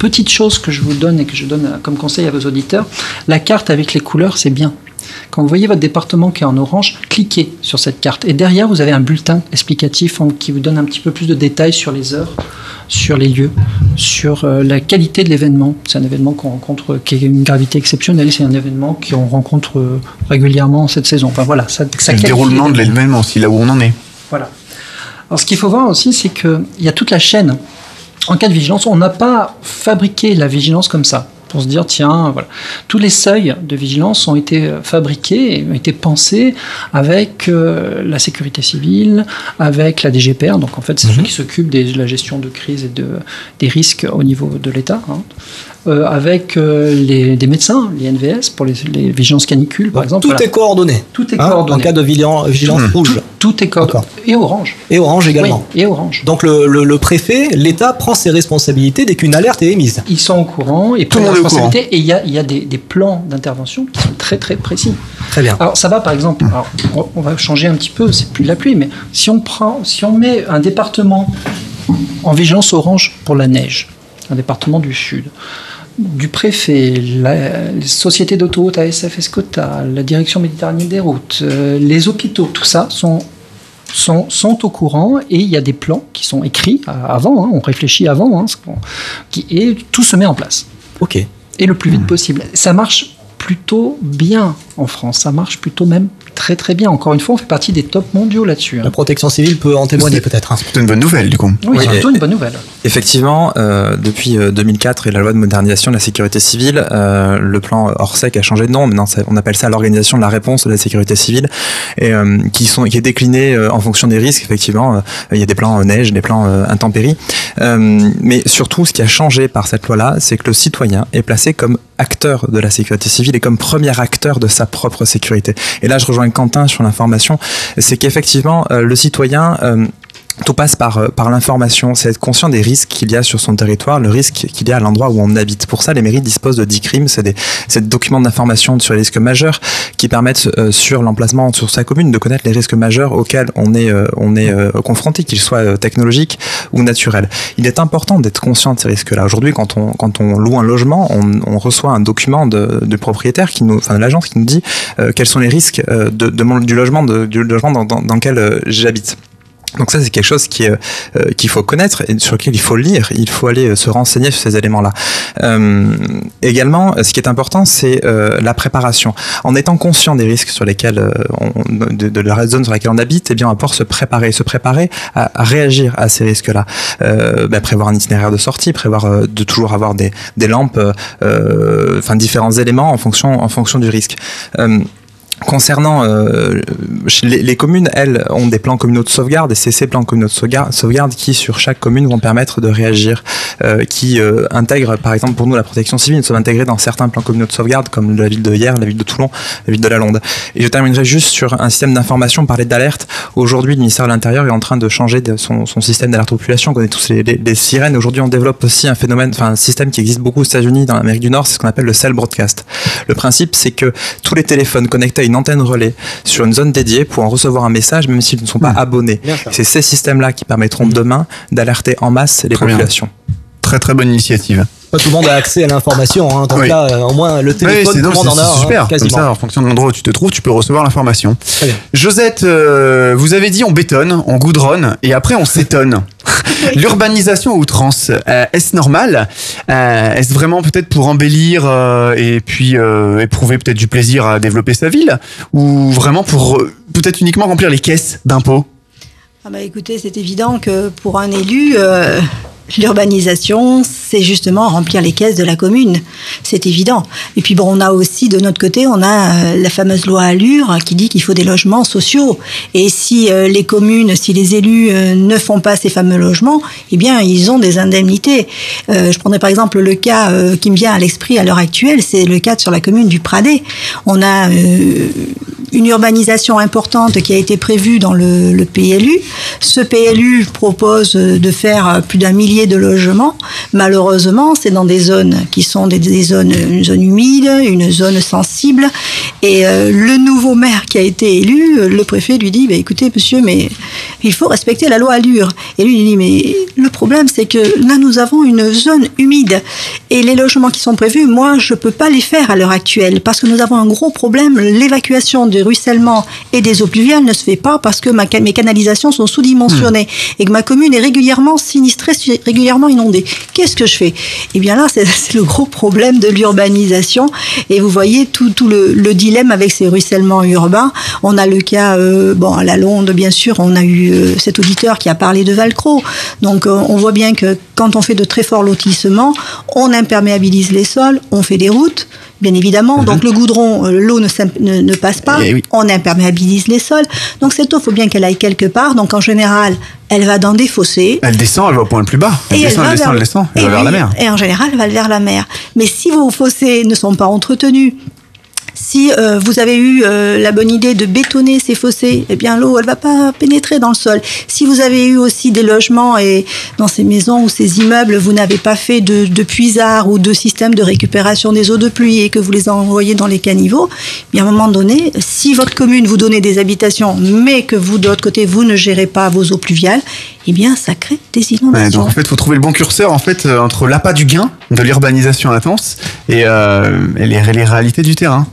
[SPEAKER 7] Petite chose que je vous donne et que je donne euh, comme conseil à vos auditeurs, la carte avec les couleurs, c'est bien. Quand vous voyez votre département qui est en orange, cliquez sur cette carte. Et derrière, vous avez un bulletin explicatif qui vous donne un petit peu plus de détails sur les heures, sur les lieux, sur euh, la qualité de l'événement. C'est un événement qu'on rencontre, qui est une gravité exceptionnelle. C'est un événement qu'on rencontre euh, régulièrement cette saison. Enfin voilà, ça,
[SPEAKER 6] le déroulement de
[SPEAKER 7] l'événement
[SPEAKER 6] aussi, là où on en est.
[SPEAKER 7] Voilà. Alors, ce qu'il faut voir aussi, c'est qu'il y a toute la chaîne. En cas de vigilance, on n'a pas fabriqué la vigilance comme ça. Pour se dire, tiens, voilà. Tous les seuils de vigilance ont été euh, fabriqués ont été pensés avec euh, la sécurité civile, avec la DGPR. Donc, en fait, c'est ceux qui s'occupent de la gestion de crise et de, des risques au niveau de l'État. hein. Euh, avec euh, les, des médecins, les NVS, pour les, les vigilances canicules, par exemple.
[SPEAKER 5] Tout
[SPEAKER 7] Voilà.
[SPEAKER 5] est coordonné.
[SPEAKER 7] Tout est
[SPEAKER 5] Hein,
[SPEAKER 7] coordonné.
[SPEAKER 5] En cas de vigilan- vigilance
[SPEAKER 7] Mmh.
[SPEAKER 5] rouge.
[SPEAKER 7] Tout est coordonné. Et orange.
[SPEAKER 5] Et orange également.
[SPEAKER 7] Oui, et orange.
[SPEAKER 5] Donc le, le- le préfet, l'État prend ses responsabilités dès qu'une alerte est émise.
[SPEAKER 7] Ils sont au courant et
[SPEAKER 5] Tout le
[SPEAKER 7] prennent
[SPEAKER 5] monde est au
[SPEAKER 7] responsabilité. Et il y a, il y a des, des plans d'intervention qui sont très très précis.
[SPEAKER 5] Très bien.
[SPEAKER 7] Alors ça va par exemple, alors, on va changer un petit peu, c'est plus de la pluie, mais si on prend, si on met un département en vigilance orange pour la neige, un département du sud, du préfet, la, les sociétés d'autoroutes ASF Escota, la direction méditerranéenne des routes, euh, les hôpitaux, tout ça sont sont, sont au courant et il y a des plans qui sont écrits avant, hein, on réfléchit avant, hein, qui, et tout se met en place.
[SPEAKER 5] Ok.
[SPEAKER 7] Et le plus vite possible. Ça marche plutôt bien en France. Ça marche plutôt même très très bien. Encore une fois, on fait partie des tops mondiaux là-dessus. hein.
[SPEAKER 5] La protection civile peut en témoigner peut-être. hein.
[SPEAKER 6] C'est une bonne nouvelle du coup.
[SPEAKER 7] Oui,
[SPEAKER 23] Oui,
[SPEAKER 7] c'est plutôt une bonne nouvelle.
[SPEAKER 23] Effectivement, euh, depuis euh, 2004 et la loi de modernisation de la sécurité civile, euh, le plan Orsec a changé de nom. Maintenant, on appelle ça l'organisation de la réponse de la sécurité civile, et euh, qui sont qui est décliné euh, en fonction des risques. Effectivement, euh, il y a des plans euh, neige, des plans euh, intempéries, Euh, mais surtout, ce qui a changé par cette loi-là, c'est que le citoyen est placé comme acteur de la sécurité civile et comme premier acteur de sa propre sécurité. Et là, je rejoins Quentin sur l'information, c'est qu'effectivement, euh, le citoyen euh, tout passe par, euh, par l'information, c'est être conscient des risques qu'il y a sur son territoire, le risque qu'il y a à l'endroit où on habite. Pour ça, les mairies disposent de 10 crimes, c'est des, des documents d'information sur les risques majeurs qui permettent euh, sur l'emplacement sur sa commune de connaître les risques majeurs auxquels on est, euh, on est euh, confronté, qu'ils soient technologiques ou naturels. Il est important d'être conscient de ces risques-là. Aujourd'hui, quand on, quand on loue un logement, on, reçoit un document de, du propriétaire, qui nous, enfin de l'agence qui nous dit quels sont les risques de, de du logement, de- du logement dans, dans, lequel j'habite. Donc ça c'est quelque chose qui, est, euh, qu'il faut connaître et sur lequel il faut lire, il faut aller euh, se renseigner sur ces éléments-là. Euh, également, euh, ce qui est important, c'est euh, la préparation. En étant conscient des risques sur lesquels euh, on, de, la zone sur laquelle on habite, eh bien on va pouvoir se préparer, se préparer à, réagir à ces risques-là. Euh, bah, prévoir un itinéraire de sortie, prévoir euh, de toujours avoir des, des lampes, euh, enfin différents éléments en fonction en fonction du risque. Concernant euh, les, communes, elles ont des plans communaux de sauvegarde et c'est ces plans communaux de sauvegarde, qui sur chaque commune vont permettre de réagir, euh, qui euh, intègrent par exemple pour nous la protection civile, nous sommes intégrés dans certains plans communaux de sauvegarde comme la ville de Hier, la ville de Toulon, la ville de la Londe. Et je terminerai juste sur un système d'information, parler d'alerte. Aujourd'hui, le ministère de l'Intérieur est en train de changer son, système d'alerte population. On connaît tous les, sirènes. Aujourd'hui, on développe aussi un phénomène, enfin un système qui existe beaucoup aux États-Unis, dans l'Amérique du Nord, c'est ce qu'on appelle le cell broadcast. Le principe, c'est que tous les téléphones connectés à antenne relais sur une zone dédiée pourront recevoir un message même s'ils ne sont pas abonnés. C'est ces systèmes-là qui permettront demain d'alerter en masse les
[SPEAKER 6] Très bien.
[SPEAKER 23] populations.
[SPEAKER 6] Très très bonne initiative.
[SPEAKER 5] Pas tout le monde a accès à l'information, hein, donc
[SPEAKER 6] Oui.
[SPEAKER 5] là, euh, au moins le
[SPEAKER 6] Oui,
[SPEAKER 5] téléphone,
[SPEAKER 6] c'est
[SPEAKER 5] tout le monde en a,
[SPEAKER 6] c'est
[SPEAKER 5] hein,
[SPEAKER 6] super. Comme
[SPEAKER 5] quasiment.
[SPEAKER 6] ça, en fonction de l'endroit où tu te trouves, tu peux recevoir l'information. Josette, euh, vous avez dit on bétonne, on goudronne et après on s'étonne. [LAUGHS] L'urbanisation à outrance, euh, est-ce normal? Euh, Est-ce vraiment peut-être pour embellir euh, et puis euh, éprouver peut-être du plaisir à développer sa ville? Ou vraiment pour euh, peut-être uniquement remplir les caisses d'impôts?
[SPEAKER 11] Ah bah écoutez, c'est évident que pour un élu, euh, l'urbanisation, c'est justement remplir les caisses de la commune. C'est évident. Et puis bon, on a aussi de notre côté, on a euh, la fameuse loi Allure qui dit qu'il faut des logements sociaux. Et si euh, les communes, si les élus euh, ne font pas ces fameux logements, eh bien, ils ont des indemnités. Je prendrai par exemple le cas qui me vient à l'esprit à l'heure actuelle, c'est le cas sur la commune du Pradet. On a une urbanisation importante qui a été prévue dans le, PLU. Ce PLU propose de faire plus d'un millier de logements. Malheureusement, c'est dans des zones qui sont des, des zones, une zone humide, une zone sensible. Et euh, le nouveau maire qui a été élu, euh, le préfet lui dit, bah, écoutez, monsieur, mais il faut respecter la loi Allure. Et lui, il dit, mais le problème, c'est que là, nous avons une zone humide. Et les logements qui sont prévus, moi, je peux pas les faire à l'heure actuelle parce que nous avons un gros problème. L'évacuation du ruissellement et des eaux pluviales ne se fait pas parce que ma, mes canalisations sont sous-dimensionnées et que ma commune est régulièrement sinistrée, régulièrement inondée. Qu'est-ce que je fais? Eh bien là, [LAUGHS] c'est le gros problème de l'urbanisation. Et vous voyez tout, tout le, le dilemme avec ces ruissellements urbains. On a le cas, euh, bon, à la Londe, bien sûr, on a eu euh, cet auditeur qui a parlé de Valcro. Donc euh, on voit bien que quand on fait de très forts lotissements, on imperméabilise les sols, on fait des routes. Bien évidemment, donc le goudron, l'eau ne, ne, ne passe pas,
[SPEAKER 6] Eh oui.
[SPEAKER 11] on imperméabilise les sols. Donc cette eau, faut bien qu'elle aille quelque part. Donc en général, elle va dans des fossés.
[SPEAKER 6] Elle descend, elle va au point le plus bas. Elle
[SPEAKER 11] Et
[SPEAKER 6] descend, elle descend, elle descend, elle
[SPEAKER 11] et
[SPEAKER 6] va vers la mer.
[SPEAKER 11] Et en général, elle va vers la mer. Mais si vos fossés ne sont pas entretenus, si euh, vous avez eu euh, la bonne idée de bétonner ces fossés, eh bien l'eau, elle va pas pénétrer dans le sol. Si vous avez eu aussi des logements et dans ces maisons ou ces immeubles, vous n'avez pas fait de, de puisard ou de système de récupération des eaux de pluie et que vous les envoyez dans les caniveaux, eh bien à un moment donné, si votre commune vous donnez des habitations, mais que vous de l'autre côté vous ne gérez pas vos eaux pluviales, eh bien ça crée des
[SPEAKER 6] Ouais,
[SPEAKER 11] inondations.
[SPEAKER 6] donc en fait, faut trouver le bon curseur en fait euh, entre l'appât du gain de l'urbanisation intense et, euh, et les, les réalités du terrain.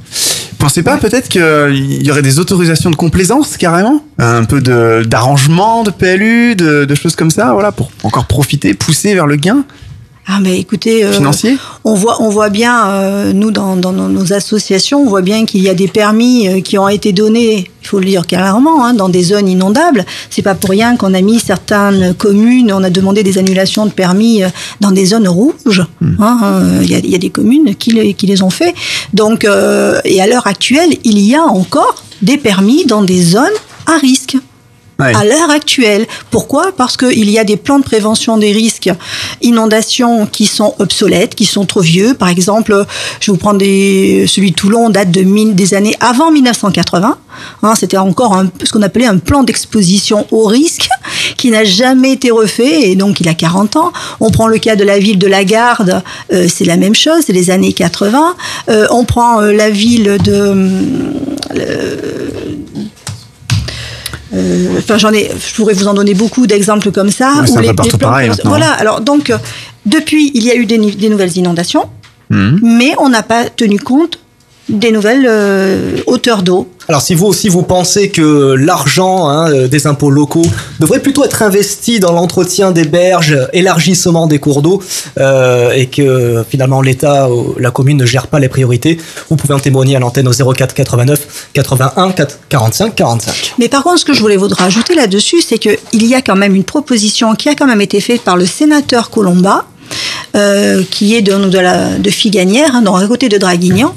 [SPEAKER 6] Pensez pas peut-être qu'il y aurait des autorisations de complaisance carrément, un peu de d'arrangement de PLU, de, de choses comme ça, voilà, pour encore profiter, pousser vers le gain?
[SPEAKER 11] Ah mais écoutez, euh,
[SPEAKER 6] Financier
[SPEAKER 11] on voit on voit bien euh, nous dans, dans nos, associations, on voit bien qu'il y a des permis euh, qui ont été donnés, il faut le dire clairement, hein, dans des zones inondables. C'est pas pour rien qu'on a mis certaines communes, on a demandé des annulations de permis dans des zones rouges. hein, euh, Il y, a, il y a des communes qui, les- qui les ont fait. Donc euh, et à l'heure actuelle, il y a encore des permis dans des zones à risque. À l'heure actuelle. Pourquoi? Parce qu'il y a des plans de prévention des risques inondations qui sont obsolètes, qui sont trop vieux. Par exemple, je vais vous prendre des, celui de Toulon date de mille- des années avant 1980. Hein, C'était encore un, ce qu'on appelait un plan d'exposition au risque qui n'a jamais été refait et donc il a 40 ans. On prend le cas de la ville de Lagarde, euh, c'est la même chose, c'est les années 80. Euh, on prend euh, la ville de euh, Enfin, j'en ai, je pourrais vous en donner beaucoup d'exemples comme ça.
[SPEAKER 6] Ouais,
[SPEAKER 11] où les-
[SPEAKER 6] partout pareil maintenant,
[SPEAKER 11] Voilà.
[SPEAKER 6] hein.
[SPEAKER 11] Alors donc, euh, depuis, il y a eu des, nouvelles inondations,
[SPEAKER 6] Mhm.
[SPEAKER 11] mais on n'a pas tenu compte des nouvelles euh, hauteurs d'eau.
[SPEAKER 5] Alors si vous aussi vous pensez que l'argent hein, euh, des impôts locaux devrait plutôt être investi dans l'entretien des berges, élargissement des cours d'eau, euh, et que finalement l'État ou la commune ne gère pas les priorités, vous pouvez en témoigner à l'antenne au 04 89 81 4 45 45.
[SPEAKER 11] Mais par contre, ce que je voulais vous rajouter là-dessus, c'est qu'il y a quand même une proposition qui a quand même été faite par le sénateur Colomba, euh, qui est de, de, la, Figanière, hein, à côté de Draguignan.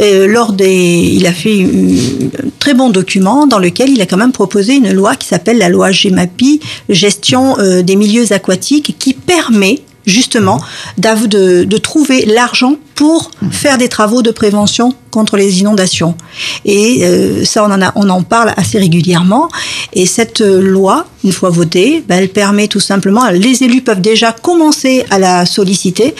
[SPEAKER 11] Euh, lors des, il a fait un très bon document dans lequel il a quand même proposé une loi qui s'appelle la loi GEMAPI, gestion euh, des milieux aquatiques, qui permet justement de trouver l'argent pour faire des travaux de prévention contre les inondations. Et euh, ça, on en, a, on en parle assez régulièrement. Et cette euh, loi, une fois votée, ben, elle permet tout simplement, les élus peuvent déjà commencer à la solliciter,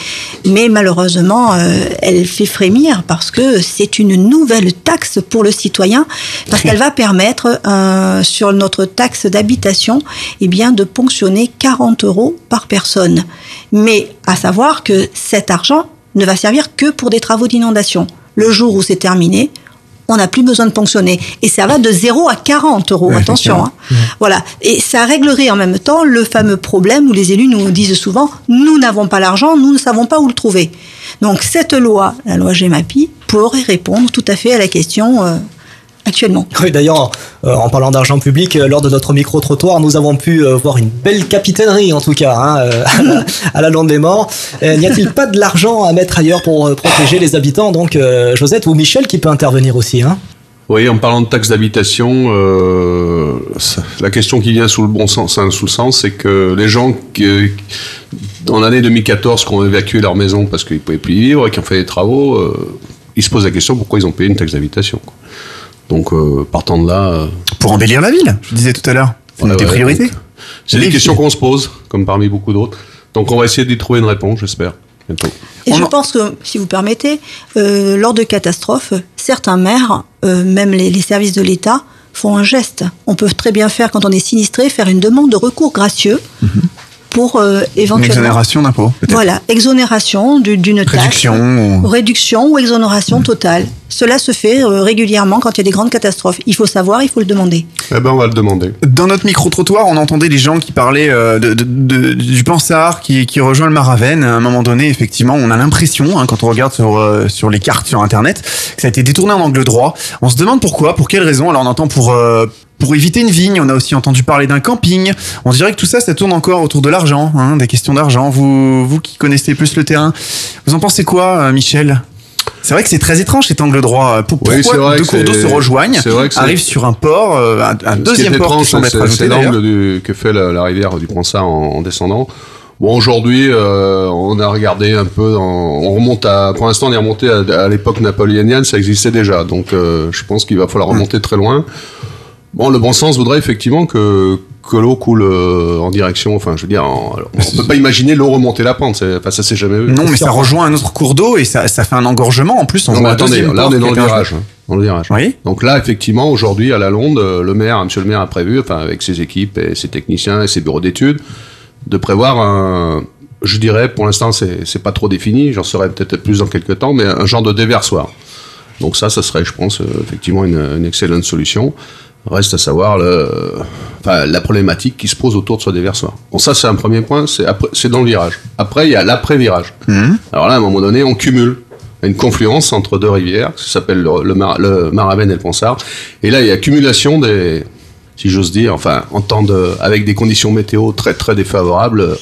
[SPEAKER 11] mais malheureusement, euh, elle fait frémir parce que c'est une nouvelle taxe pour le citoyen, parce qu'elle va permettre euh, sur notre taxe d'habitation, eh bien, de ponctionner 40 euros par personne. Mais à savoir que cet argent ne va servir que pour des travaux d'inondation. Le jour où c'est terminé, on n'a plus besoin de ponctionner. Et ça va de 0 à 40 euros,
[SPEAKER 6] Ouais,
[SPEAKER 11] attention. hein. Voilà. Et ça réglerait en même temps le fameux problème où les élus nous disent souvent, nous n'avons pas l'argent, nous ne savons pas où le trouver. Donc cette loi, la loi GEMAPI, pourrait répondre tout à fait à la question euh, actuellement.
[SPEAKER 5] Oui, d'ailleurs, euh, en parlant d'argent public, euh, lors de notre micro-trottoir, nous avons pu euh, voir une belle capitainerie, en tout cas, hein, euh, [LAUGHS] à, la, à la Londe des Morts. Euh, N'y a-t-il pas de l'argent à mettre ailleurs pour euh, protéger les habitants Donc, euh, Josette ou Michel qui peut intervenir aussi. Hein?
[SPEAKER 10] Oui, en parlant de taxe d'habitation, euh, la question qui vient sous le bon sens, hein, sous le sens, c'est que les gens qui, dans l'année 2014, qui ont évacué leur maison parce qu'ils ne pouvaient plus y vivre et qui ont fait des travaux, euh, ils se posent la question pourquoi ils ont payé une taxe d'habitation. Donc, euh, partant de là. euh,
[SPEAKER 6] Pour embellir la ville, je disais tout à l'heure. C'est une
[SPEAKER 10] Ouais,
[SPEAKER 6] des priorités.
[SPEAKER 10] donc, C'est des
[SPEAKER 6] Les-
[SPEAKER 10] questions qu'on se pose, comme parmi beaucoup d'autres. Donc, on va essayer d'y trouver une réponse, j'espère, bientôt.
[SPEAKER 11] Et je pense que, si vous permettez, euh, lors de catastrophes, certains maires, euh, même les, les services de l'État, font un geste. On peut très bien faire, quand on est sinistré, faire une demande de recours gracieux pour euh,
[SPEAKER 6] Une
[SPEAKER 11] éventuellement...
[SPEAKER 6] exonération d'impôt.
[SPEAKER 11] Voilà, exonération du- d'une taxe.
[SPEAKER 6] Réduction. ou-
[SPEAKER 11] Réduction ou exonération totale. Cela se fait euh, régulièrement quand il y a des grandes catastrophes. Il faut savoir, il faut le demander.
[SPEAKER 10] Eh ben, on va le demander.
[SPEAKER 6] Dans notre micro-trottoir, on entendait des gens qui parlaient euh, de, de- de- du Pansard qui, qui rejoint le Maravenne. À un moment donné, effectivement, on a l'impression, hein, quand on regarde sur, euh, sur les cartes sur Internet, que ça a été détourné en angle droit. On se demande pourquoi, pour quelles raisons. Alors on entend pour... euh, pour éviter une vigne, on a aussi entendu parler d'un camping. On dirait que tout ça, ça tourne encore autour de l'argent, hein, des questions d'argent. Vous, vous qui connaissez plus le terrain, vous en pensez quoi, euh, Michel? C'est vrai que c'est très étrange cet angle droit.
[SPEAKER 10] Oui, c'est
[SPEAKER 6] Pourquoi
[SPEAKER 10] vrai
[SPEAKER 6] deux cours d'eau se rejoignent, arrivent sur un port, euh, un,
[SPEAKER 10] qui
[SPEAKER 6] deuxième
[SPEAKER 10] est
[SPEAKER 6] port qui
[SPEAKER 10] étrange,
[SPEAKER 6] semble être
[SPEAKER 10] c'est- l'angle que fait la, la rivière du Ponsard en, en descendant. Bon, aujourd'hui, euh, on a regardé un peu, dans- on remonte à, pour l'instant, on est remonté à, à l'époque napoléonienne, ça existait déjà. Donc, euh, je pense qu'il va falloir remonter très loin. Bon, le bon sens voudrait effectivement que, que l'eau coule euh, en direction, enfin, je veux dire, en- on peut pas imaginer l'eau remonter la pente, enfin, ça s'est jamais vu.
[SPEAKER 6] Non, mais ça rejoint un autre cours d'eau et ça, ça fait un engorgement. En plus, on
[SPEAKER 10] Non, mais attendez, là on est dans le virage. hein, dans le virage. Donc là, effectivement, aujourd'hui à la Londe, le maire, monsieur le maire a prévu, enfin avec ses équipes et ses techniciens et ses bureaux d'études, de prévoir un, je dirais, pour l'instant c'est pas trop défini, j'en saurai peut-être plus dans quelques temps, mais un genre de déversoir. Donc ça, ça serait, je pense, euh, effectivement une, une excellente solution. Reste à savoir le, enfin, la problématique qui se pose autour de ce déversoir. Bon, ça, c'est un premier point, c'est dans le virage. Après, il y a l'après-virage. Alors là, à un moment donné, on cumule une confluence entre deux rivières, ça s'appelle le, le, Mar- le Maravenne et le Ponsard. Et là, il y a accumulation des, si j'ose dire, enfin, en temps de, avec des conditions météo très très défavorables,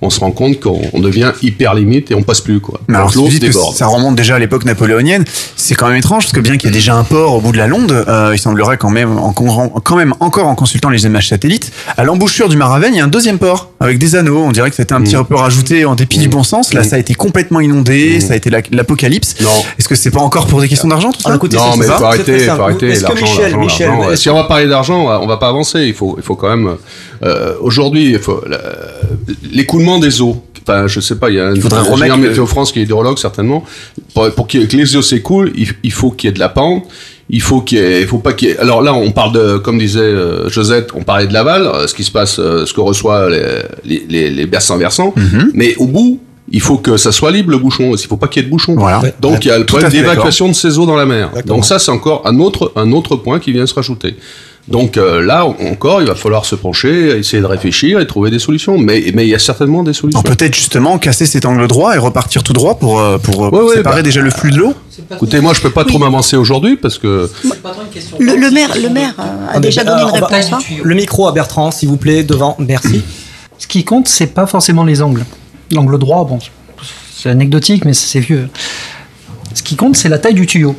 [SPEAKER 10] on se rend compte qu'on on devient hyper limite et on passe plus quoi.
[SPEAKER 6] Mais alors,
[SPEAKER 10] déborde.
[SPEAKER 6] ça remonte déjà à l'époque napoléonienne. C'est quand même étrange parce que bien qu'il y ait déjà un port au bout de la Londe, euh, il semblerait quand même, en, quand même encore en consultant les images satellites, à l'embouchure du Maravenne, il y a un deuxième port avec des anneaux. On dirait que c'était un
[SPEAKER 10] Mm.
[SPEAKER 6] petit peu rajouté en dépit du bon sens. Là, ça a été complètement inondé, ça a été la- l'apocalypse. Est-ce que c'est pas encore pour des questions d'argent tout ça?
[SPEAKER 10] Non, mais faut arrêter, faut arrêter
[SPEAKER 5] Est-ce que
[SPEAKER 10] l'argent,
[SPEAKER 5] Michel- Michel,
[SPEAKER 10] Si on va parler d'argent, on va- va pas avancer. Il faut, il faut quand même. euh, Aujourd'hui, faut- la- l'écoulement des eaux. Enfin, je sais pas, il y a un ingénieur Météo France qui est hydrologue certainement. Pour, que les eaux s'écoulent, il, il faut qu'il y ait de la pente. Il faut qu'il y ait, il faut pas qu'il y ait. Alors là, on parle de, comme disait euh, Josette, on parlait de l'aval, euh, ce qui se passe, euh, ce que reçoit les, les, les, les bassins versants.
[SPEAKER 6] Mhm.
[SPEAKER 10] Mais au bout, il faut que ça soit libre le bouchon. Il faut pas qu'il y ait de bouchon. Donc il y a le problème d'évacuation de ces eaux dans la mer. Donc ça, c'est encore un autre, un autre point qui vient se rajouter. Donc euh, là encore, il va falloir se pencher, essayer de réfléchir et trouver des solutions. Mais, mais il y a certainement des solutions.
[SPEAKER 6] Peut-être justement casser cet angle droit et repartir tout droit pour, euh, pour, euh, pour
[SPEAKER 10] ouais,
[SPEAKER 6] séparer
[SPEAKER 10] bah,
[SPEAKER 6] déjà le flux de l'eau.
[SPEAKER 10] Écoutez, moi, je peux pas trop m'avancer aujourd'hui parce que
[SPEAKER 11] Le, le maire, le maire a
[SPEAKER 5] Ah,
[SPEAKER 11] déjà
[SPEAKER 5] mais,
[SPEAKER 11] donné une
[SPEAKER 5] va-
[SPEAKER 11] réponse. hein.
[SPEAKER 5] Le micro à Bertrand, s'il vous plaît, devant. Merci.
[SPEAKER 7] Ce qui compte, c'est pas forcément les angles. L'angle droit, bon, c'est anecdotique, mais c'est vieux. Ce qui compte, c'est la taille du tuyau.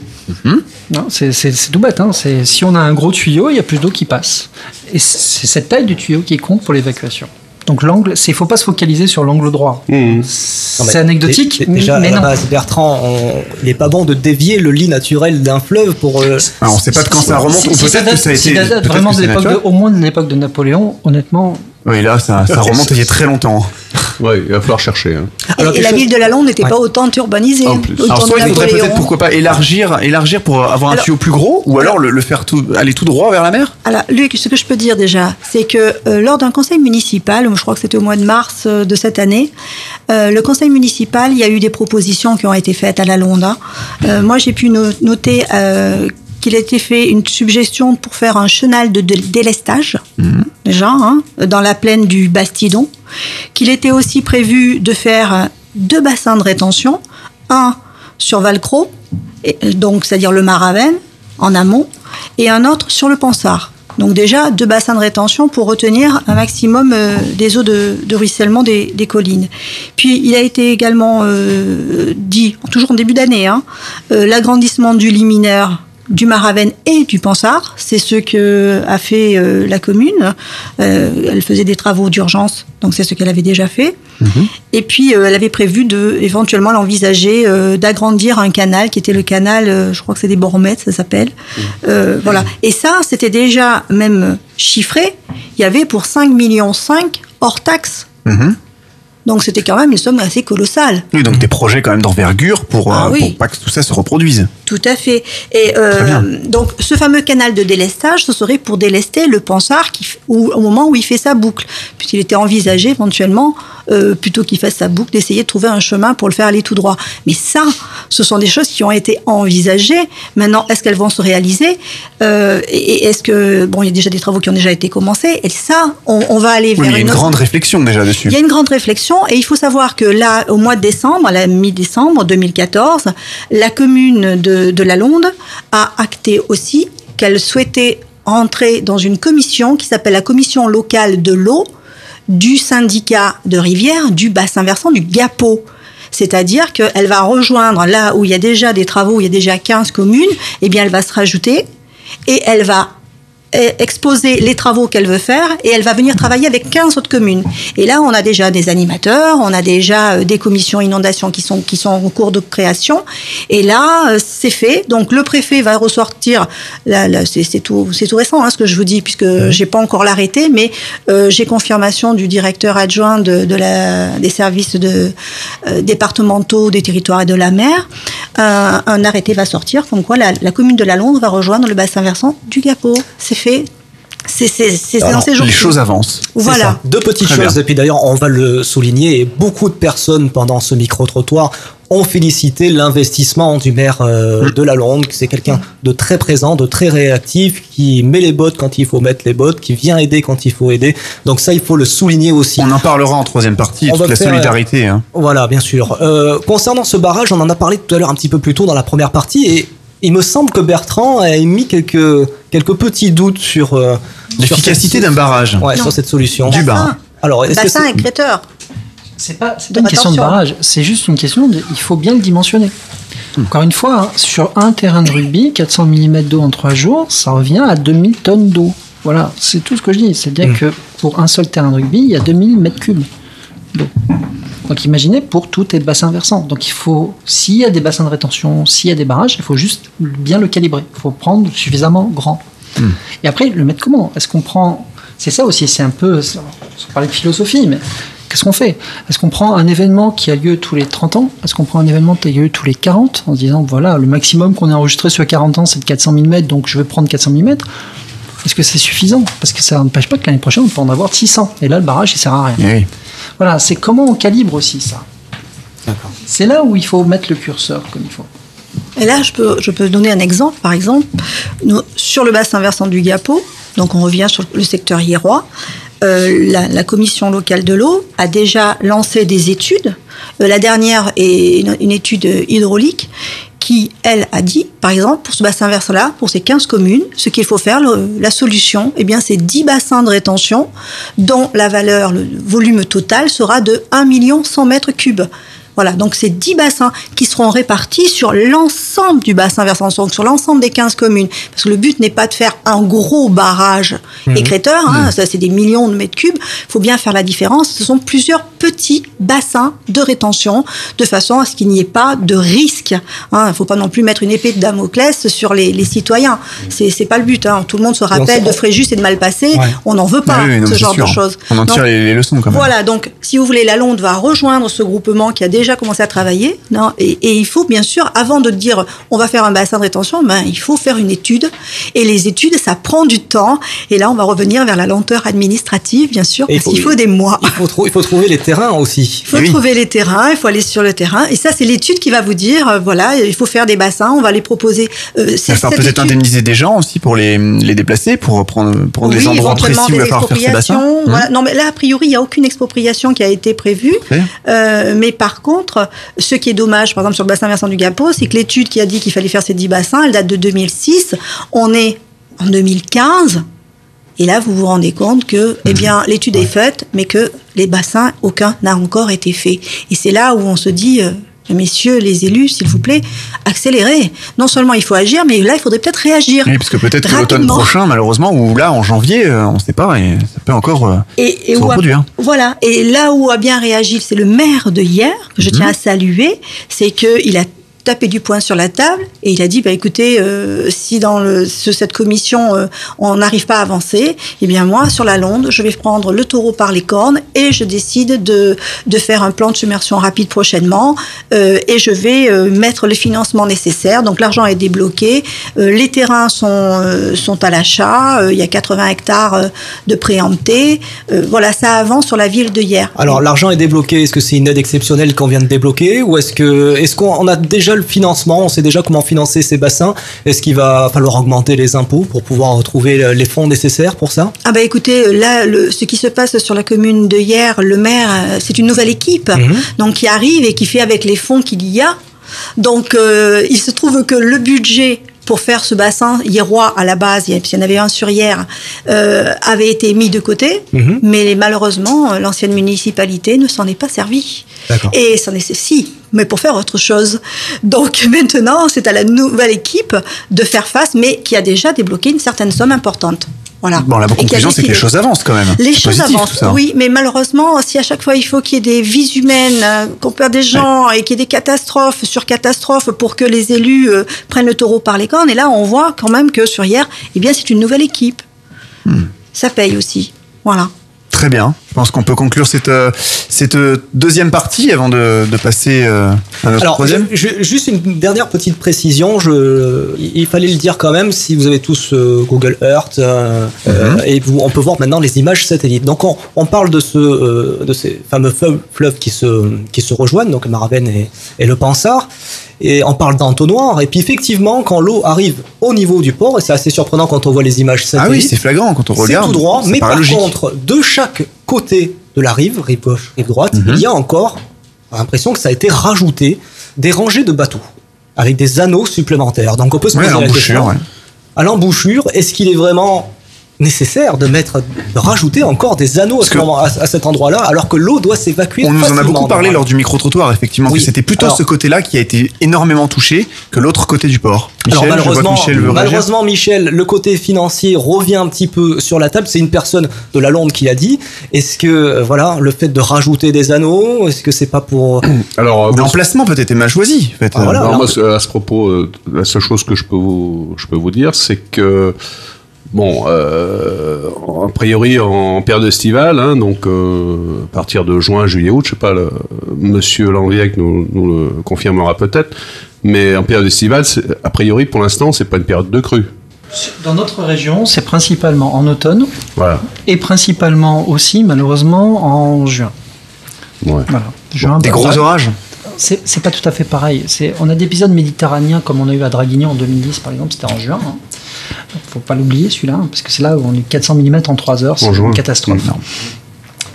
[SPEAKER 7] Non, c'est c'est- tout bête. Hein. Si on a un gros tuyau, il y a plus d'eau qui passe. Et c'est cette taille du tuyau qui compte pour l'évacuation. Donc l'angle, il faut pas se focaliser sur l'angle droit.
[SPEAKER 5] Non,
[SPEAKER 7] C'est anecdotique,
[SPEAKER 5] Déjà,
[SPEAKER 7] mais
[SPEAKER 5] à la
[SPEAKER 7] non.
[SPEAKER 5] base, Bertrand, on- il n'est pas bon de dévier le lit naturel d'un fleuve pour. euh,
[SPEAKER 6] Alors, on sait pas de quand ça remonte,
[SPEAKER 7] Si-
[SPEAKER 6] peut-être que ça a
[SPEAKER 7] si
[SPEAKER 6] été.
[SPEAKER 7] ça date vraiment de de- au moins de l'époque de Napoléon, honnêtement.
[SPEAKER 6] Oui, là, ça, ça [LAUGHS] remonte il y a très longtemps.
[SPEAKER 10] Oui, il va falloir chercher. hein.
[SPEAKER 11] Et, et la ville de la Londe n'était pas autant urbanisée.
[SPEAKER 6] En
[SPEAKER 11] hein,
[SPEAKER 6] plus. Alors soit il faudrait peut-être pourquoi pas élargir, élargir pour avoir un
[SPEAKER 11] Alors-
[SPEAKER 6] tuyau plus gros, ou alors le, le faire tout, aller tout droit vers la mer?
[SPEAKER 11] Alors, Luc, ce que je peux dire déjà, c'est que euh, lors d'un conseil municipal, je crois que c'était au mois de mars euh, de cette année, euh, le conseil municipal, il y a eu des propositions qui ont été faites à la Londa. Euh, moi, j'ai pu no- noter euh, qu'il a été fait une suggestion pour faire un chenal de, délestage, déjà, hein, dans la plaine du Bastidon, qu'il était aussi prévu de faire deux bassins de rétention, un sur Valcro, et, donc c'est-à-dire le Maravenne, en amont, et un autre sur le Ponsard. Donc déjà, deux bassins de rétention pour retenir un maximum euh, des eaux de, de ruissellement des, des collines. Puis il a été également euh, dit, toujours en début d'année, hein, euh, l'agrandissement du liminaire du Maravenne et du Pansard, c'est ce que a fait euh, la commune. Euh, elle faisait des travaux d'urgence, donc c'est ce qu'elle avait déjà fait. Et puis, euh, elle avait prévu de éventuellement l'envisager d'agrandir un canal qui était le canal, je crois que c'est des Boromètres, ça s'appelle. Euh, voilà. Et ça, c'était déjà même chiffré. Il y avait pour 5 millions 5 hors taxes. Donc, c'était quand même une somme assez colossale.
[SPEAKER 6] Oui, donc des projets quand même d'envergure pour,
[SPEAKER 11] Ah
[SPEAKER 6] euh,
[SPEAKER 11] oui.
[SPEAKER 6] pour pas que tout ça se reproduise.
[SPEAKER 11] Tout à fait. Et euh, donc, ce fameux canal de délestage, ce serait pour délester le Pansard qui, où- au moment où il fait sa boucle. Puisqu'il était envisagé éventuellement, euh, plutôt qu'il fasse sa boucle, d'essayer de trouver un chemin pour le faire aller tout droit. Mais ça, ce sont des choses qui ont été envisagées. Maintenant, est-ce qu'elles vont se réaliser Euh, Et est-ce que, bon, il y a déjà des travaux qui ont déjà été commencés. Et ça, on, on va aller
[SPEAKER 6] Oui,
[SPEAKER 11] vers
[SPEAKER 6] il y a une grande réflexion déjà dessus.
[SPEAKER 11] il y a une grande réflexion et il faut savoir que là, au mois de décembre, à la mi-décembre 2014, la commune de, de La Londe a acté aussi qu'elle souhaitait entrer dans une commission qui s'appelle la commission locale de l'eau du syndicat de rivière du bassin versant du GAPO. C'est-à-dire qu'elle va rejoindre là où il y a déjà des travaux, où il y a déjà 15 communes, eh bien elle va se rajouter et elle va exposer les travaux qu'elle veut faire et elle va venir travailler avec 15 autres communes. Et là, on a déjà des animateurs, on a déjà euh, des commissions inondations qui sont, qui sont en cours de création. Et là, euh, c'est fait. Donc, le préfet va ressortir, là, là, c'est tout, c'est tout récent hein, ce que je vous dis, puisque j'ai pas encore l'arrêté, mais euh, j'ai confirmation du directeur adjoint de, de la, des services de, euh, départementaux des territoires et de la mer. Un, un arrêté va sortir, comme quoi la, la commune de la Londres va rejoindre le bassin versant du Gapo. C'est fait. C'est dans ces jours.
[SPEAKER 6] avancent.
[SPEAKER 5] C'est
[SPEAKER 11] Voilà.
[SPEAKER 5] ça. Deux petites
[SPEAKER 11] Très
[SPEAKER 5] choses,
[SPEAKER 11] bien.
[SPEAKER 5] et puis d'ailleurs, on va le souligner, et beaucoup de personnes pendant ce micro-trottoir ont félicité l'investissement du maire euh, de la Londe. C'est quelqu'un de très présent, de très réactif, qui met les bottes quand il faut mettre les bottes, qui vient aider quand il faut aider. Donc ça, il faut le souligner aussi.
[SPEAKER 6] On en parlera en troisième partie,
[SPEAKER 5] On
[SPEAKER 6] toute la
[SPEAKER 5] faire,
[SPEAKER 6] solidarité. hein.
[SPEAKER 5] Voilà, bien sûr. Euh, concernant ce barrage, on en a parlé tout à l'heure un petit peu plus tôt dans la première partie et il me semble que Bertrand a émis quelques, quelques petits doutes sur euh,
[SPEAKER 6] L'efficacité d'un barrage.
[SPEAKER 5] Ouais, sur cette solution.
[SPEAKER 6] Du bas.
[SPEAKER 5] Alors, est-ce que
[SPEAKER 11] Bassin
[SPEAKER 5] c'est-
[SPEAKER 7] pas, c'est pas une question de barrage, c'est juste une question de. Il faut bien le dimensionner. Encore une fois, hein, sur un terrain de rugby, 400 mm d'eau en 3 jours, ça revient à 2000 tonnes d'eau. Voilà, c'est tout ce que je dis. C'est-à-dire que pour un seul terrain de rugby, il y a 2000 mètres cubes d'eau. Donc imaginez pour tous les bassins versants. Donc il faut, s'il y a des bassins de rétention, s'il y a des barrages, il faut juste bien le calibrer. Il faut prendre suffisamment grand. Et après, le mettre comment? Est-ce qu'on prend. C'est ça aussi, c'est un peu. On parlait de philosophie, mais qu'est-ce qu'on fait? Est-ce qu'on prend un événement qui a lieu tous les 30 ans? Est-ce qu'on prend un événement qui a lieu tous les 40 en se disant, voilà, le maximum qu'on a enregistré sur 40 ans, c'est de 400 000 mètres, donc je vais prendre 400 000 mètres? Est-ce que c'est suffisant? Parce que ça n'empêche pas que l'année prochaine, on peut en avoir 600. Et là, le barrage, il sert à rien. Voilà, c'est comment on calibre aussi ça? C'est là où il faut mettre le curseur comme il faut.
[SPEAKER 11] Et là, je peux, je peux donner un exemple. Par exemple, nous, sur le bassin versant du Gapo, donc on revient sur le secteur hiérois, euh, la, la commission locale de l'eau a déjà lancé des études. Euh, la dernière est une, une étude hydraulique qui, elle, a dit, par exemple, pour ce bassin versant-là, pour ces 15 communes, ce qu'il faut faire, la solution, eh bien, c'est 10 bassins de rétention dont la valeur, le volume total sera de 1 100 mètres cubes. Voilà, donc c'est 10 bassins qui seront répartis sur l'ensemble du bassin versant, donc sur l'ensemble des 15 communes. Parce que le but n'est pas de faire un gros barrage
[SPEAKER 24] Mhm.
[SPEAKER 11] écréteur, hein, ça c'est des millions de mètres cubes. Il faut bien faire la différence. Ce sont plusieurs petits bassins de rétention de façon à ce qu'il n'y ait pas de risque. hein. Il ne faut pas non plus mettre une épée de Damoclès sur les, les citoyens. C'est c'est pas le but. hein. Tout le monde se rappelle de Fréjus et de Malpassé.
[SPEAKER 6] Ouais.
[SPEAKER 11] On n'en veut pas,
[SPEAKER 6] oui, non,
[SPEAKER 11] ce genre de choses.
[SPEAKER 6] On en tire
[SPEAKER 11] Donc,
[SPEAKER 6] les, les leçons quand même.
[SPEAKER 11] voilà, donc si vous voulez, la Londe va rejoindre ce groupement qui a déjà commencé à travailler. Non, et, et il faut bien sûr, avant de dire on va faire un bassin de rétention, ben, il faut faire une étude. Et les études, ça prend du temps. Et là, on va revenir vers la lenteur administrative, bien sûr,
[SPEAKER 5] Et il
[SPEAKER 11] parce
[SPEAKER 5] faut-
[SPEAKER 11] qu'il faut des mois.
[SPEAKER 5] Il faut, trou- il faut trouver les terrains aussi.
[SPEAKER 11] Il faut trouver les terrains, il faut aller sur le terrain. Et ça, c'est l'étude qui va vous dire, euh, voilà, il faut faire des bassins, on va les proposer. Euh,
[SPEAKER 6] Il
[SPEAKER 11] c'est
[SPEAKER 6] va peut-être indemniser des gens aussi pour les, les déplacer, pour prendre pour des
[SPEAKER 11] Oui,
[SPEAKER 6] endroits précis où il va
[SPEAKER 11] des
[SPEAKER 6] falloir faire ces bassins.
[SPEAKER 11] expropriations,
[SPEAKER 6] Hum.
[SPEAKER 11] Non, mais là, a priori, il n'y a aucune expropriation qui a été prévue. Euh, mais par contre, ce qui est dommage, par exemple, sur le bassin versant du Gapo, c'est que l'étude qui a dit qu'il fallait faire ces 10 bassins, elle date de 2006. On est en 2015. Et là, vous vous rendez compte que, eh bien, l'étude est faite, mais que les bassins, aucun n'a encore été fait. Et c'est là où on se dit, euh, messieurs les élus, s'il vous plaît, accélérez. Non seulement il faut agir, mais là, il faudrait peut-être réagir.
[SPEAKER 6] Oui, parce que peut-être que l'automne prochain, malheureusement, ou là en janvier, euh, on ne sait pas, et ça peut encore euh,
[SPEAKER 11] Et, et
[SPEAKER 6] se
[SPEAKER 11] a-
[SPEAKER 6] reproduire.
[SPEAKER 11] voilà. Et là où a bien réagi, c'est le maire de hier, que je
[SPEAKER 6] Mhm.
[SPEAKER 11] tiens à saluer, c'est qu'il a tapé du poing sur la table et il a dit bah écoutez euh, si dans le, ce- cette commission euh, on n'arrive pas à avancer eh bien moi sur la Londe je vais prendre le taureau par les cornes et je décide de, de faire un plan de submersion rapide prochainement euh, et je vais euh, mettre le financement nécessaire donc l'argent est débloqué. Les terrains sont sont à l'achat. Il y a 80 hectares de préemptés. Voilà ça avance sur la ville de hier.
[SPEAKER 5] Alors l'argent est débloqué, est-ce que c'est une aide exceptionnelle qu'on vient de débloquer ou est-ce que est-ce qu'on on a déjà le financement, on sait déjà comment financer ces bassins Est-ce qu'il va falloir augmenter les impôts pour pouvoir retrouver les fonds nécessaires pour ça?
[SPEAKER 11] Ah bah écoutez, là, le, ce qui se passe sur la commune de hier, le maire, euh, c'est une nouvelle équipe,
[SPEAKER 5] Mhm.
[SPEAKER 11] donc qui arrive et qui fait avec les fonds qu'il y a. Donc euh, il se trouve que le budget pour faire ce bassin hierois à la base, il y en avait un sur hier, euh, avait été mis de côté,
[SPEAKER 5] Mhm.
[SPEAKER 11] mais malheureusement, l'ancienne municipalité ne s'en est pas servie. Et est si, mais pour faire autre chose. Donc [LAUGHS] maintenant, c'est à la nouvelle équipe de faire face, mais qui a déjà débloqué une certaine somme importante. Voilà.
[SPEAKER 6] Bon, la conclusion, c'est que les choses avancent quand même.
[SPEAKER 11] Les choses
[SPEAKER 6] positif,
[SPEAKER 11] avancent, oui, mais malheureusement, si à chaque fois il faut qu'il y ait des vies humaines, euh, qu'on perd des gens et qu'il y ait des catastrophes sur catastrophes pour que les élus euh, prennent le taureau par les cornes, et là on voit quand même que sur hier, eh bien c'est une nouvelle équipe.
[SPEAKER 6] Hmm.
[SPEAKER 11] Ça paye aussi. Voilà.
[SPEAKER 6] Très bien. Pense qu'on peut conclure cette, euh, cette euh, deuxième partie avant de, de passer euh, à notre
[SPEAKER 5] Alors,
[SPEAKER 6] troisième.
[SPEAKER 5] je- je- juste une dernière petite précision. Je, il fallait le dire quand même. Si vous avez tous euh, Google Earth euh, euh, et vous, on peut voir maintenant les images satellites. Donc, on, on parle de ce, euh, de ces fameux fleuves, qui se, qui se rejoignent, donc le Maravenne et, et le Pansard. Et on parle d'entonnoir. Et puis, effectivement, quand l'eau arrive au niveau du port, et c'est assez surprenant quand on voit les images
[SPEAKER 6] Ah
[SPEAKER 5] satellites.
[SPEAKER 6] oui, c'est flagrant quand on regarde.
[SPEAKER 5] C'est tout droit, mais par
[SPEAKER 6] logique.
[SPEAKER 5] contre, de chaque côté de la rive, rive gauche, rive droite,
[SPEAKER 6] Mhm.
[SPEAKER 5] il y a encore l'impression que ça a été rajouté des rangées de bateaux avec des anneaux supplémentaires. Donc on peut se
[SPEAKER 6] Ouais,
[SPEAKER 5] poser la
[SPEAKER 6] l'embouchure,
[SPEAKER 5] question
[SPEAKER 6] ouais.
[SPEAKER 5] à l'embouchure, est-ce qu'il est vraiment nécessaire de mettre, de rajouter encore des anneaux à, ce
[SPEAKER 6] que-
[SPEAKER 5] moment- à, à cet endroit-là, alors que l'eau doit s'évacuer
[SPEAKER 6] On nous en a beaucoup parlé lors du micro-trottoir, effectivement,
[SPEAKER 5] Oui.
[SPEAKER 6] que c'était plutôt
[SPEAKER 5] Alors-
[SPEAKER 6] ce côté-là qui a été énormément touché que l'autre côté du port. Michel,
[SPEAKER 5] Alors malheureusement,
[SPEAKER 6] Michel
[SPEAKER 5] malheureusement, Michel, le côté financier revient un petit peu sur la table. C'est une personne de la Londe qui l'a dit. Est-ce que euh, voilà, le fait de rajouter des anneaux, est-ce que c'est pas pour [CLEARS THROAT]
[SPEAKER 10] Alors, euh,
[SPEAKER 6] L'emplacement peut-être est mal choisi. En fait.
[SPEAKER 5] Ah, voilà,
[SPEAKER 10] Alors,
[SPEAKER 5] alors-
[SPEAKER 10] moi, à ce propos, euh, la seule chose que je peux vous, je peux vous dire, c'est que, bon, euh, a priori en période estivale, hein, donc euh, à partir de juin, juillet, août, je sais pas, le, Monsieur Lanviec nous, nous le confirmera peut-être, mais en période estivale, a priori pour l'instant, c'est pas une période de crue.
[SPEAKER 7] Dans notre région, c'est principalement en automne
[SPEAKER 10] Voilà.
[SPEAKER 7] et principalement aussi, malheureusement, en juin.
[SPEAKER 10] Ouais.
[SPEAKER 7] Voilà. Juin,
[SPEAKER 6] Des gros orages.
[SPEAKER 7] C'est pas tout à fait pareil. On a des épisodes méditerranéens comme on a eu à Draguignan en 2010 par exemple, c'était en juin. hein. Faut pas l'oublier celui-là, hein, parce que c'est là où on est 400 mm en 3 heures, c'est une catastrophe.
[SPEAKER 6] Mmh.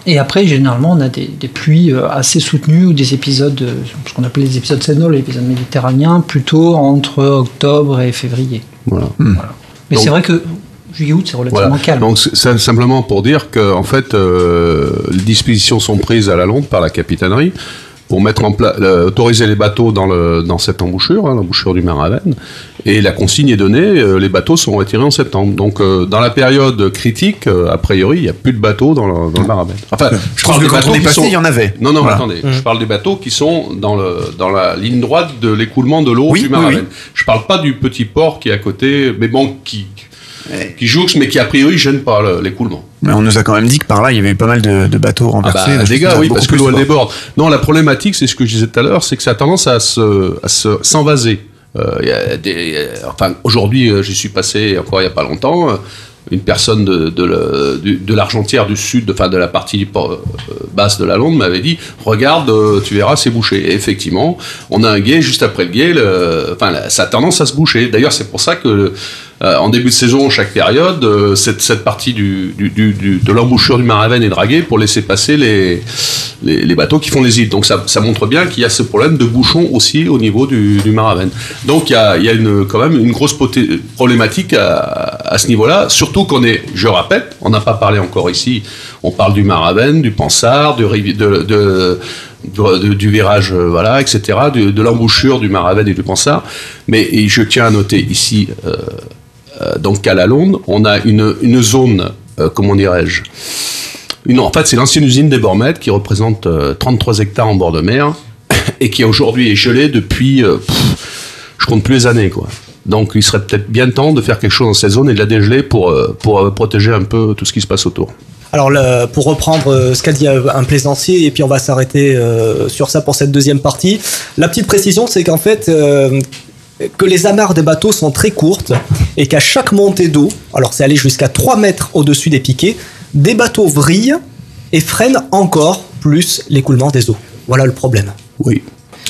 [SPEAKER 7] Et après, généralement, on a des, des pluies euh, assez soutenues ou des épisodes, euh, ce qu'on appelait les épisodes sénols, les épisodes méditerranéens, plutôt entre octobre et février.
[SPEAKER 10] Voilà.
[SPEAKER 7] Mais c'est vrai que juillet-août, c'est relativement
[SPEAKER 10] Voilà.
[SPEAKER 7] calme.
[SPEAKER 10] Donc c'est simplement pour dire que en fait euh, les dispositions sont prises à la longue par la capitainerie pour mettre en place, autoriser les bateaux dans, le, dans cette embouchure, hein, l'embouchure du Maravenne, et la consigne est donnée, euh, les bateaux sont retirés en septembre. Donc euh, dans la période critique, euh, a priori, il n'y a plus de bateaux dans le, dans le Maravenne. Enfin,
[SPEAKER 6] Je pense que quand on est passé,
[SPEAKER 10] sont-
[SPEAKER 6] il y en avait.
[SPEAKER 10] Non, non,
[SPEAKER 6] Voilà.
[SPEAKER 10] attendez,
[SPEAKER 6] Mmh.
[SPEAKER 10] je parle des bateaux qui sont dans, le, dans la ligne droite de l'écoulement de l'eau
[SPEAKER 6] Oui,
[SPEAKER 10] du
[SPEAKER 6] oui,
[SPEAKER 10] Maravenne.
[SPEAKER 6] oui.
[SPEAKER 10] Je parle pas du petit port qui est à côté, mais bon, qui, qui jouxte, mais qui a priori gêne pas le- l'écoulement.
[SPEAKER 6] Mais on nous a quand même dit que par là, il y avait pas mal de, de bateaux
[SPEAKER 10] Ah
[SPEAKER 6] renversés.
[SPEAKER 10] bah,
[SPEAKER 6] des
[SPEAKER 10] des gars, oui, parce que l'eau elle déborde. Non, la problématique, c'est ce que je disais tout à l'heure, c'est que ça a tendance à se, à se s'envaser. Euh, aujourd'hui, euh, j'y suis passé encore il y a pas longtemps. euh, Une personne de, l'Argentière du sud, enfin de la partie basse de la Londe, m'avait dit Regarde, tu verras, c'est bouché. Et effectivement, on a un guet, juste après le guet, enfin, ça a tendance à se boucher. D'ailleurs, c'est pour ça que euh, en début de saison, chaque période, euh, cette, partie de l'embouchure du Maravenne est draguée pour laisser passer les, bateaux qui font les îles. Donc ça, montre bien qu'il y a ce problème de bouchon aussi au niveau du, Maravenne. Donc il y a, quand même une grosse problématique à, ce niveau-là, surtout qu'on est, je répète, on n'a pas parlé encore ici, on parle du Maravenne, du Pansard, du, virage, euh, voilà, etc., de l'embouchure du Maravenne et du Pansard. Mais je tiens à noter ici, donc à la Londe, on a une, une zone, euh, comment dirais-je une, En fait, c'est l'ancienne usine des Bormettes qui représente euh, 33 hectares en bord de mer [LAUGHS] et qui aujourd'hui est gelée depuis, euh, je compte plus les années, quoi. Donc, il serait peut-être bien temps de faire quelque chose dans cette zone et de la dégeler pour, euh, pour euh, protéger un peu tout ce qui se passe autour.
[SPEAKER 5] Alors, pour reprendre euh, ce qu'a dit euh, un plaisancier, et puis on va s'arrêter euh, sur ça pour cette deuxième partie. La petite précision, c'est qu'en fait, euh, que les amarres des bateaux sont très courtes et qu'à chaque montée d'eau, alors c'est aller jusqu'à 3 mètres au-dessus des piquets, des bateaux vrillent et freinent encore plus l'écoulement des eaux. Voilà le problème.
[SPEAKER 10] Oui.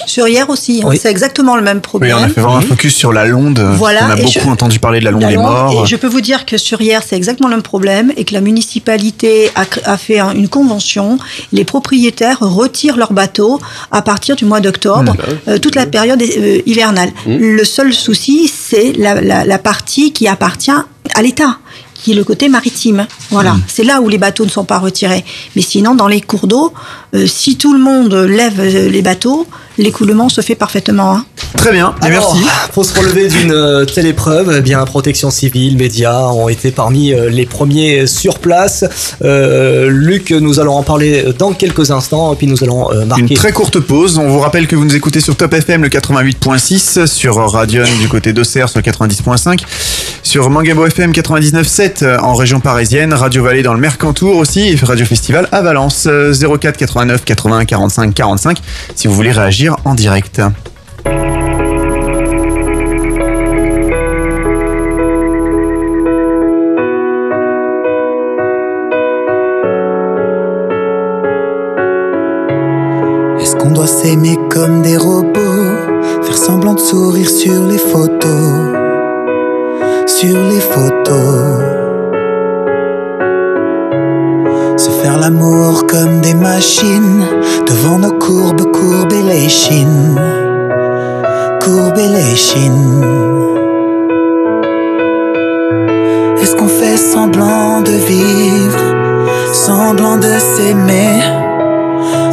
[SPEAKER 11] Sur hier aussi, hein,
[SPEAKER 5] Oui.
[SPEAKER 11] c'est exactement le même
[SPEAKER 6] Oui,
[SPEAKER 11] problème.
[SPEAKER 6] on a fait vraiment un focus sur la Londe.
[SPEAKER 11] Voilà,
[SPEAKER 6] on a beaucoup
[SPEAKER 11] je-
[SPEAKER 6] entendu parler de la Londe des morts.
[SPEAKER 11] Et je peux vous dire que sur hier, c'est exactement le même problème et que la municipalité a, fait un- une convention. Les propriétaires retirent leurs bateaux à partir du mois d'octobre,
[SPEAKER 6] Mmh.
[SPEAKER 11] euh, toute la période euh, hivernale.
[SPEAKER 6] Mmh.
[SPEAKER 11] Le seul souci, c'est la, la- la partie qui appartient à l'État qui est le côté maritime. Voilà,
[SPEAKER 6] Mmh.
[SPEAKER 11] c'est là où les bateaux ne sont pas retirés. Mais sinon, dans les cours d'eau, euh, si tout le monde lève euh, les bateaux, l'écoulement se fait parfaitement. hein.
[SPEAKER 6] Très bien, et
[SPEAKER 5] Alors,
[SPEAKER 6] merci.
[SPEAKER 5] Pour se relever d'une euh, telle épreuve, eh bien, Protection civile, médias ont été parmi euh, les premiers sur place. Euh, Luc, nous allons en parler dans quelques instants, et puis nous allons euh, marquer.
[SPEAKER 6] Une très courte pause. On vous rappelle que vous nous écoutez sur Top FM le 88.6, sur Radion du côté d'Auxerre sur le 90.5 sur Mangabo FM 99.7 euh, en région parisienne, Radio Vallée dans le Mercantour aussi, et Radio Festival à Valence, euh, 04 89 81 45 45 si vous voulez réagir en direct.
[SPEAKER 24] Est-ce qu'on doit s'aimer comme des robots Faire semblant de sourire sur les photos? Sur les photos l'amour comme des machines Devant nos courbes, courber les chines Courber les chines Est-ce qu'on fait semblant de vivre Semblant de s'aimer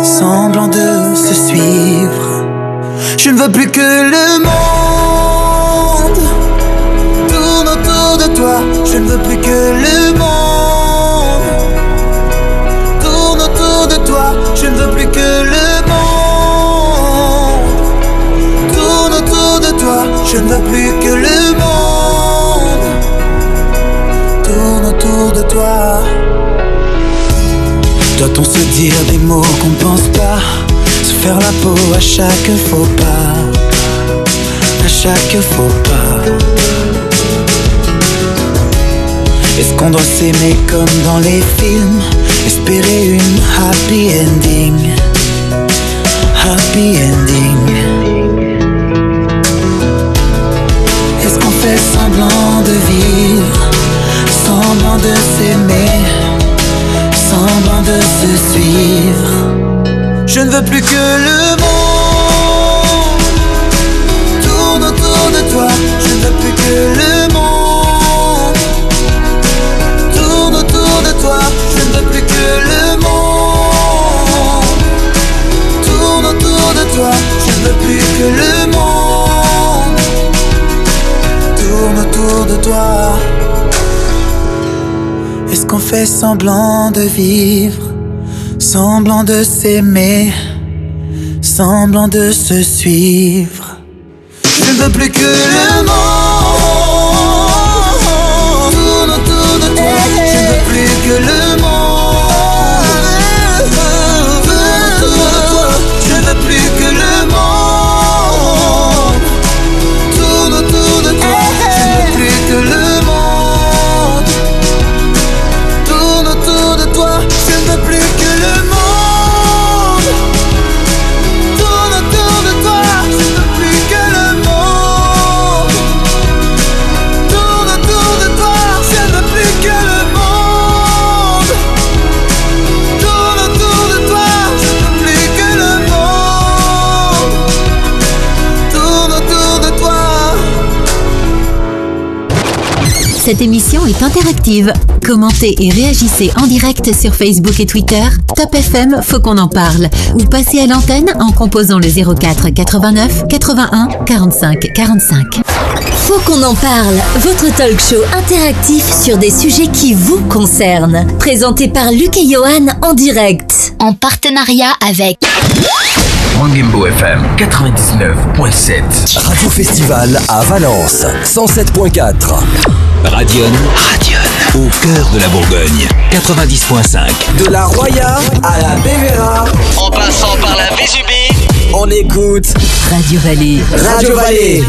[SPEAKER 24] semblant de se suivre? Je ne veux plus que le monde tourne autour de toi. Je ne veux plus que le monde veux plus que le monde tourne autour de toi. Je ne veux plus que le monde tourne autour de toi. Doit-on se dire des mots qu'on pense pas? Se faire la peau à chaque faux pas À chaque faux pas Est-ce qu'on doit s'aimer comme dans les films? Espérer une happy ending Happy ending Est-ce qu'on fait semblant de vivre? Semblant de s'aimer? Semblant de se suivre? Je ne veux plus que le monde tourne autour de toi. De toi. Est-ce qu'on fait semblant de vivre, semblant de s'aimer, semblant de se suivre? Je ne veux plus que le monde tourne autour de toi. Je ne veux plus que le monde
[SPEAKER 1] Cette émission est interactive. Commentez et réagissez en direct sur Facebook et Twitter. Top FM, faut qu'on en parle. Ou passez à l'antenne en composant le 04 89 81 45 45.
[SPEAKER 25] Faut qu'on en parle, votre talk show interactif sur des sujets qui vous concernent. Présenté par Luc et Johan en direct. En partenariat avec
[SPEAKER 2] Mangembo FM 99.7.
[SPEAKER 3] Radio Festival à Valence 107.4.
[SPEAKER 2] Radion. Radion. Au cœur de la Bourgogne 90.5.
[SPEAKER 3] De la Roya à la Bévéra.
[SPEAKER 4] En passant par la Vésubie.
[SPEAKER 3] On écoute
[SPEAKER 1] Radio Vallée.
[SPEAKER 3] Radio Vallée.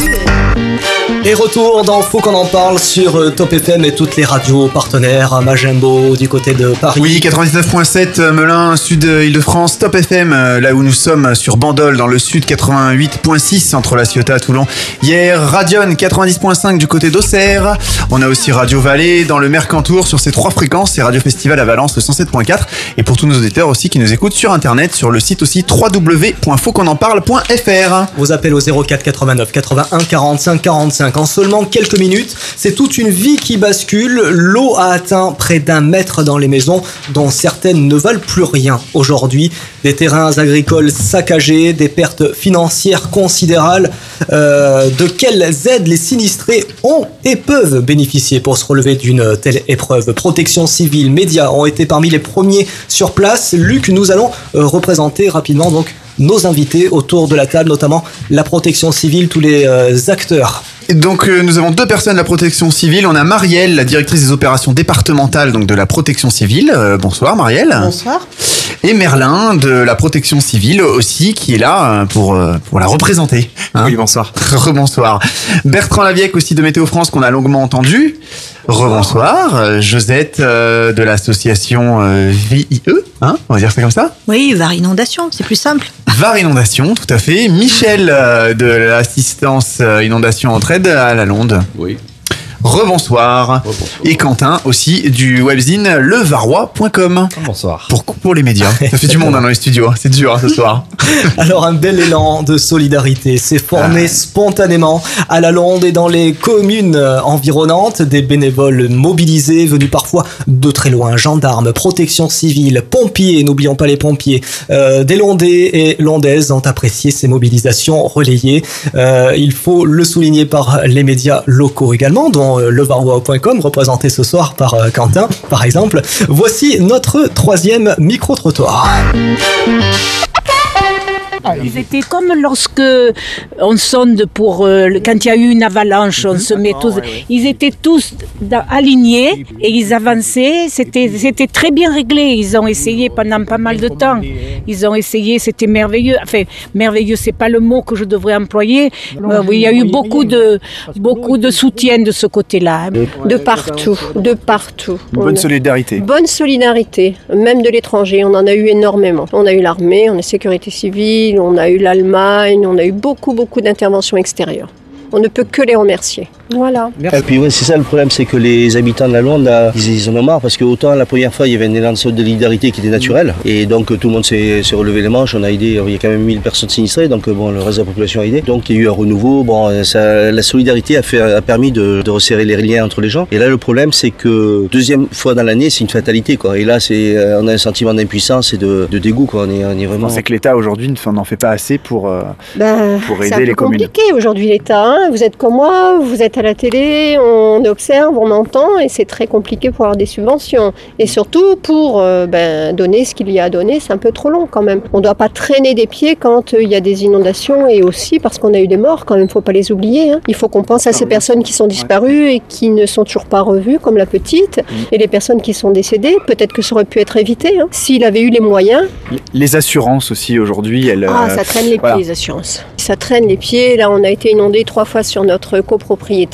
[SPEAKER 5] Et retour dans Faut qu'on en parle sur euh, Top FM et toutes les radios partenaires à Majembo du côté de Paris.
[SPEAKER 6] Oui, 99.7 euh, Melun, sud euh, Île-de-France, Top FM, là où nous sommes sur Bandol dans le sud 88.6 entre La Ciotat et Toulon. Hier, Radion 90.5 du côté d'Auxerre. On a aussi Radio Vallée dans le Mercantour sur ces trois fréquences et Radio Festival à Valence le 107.4 et pour tous nos auditeurs aussi qui nous écoutent sur internet sur le site aussi www.fautquonenparle.fr.
[SPEAKER 5] Vos appels au 04 89 81 45 45 en seulement quelques minutes. C'est toute une vie qui bascule. L'eau a atteint près d'un mètre dans les maisons, dont certaines ne valent plus rien aujourd'hui. Des terrains agricoles saccagés, des pertes financières considérables. Euh, de quelles aides les sinistrés ont et peuvent bénéficier pour se relever d'une telle épreuve? Protection civile, médias ont été parmi les premiers sur place. Luc, nous allons euh, représenter rapidement donc nos invités autour de la table, notamment la protection civile, tous les euh, acteurs
[SPEAKER 6] Donc euh, nous avons deux personnes de la protection civile. On a Marielle, la directrice des opérations départementales donc de la protection civile. Euh, bonsoir Marielle.
[SPEAKER 26] Bonsoir.
[SPEAKER 6] Et Merlin de la protection civile aussi qui est là euh, pour, euh, pour la représenter. oui, bonsoir. [LAUGHS] Rebonsoir. Bertrand Laviec aussi de Météo France qu'on a longuement entendu. Rebonsoir. Josette euh, de l'association euh, VIE, hein, on va dire ça comme ça
[SPEAKER 11] Oui, var inondation, c'est plus simple.
[SPEAKER 6] VAR Inondation, tout à fait. Michel euh, de l'assistance euh, inondation entraide à la Londe.
[SPEAKER 10] Oui.
[SPEAKER 6] Rebonsoir. Et Quentin aussi du webzine levarois.com.
[SPEAKER 27] Bonsoir.
[SPEAKER 6] Pour, pour les médias. Ça fait du monde hein, dans les studios. C'est dur hein, ce soir. [LAUGHS]
[SPEAKER 5] Alors un bel élan de solidarité s'est formé
[SPEAKER 6] Ah.
[SPEAKER 5] spontanément à la Londe et dans les communes environnantes. Des bénévoles mobilisés venus parfois de très loin, gendarmes, protection civile, pompiers, n'oublions pas les pompiers, euh, des Londais et Londaises ont apprécié ces mobilisations relayées. Euh, il faut le souligner par les médias locaux également, dont euh, levarois.com, représenté ce soir par euh, Quentin, par exemple. Voici notre troisième micro-trottoir.
[SPEAKER 22] Ils étaient comme lorsque on sonde pour euh, le- quand il y a eu une avalanche, on se met tous. Ils étaient tous alignés et ils avançaient. C'était c'était très bien réglé. Ils ont essayé pendant pas mal de temps. Ils ont essayé. C'était merveilleux. Enfin, merveilleux, c'est pas le mot que je devrais employer. Euh, oui, il y a eu beaucoup de beaucoup de soutien de ce côté-là.
[SPEAKER 17] De partout, de partout.
[SPEAKER 28] Une bonne solidarité.
[SPEAKER 17] Bonne solidarité, même de l'étranger, on en a eu énormément. On a eu l'armée, on a sécurité civile, on a eu l'Allemagne, on a eu beaucoup, beaucoup d'interventions extérieures. On ne peut que les remercier. Voilà.
[SPEAKER 16] Et puis ouais, c'est ça le problème, c'est que les habitants de la Londe, là, ils, ils en ont marre parce que autant la première fois il y avait un élan de solidarité qui était naturel et donc tout le monde s'est relevé les manches, on a aidé, il y a quand même 1000 personnes sinistrées donc bon le reste de la population a aidé. Donc il y a eu un renouveau, bon ça, la solidarité a, fait, a permis de, de resserrer les liens entre les gens et là le problème c'est que deuxième fois dans l'année c'est une fatalité quoi et là c'est euh, on a un sentiment d'impuissance et de, de dégoût quoi, on est, on est vraiment...
[SPEAKER 28] C'est que l'État aujourd'hui ne- n'en fait pas assez pour, euh,
[SPEAKER 17] Ben,
[SPEAKER 28] pour
[SPEAKER 17] c'est
[SPEAKER 28] aider les communes.
[SPEAKER 17] compliqué aujourd'hui l'État. hein. Vous êtes comme moi, vous êtes à la télé, on observe, on entend, et c'est très compliqué pour avoir des subventions. Et surtout pour euh, ben, donner ce qu'il y a à donner, c'est un peu trop long quand même. On ne doit pas traîner des pieds quand euh, il y a des inondations et aussi parce qu'on a eu des morts quand même, faut pas les oublier. hein. Il faut qu'on pense à ces personnes qui sont disparues et qui ne sont toujours pas revues, comme la petite, et les personnes qui sont décédées. Peut-être que ça aurait pu être évité hein. s'il avait eu les moyens.
[SPEAKER 28] Les assurances aussi aujourd'hui, elles.
[SPEAKER 17] Ah,
[SPEAKER 28] euh,
[SPEAKER 17] ça traîne les
[SPEAKER 28] voilà.
[SPEAKER 17] pieds, les assurances. Ça traîne les pieds. Là, on a été inondé trois fois sur notre copropriété.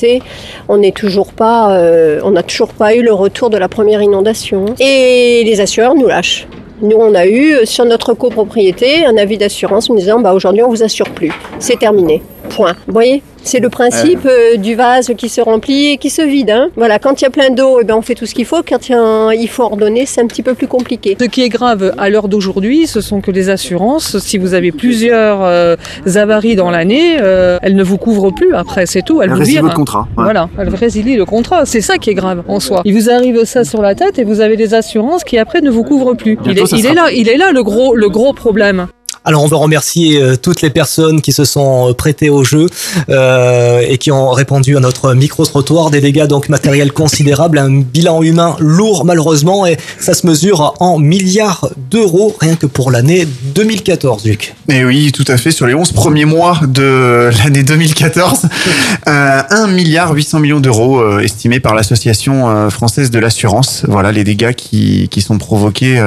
[SPEAKER 17] Euh, on n'a toujours pas eu le retour de la première inondation. Et les assureurs nous lâchent. Nous, on a eu euh, sur notre copropriété un avis d'assurance nous disant bah, aujourd'hui, on vous assure plus. C'est terminé. Point. Vous voyez c'est le principe euh, du vase qui se remplit et qui se vide. hein. Voilà, quand il y a plein d'eau, eh ben, on fait tout ce qu'il faut. Quand il, y a un- il faut ordonner, c'est un petit peu plus compliqué.
[SPEAKER 14] Ce qui est grave à l'heure d'aujourd'hui, ce sont que les assurances, si vous avez plusieurs euh, avaries dans l'année, euh, elles ne vous couvrent plus après, c'est tout. Elles
[SPEAKER 28] Elles
[SPEAKER 14] vous virent.
[SPEAKER 28] votre contrat, ouais.
[SPEAKER 14] Voilà, elles résilient le contrat. C'est ça qui est grave en soi. Il vous arrive ça sur la tête et vous avez des assurances qui après ne vous couvrent plus. Il est,
[SPEAKER 5] ça
[SPEAKER 14] il
[SPEAKER 5] sera
[SPEAKER 14] est là, il est là le gros, le gros problème.
[SPEAKER 5] Alors on veut remercier euh, toutes les personnes qui se sont euh, prêtées au jeu euh, et qui ont répondu à notre micro-trottoir. Des dégâts donc matériels considérables, un bilan humain lourd malheureusement et ça se mesure en milliards d'euros rien que pour l'année 2014, Luc.
[SPEAKER 6] Et oui, tout à fait. Sur les 11 premiers mois de l'année 2014, [LAUGHS] euh, 1 milliard 800 millions d'euros euh, estimés par l'association française de l'assurance. Voilà les dégâts qui, qui sont provoqués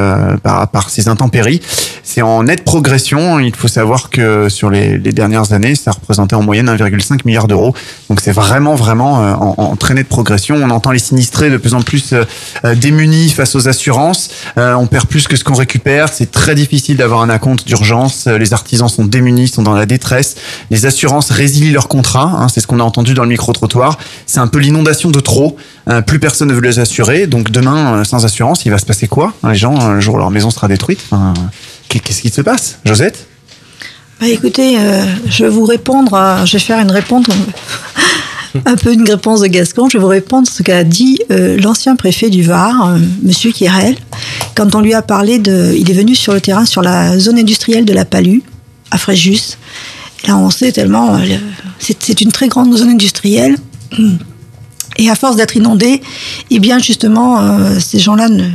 [SPEAKER 6] par, par ces intempéries. C'est en nette progression. Il faut savoir que sur les, dernières années, ça représentait en moyenne 1,5 milliard d'euros. Donc c'est vraiment, vraiment euh, en, en très nette progression. On entend les sinistrés de plus en plus euh, euh, démunis face aux assurances. On perd plus que ce qu'on récupère. C'est très difficile d'avoir un acompte d'urgence. Les artisans sont démunis, sont dans la détresse. Les assurances résilient leurs contrats. hein, c'est ce qu'on a entendu dans le micro-trottoir. C'est un peu l'inondation de trop. Plus personne ne veut les assurer. Donc demain, sans assurance, il va se passer quoi? Les gens, le jour leur maison sera détruite? Qu'est-ce qui se passe? Josette?
[SPEAKER 11] Bah, écoutez, euh, je vais vous répondre, je vais faire une réponse, [LAUGHS] un peu une réponse de Gascon, je vais vous répondre ce qu'a dit euh, l'ancien préfet du Var, euh, Monsieur Kirel, quand on lui a parlé de... Il est venu sur le terrain sur la zone industrielle de la Palue, à Fréjus. Là, on sait tellement, euh, c'est une très grande zone industrielle. Et à force d'être inondée, eh bien justement, ces gens-là ne,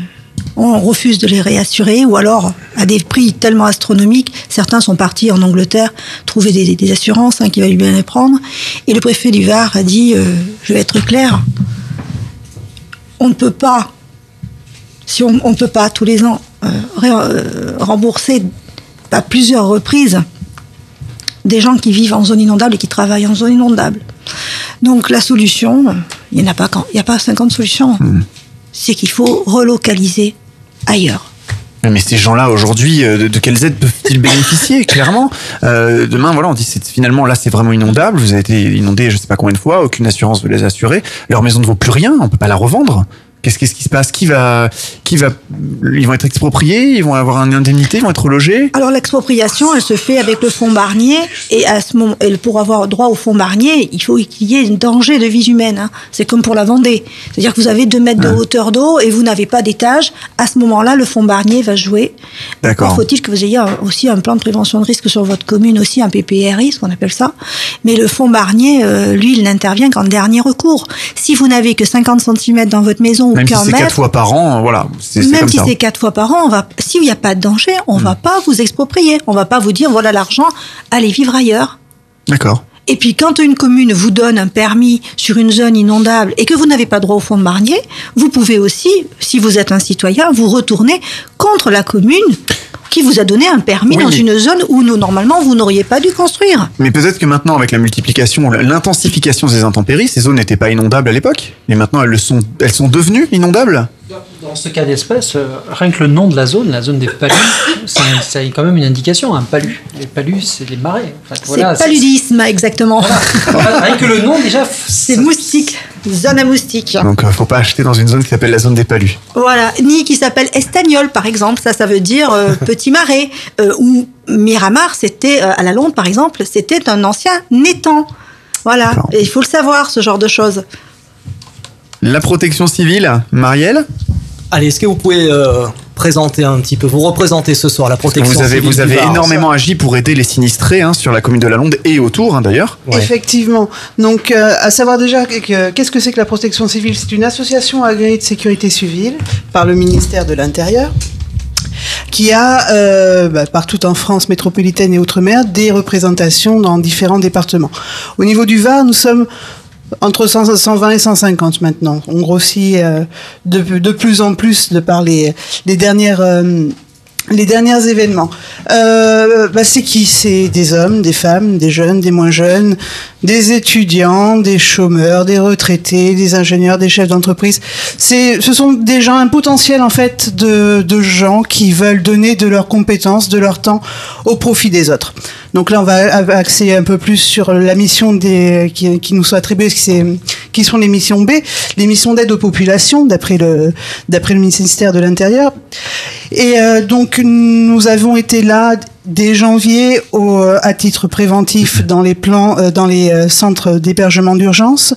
[SPEAKER 11] on refuse de les réassurer, ou alors à des prix tellement astronomiques. Certains sont partis en Angleterre trouver des, des assurances hein, qui valent bien les prendre. Et le préfet du Var a dit, euh, je vais être clair, on ne peut pas, si on ne peut pas tous les ans euh, ré- euh, rembourser à plusieurs reprises des gens qui vivent en zone inondable et qui travaillent en zone inondable. Donc la solution, il n'y en a pas, quand- il n'y a pas 50 solutions. C'est qu'il faut relocaliser
[SPEAKER 28] Mais ces gens-là, aujourd'hui, euh, de, quelles aides peuvent-ils bénéficier [LAUGHS] Clairement, Euh, demain, voilà, on dit finalement là, c'est vraiment inondable. Vous avez été inondé, je sais pas combien de fois, aucune assurance veut les assurer. Leur maison ne vaut plus rien, on peut pas la revendre. Qu'est-ce qui se passe? Qui va, qui va Ils vont être expropriés? Ils vont avoir une indemnité? Ils vont être logés
[SPEAKER 11] Alors l'expropriation, elle se fait avec le fonds Barnier et à ce moment, pour avoir droit au fonds Barnier, il faut qu'il y ait un danger de vie humaine. hein. C'est comme pour la Vendée, c'est-à-dire que vous avez deux mètres de hauteur d'eau et vous n'avez pas d'étage. À ce moment-là, le fonds Barnier va jouer.
[SPEAKER 28] D'accord.
[SPEAKER 11] Faut-il que vous ayez un- aussi un plan de prévention de risque sur votre commune, aussi un PPRI, ce qu'on appelle ça. Mais le fonds Barnier, euh, lui, il n'intervient qu'en dernier recours. Si vous n'avez que 50 cm dans votre maison ou
[SPEAKER 28] Même si c'est quatre fois par an, voilà.
[SPEAKER 11] Même si c'est quatre fois par an, on va, s'il n'y a pas de danger, on va pas vous exproprier. On va pas vous dire voilà l'argent, allez vivre ailleurs.
[SPEAKER 28] D'accord.
[SPEAKER 11] Et puis quand une commune vous donne un permis sur une zone inondable et que vous n'avez pas droit au fonds de Marnier, vous pouvez aussi, si vous êtes un citoyen, vous retourner contre la commune qui vous a donné un permis
[SPEAKER 28] Oui,
[SPEAKER 11] dans
[SPEAKER 28] mais-
[SPEAKER 11] une zone où nous, normalement vous n'auriez pas dû construire.
[SPEAKER 28] Mais peut-être que maintenant, avec la multiplication, l'intensification des intempéries, ces zones n'étaient pas inondables à l'époque, et maintenant elles le sont, elles sont devenues inondables.
[SPEAKER 7] Dans ce cas d'espèce, euh, rien que le nom de la zone, la zone des palus, [COUGHS] ça, a quand même une indication, un palu. Les palus, c'est les marais. En fait, voilà,
[SPEAKER 11] c'est paludisme, exactement. [LAUGHS]
[SPEAKER 7] Rien que le nom, déjà.
[SPEAKER 11] C'est moustique, zone à moustiques.
[SPEAKER 28] Donc, euh, faut pas acheter dans une zone qui s'appelle la zone des palus.
[SPEAKER 11] Voilà, ni qui s'appelle Estagnol, par exemple, ça, ça veut dire euh, [LAUGHS] petit marais. Euh, ou Miramar, c'était, euh, à la Londe, par exemple, c'était un ancien étang. Voilà, et il faut le savoir, ce genre de choses.
[SPEAKER 28] La protection civile, Marielle
[SPEAKER 5] Allez, est-ce que vous pouvez euh, présenter un petit peu, vous représenter ce soir la protection
[SPEAKER 28] Vous avez,
[SPEAKER 5] civile
[SPEAKER 28] vous
[SPEAKER 5] du
[SPEAKER 28] avez
[SPEAKER 5] Var
[SPEAKER 28] énormément agi pour aider les sinistrés hein, sur la commune de la Londe et autour, hein, d'ailleurs.
[SPEAKER 26] Effectivement. Donc, euh, à savoir déjà que- que- qu'est-ce que c'est que la protection civile? C'est une association agréée de sécurité civile par le ministère de l'Intérieur qui a, euh, bah, partout en France métropolitaine et outre-mer, des représentations dans différents départements. Au niveau du Var, nous sommes entre 100 120 et 150 maintenant. On grossit euh, de, plus en plus de par les, dernières... euh, derniers événements. Euh, bah, c'est qui? C'est des hommes, des femmes, des jeunes, des moins jeunes, des étudiants, des chômeurs, des retraités, des ingénieurs, des chefs d'entreprise. C'est, ce sont des gens, un potentiel en fait de gens qui veulent donner de leurs compétences, de leur temps au profit des autres. Donc là, on va axer un peu plus sur la mission des, qui, nous sont attribuées, qui, qui sont les missions B, les missions d'aide aux populations, d'après le, d'après le ministère de l'Intérieur. Et euh, donc, nous avons été là dès janvier au, à titre préventif dans les plans, euh, dans les euh, centres d'hébergement d'urgence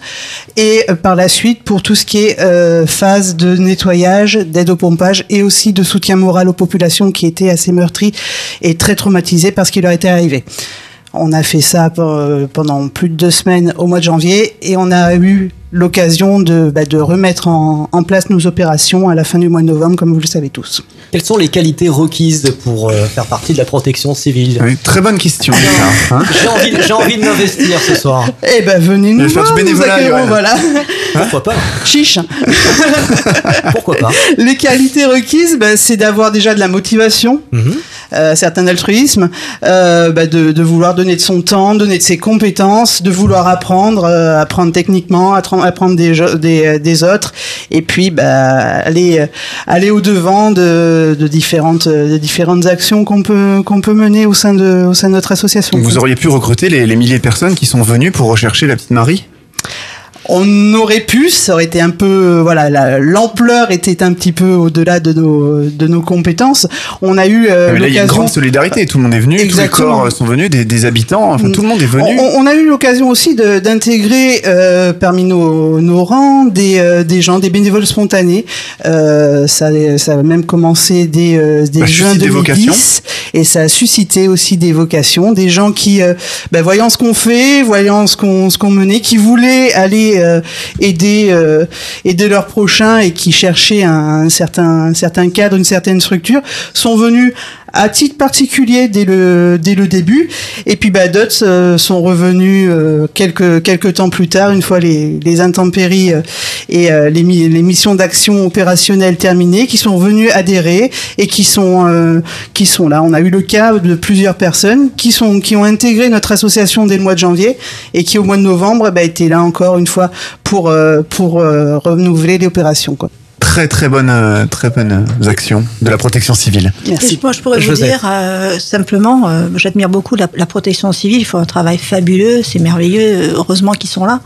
[SPEAKER 26] et euh, par la suite pour tout ce qui est euh, phase de nettoyage, d'aide au pompage et aussi de soutien moral aux populations qui étaient assez meurtries et très traumatisées par ce qui leur était arrivé. On a fait ça pe- pendant plus de deux semaines au mois de janvier et on a eu l'occasion de, bah, de remettre en, en place nos opérations à la fin du mois de novembre, comme vous le savez tous.
[SPEAKER 5] Quelles sont les qualités requises pour euh, faire partie de la protection civile?
[SPEAKER 28] Très bonne question. hein.
[SPEAKER 5] J'ai envie, j'ai envie de m'investir ce soir.
[SPEAKER 26] Eh ben venez nous voir, nous
[SPEAKER 5] bénévolat,
[SPEAKER 26] accueillerons, voilà.
[SPEAKER 5] Pourquoi pas? [LAUGHS]
[SPEAKER 26] Chiche.
[SPEAKER 5] Pourquoi pas?
[SPEAKER 26] Les qualités requises, bah, c'est d'avoir déjà de la motivation, euh, certain altruisme, euh, bah, de, de vouloir donner de son temps, donner de ses compétences, de vouloir apprendre, euh, apprendre techniquement, apprendre des, des, euh, des autres, et puis bah, aller, euh, aller au devant de, de différentes, euh, de différentes actions qu'on peut, qu'on peut mener au sein de, au sein de notre association.
[SPEAKER 28] Vous auriez pu recruter les, les milliers de personnes qui sont venues pour rechercher la petite Marie?
[SPEAKER 26] On aurait pu, ça aurait été un peu, euh, voilà, la- l'ampleur était un petit peu au-delà de nos, de nos compétences. On a eu euh,
[SPEAKER 28] Ah, Mais Là, il y a une grande solidarité. Tout le monde est venu,
[SPEAKER 26] Exactement.
[SPEAKER 28] tous les corps sont venus, des, des habitants, enfin tout le monde est venu.
[SPEAKER 26] On, on a eu l'occasion aussi d'intégrer euh, parmi nos, nos rangs des, euh, des gens, des bénévoles spontanés. Euh, ça, ça a même commencé dès, euh, dès
[SPEAKER 28] Ça
[SPEAKER 26] juin
[SPEAKER 28] suscite des
[SPEAKER 26] 2010
[SPEAKER 28] vocations.
[SPEAKER 26] et ça a suscité aussi des vocations, des gens qui, ben, voyant ce qu'on fait, voyant ce qu'on ce qu'on menait, qui voulaient aller euh, aider euh, aider leurs prochains et qui cherchaient un, un certain un certain cadre, une certaine structure, sont venus à titre particulier dès le dès le début. Et puis bah, d'autres euh, sont revenus euh, quelques quelques temps plus tard, une fois les, les intempéries euh, et les, les missions d'action opérationnelle terminées, qui sont venus adhérer et qui sont qui sont là. On a eu le cas de plusieurs personnes qui sont qui ont intégré notre association dès le mois de janvier et qui au mois de novembre bah, étaient là encore une fois pour pour renouveler les opérations. Quoi.
[SPEAKER 6] Très très bonne, euh, très bonne euh, action de la protection civile.
[SPEAKER 26] Merci.
[SPEAKER 11] Moi, je pourrais vous dire euh, simplement, euh, j'admire beaucoup la, la protection civile. Ils font un travail fabuleux, c'est merveilleux. Heureusement qu'ils sont là,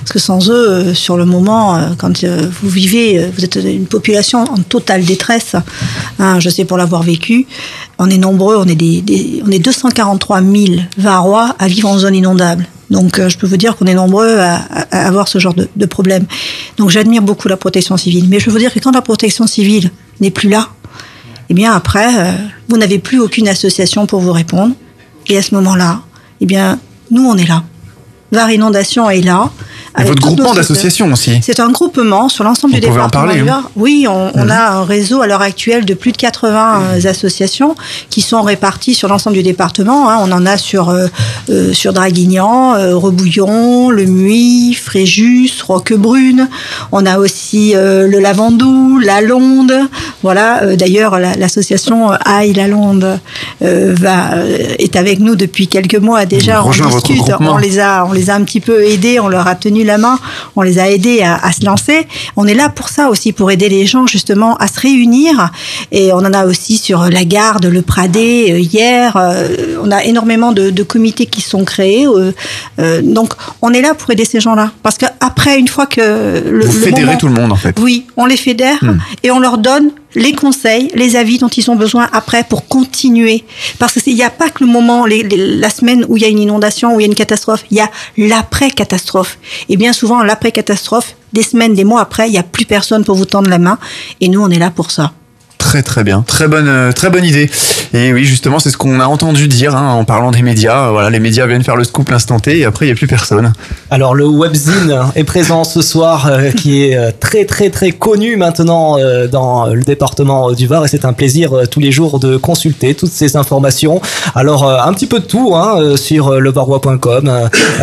[SPEAKER 11] parce que sans eux, euh, sur le moment, quand euh, vous vivez, vous êtes une population en totale détresse. hein, je sais pour l'avoir vécu. On est nombreux, on est des, des- on est 243 000 Varois à vivre en zone inondable. Donc, euh, je peux vous dire qu'on est nombreux à, avoir ce genre de, problème. Donc, j'admire beaucoup la protection civile. Mais je peux vous dire que quand la protection civile n'est plus là, eh bien après, euh, vous n'avez plus aucune association pour vous répondre. Et à ce moment-là, eh bien, nous, on est là. VAR Inondation est là.
[SPEAKER 6] Et votre groupement d'associations aussi.
[SPEAKER 11] C'est un groupement sur l'ensemble
[SPEAKER 6] Vous
[SPEAKER 11] du
[SPEAKER 6] pouvez en
[SPEAKER 11] département
[SPEAKER 6] parler,
[SPEAKER 11] du
[SPEAKER 6] hein.
[SPEAKER 11] Oui, on, on
[SPEAKER 6] Mhm.
[SPEAKER 11] a un réseau à l'heure actuelle de plus de 80 euh, associations qui sont réparties sur l'ensemble du département. hein. On en a sur, euh, euh, sur Draguignan, euh, Rebouillon, Le Muy, Fréjus, Roquebrune. On a aussi euh, le Lavandou, La Londe. Voilà. D'ailleurs, la- l'association Aïe La Londe va, est avec nous depuis quelques mois déjà. On
[SPEAKER 6] votre
[SPEAKER 11] discute,
[SPEAKER 6] groupement.
[SPEAKER 11] on les a, on les a un petit peu aidés, on leur a tenu la main, on les a aidés à, à se lancer. On est là pour ça aussi, pour aider les gens justement à se réunir. Et on en a aussi sur la garde, le Pradé euh, hier. euh, on a énormément de, de comités qui sont créés. euh, donc on est là pour aider ces gens-là, parce qu'après, une fois que le,
[SPEAKER 6] Vous
[SPEAKER 11] le
[SPEAKER 6] fédérez
[SPEAKER 11] moment-
[SPEAKER 6] tout le monde en fait.
[SPEAKER 11] oui, on les fédère
[SPEAKER 6] Hmm.
[SPEAKER 11] et on leur donne les conseils, les avis dont ils ont besoin après pour continuer. Parce qu'il n'y a pas que le moment, la semaine où il y a une inondation, où il y a une catastrophe, il y a l'après-catastrophe. Et bien souvent, l'après-catastrophe, des semaines, des mois après, il n'y a plus personne pour vous tendre la main. Et nous, on est là pour ça.
[SPEAKER 6] Très très bien, très bonne, euh, très bonne idée. Et oui, justement, c'est ce qu'on a entendu dire hein, en parlant des médias. Voilà, les médias viennent faire le scoop l'instant T et après il n'y a plus personne.
[SPEAKER 5] Alors le webzine est présent ce soir, euh, qui est euh, très très très connu maintenant dans le département du Var et c'est un plaisir tous les jours de consulter toutes ces informations. Alors un petit peu de tout hein, sur levarois.com,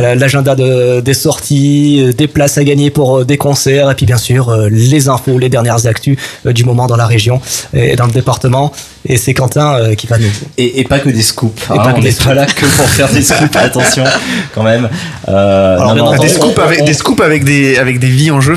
[SPEAKER 5] l'agenda de- des sorties, des places à gagner pour des concerts et puis bien sûr les infos, les dernières actus du moment dans la région et dans le département. Et c'est Quentin euh, qui va nous
[SPEAKER 12] Et, et pas que des scoops.
[SPEAKER 5] Et
[SPEAKER 12] hein,
[SPEAKER 5] pas que
[SPEAKER 12] on n'est
[SPEAKER 5] scoops.
[SPEAKER 12] pas là que pour faire des scoops. [LAUGHS] Attention, quand même. Euh,
[SPEAKER 6] Alors,
[SPEAKER 12] non, non,
[SPEAKER 6] des, scoops
[SPEAKER 12] on-
[SPEAKER 6] avec,
[SPEAKER 12] on-
[SPEAKER 6] des scoops avec des avec des vies en jeu.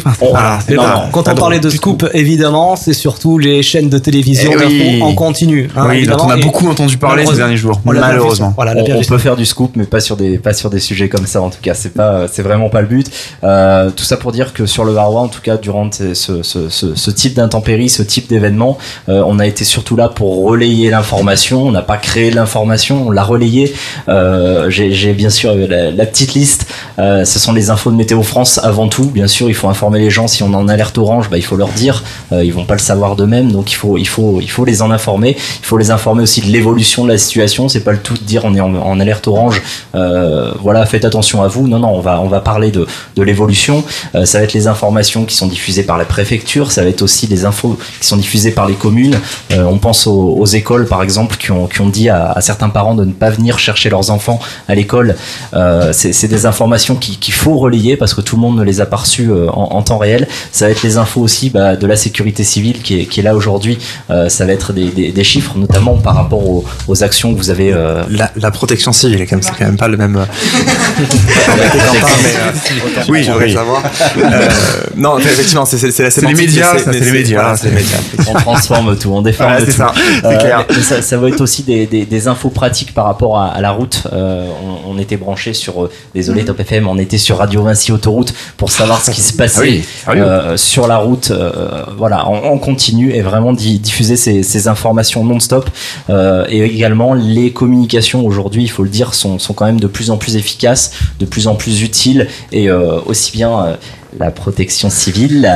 [SPEAKER 5] Quand on parlait de
[SPEAKER 6] drôle.
[SPEAKER 5] scoop, évidemment, c'est surtout les chaînes de télévision
[SPEAKER 6] Eh oui.
[SPEAKER 5] en continu. hein,
[SPEAKER 6] Oui, dont on a beaucoup entendu parler ces derniers jours, malheureusement.
[SPEAKER 5] Voilà, on
[SPEAKER 12] peut faire du scoop, mais pas sur des pas sur des sujets comme ça. En tout cas, c'est pas c'est vraiment pas le but. Euh, tout ça pour dire que sur le Varois, en tout cas, durant ce, ce, ce, ce- ce type d'intempéries, ce type d'événement, euh, on a été surtout là pour relayer l'information. On n'a pas créé l'information, on l'a relayée. Euh, J'ai bien sûr la, petite liste. Euh, ce sont les infos de Météo France avant tout. Bien sûr, il faut informer les gens. Si on en alerte orange, bah, il faut leur dire. Euh, ils vont pas le savoir d'eux-mêmes, donc il faut les en informer. Il faut les informer aussi de l'évolution de la situation. C'est pas le tout de dire on est en, alerte orange. Euh, voilà, faites attention à vous. Non, non, on va parler de de l'évolution. Ça va être les informations qui sont diffusées par la préfecture. Ça va être aussi les infos qui sont diffusées par les communes. On pense aux, aux écoles, par exemple, qui ont qui ont dit à, à certains parents de ne pas venir chercher leurs enfants à l'école. Euh, c'est des informations qui- qu'il faut relayer parce que tout le monde ne les a pas reçues euh, en, en temps réel. Ça va être les infos aussi bah, de la sécurité civile qui est, qui est là aujourd'hui. Euh, ça va être des, des- des chiffres, notamment par rapport aux, aux actions que vous avez. euh,
[SPEAKER 23] La, la protection civile, quand même, c'est quand même pas le même. [LAUGHS] oui, j'aurais
[SPEAKER 12] oui.
[SPEAKER 23] savoir. Euh, non, effectivement, c'est la
[SPEAKER 6] C'est les
[SPEAKER 23] sémantique,
[SPEAKER 6] médias, c'est les médias,
[SPEAKER 23] voilà,
[SPEAKER 6] là,
[SPEAKER 23] c'est les médias.
[SPEAKER 12] on transforme tout, on déforme
[SPEAKER 6] Voilà,
[SPEAKER 12] tout.
[SPEAKER 6] ça, clair.
[SPEAKER 12] mais ça, ça va être aussi des, des- des infos pratiques par rapport à, à la route. Euh, on, on était branché sur, euh, désolé Top FM, on était sur Radio Vinci Autoroute pour savoir ce qui se passait
[SPEAKER 6] Ah oui, sérieux
[SPEAKER 12] euh, sur la route. euh, voilà, on, on continue et vraiment di- diffuser ces, ces informations non-stop. Euh, et également, les communications aujourd'hui, il faut le dire, sont, sont quand même de plus en plus efficaces, de plus en plus utiles et euh, aussi bien. La protection civile.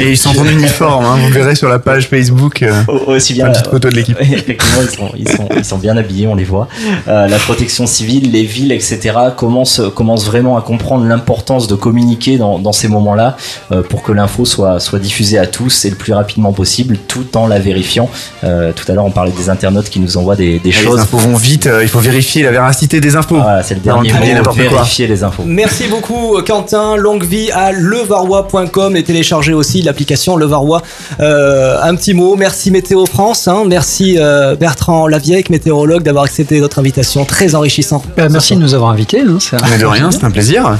[SPEAKER 6] Et ils sont en uniforme, hein, vous verrez sur la page Facebook. euh,
[SPEAKER 12] aussi bien
[SPEAKER 6] une petite photo de l'équipe.
[SPEAKER 12] Effectivement, ils sont, ils, sont, ils sont bien habillés, on les voit. Euh, la protection civile, les villes, etc. commencent, commencent vraiment à comprendre l'importance de communiquer dans, dans ces moments-là euh, pour que l'info soit, soit diffusée à tous et le plus rapidement possible, tout en la vérifiant. Euh, tout à l'heure, on parlait des internautes qui nous envoient des, des
[SPEAKER 6] Les
[SPEAKER 12] choses.
[SPEAKER 6] infos vont vite, euh, il faut vérifier la véracité des infos.
[SPEAKER 12] Voilà, c'est le dernier
[SPEAKER 6] publier
[SPEAKER 12] mot,
[SPEAKER 6] quoi.
[SPEAKER 12] vérifier les infos.
[SPEAKER 5] Merci beaucoup Quentin, longue vie à levarois.com et téléchargez aussi l'application Levarois. Euh, un petit mot, merci Météo France, hein. merci euh, Bertrand Lavieille, météorologue, d'avoir accepté notre invitation, très enrichissant.
[SPEAKER 7] Bah, merci de nous avoir invités. hein, c'est-
[SPEAKER 6] Mais de rien, c'est un plaisir.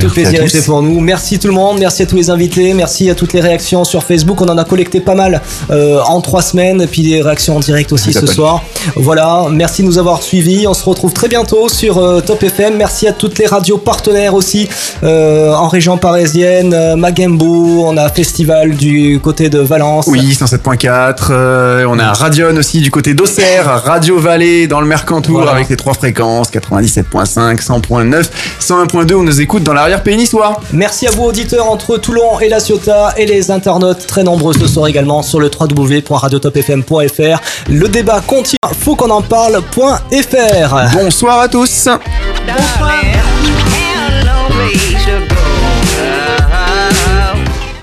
[SPEAKER 5] Tout plaisir était pour nous. Merci tout le monde, merci à tous les invités, merci à toutes les réactions sur Facebook. On en a collecté pas mal euh, en trois semaines, et puis des réactions en direct aussi ce soir. Voilà, merci de nous avoir suivis. On se retrouve très bientôt sur euh, Top FM. Merci à toutes les radios partenaires aussi euh, en région parisienne, Magembo, on a Festival du côté de Valence.
[SPEAKER 6] Oui, 107.4. euh, on a Radion aussi du côté d'Auxerre, Radio Vallée dans le Mercantour
[SPEAKER 5] Voilà.
[SPEAKER 6] avec les trois fréquences 97.5, 100.9, 101.2. On nous écoute dans l'arrière-pays niçois.
[SPEAKER 5] Merci à vous auditeurs entre Toulon et La Ciotat et les internautes très nombreux ce soir également sur le www.radiotopfm.fr. Le débat continue, faut qu'on en parle.fr.
[SPEAKER 6] Bonsoir à tous.
[SPEAKER 18] Bonsoir.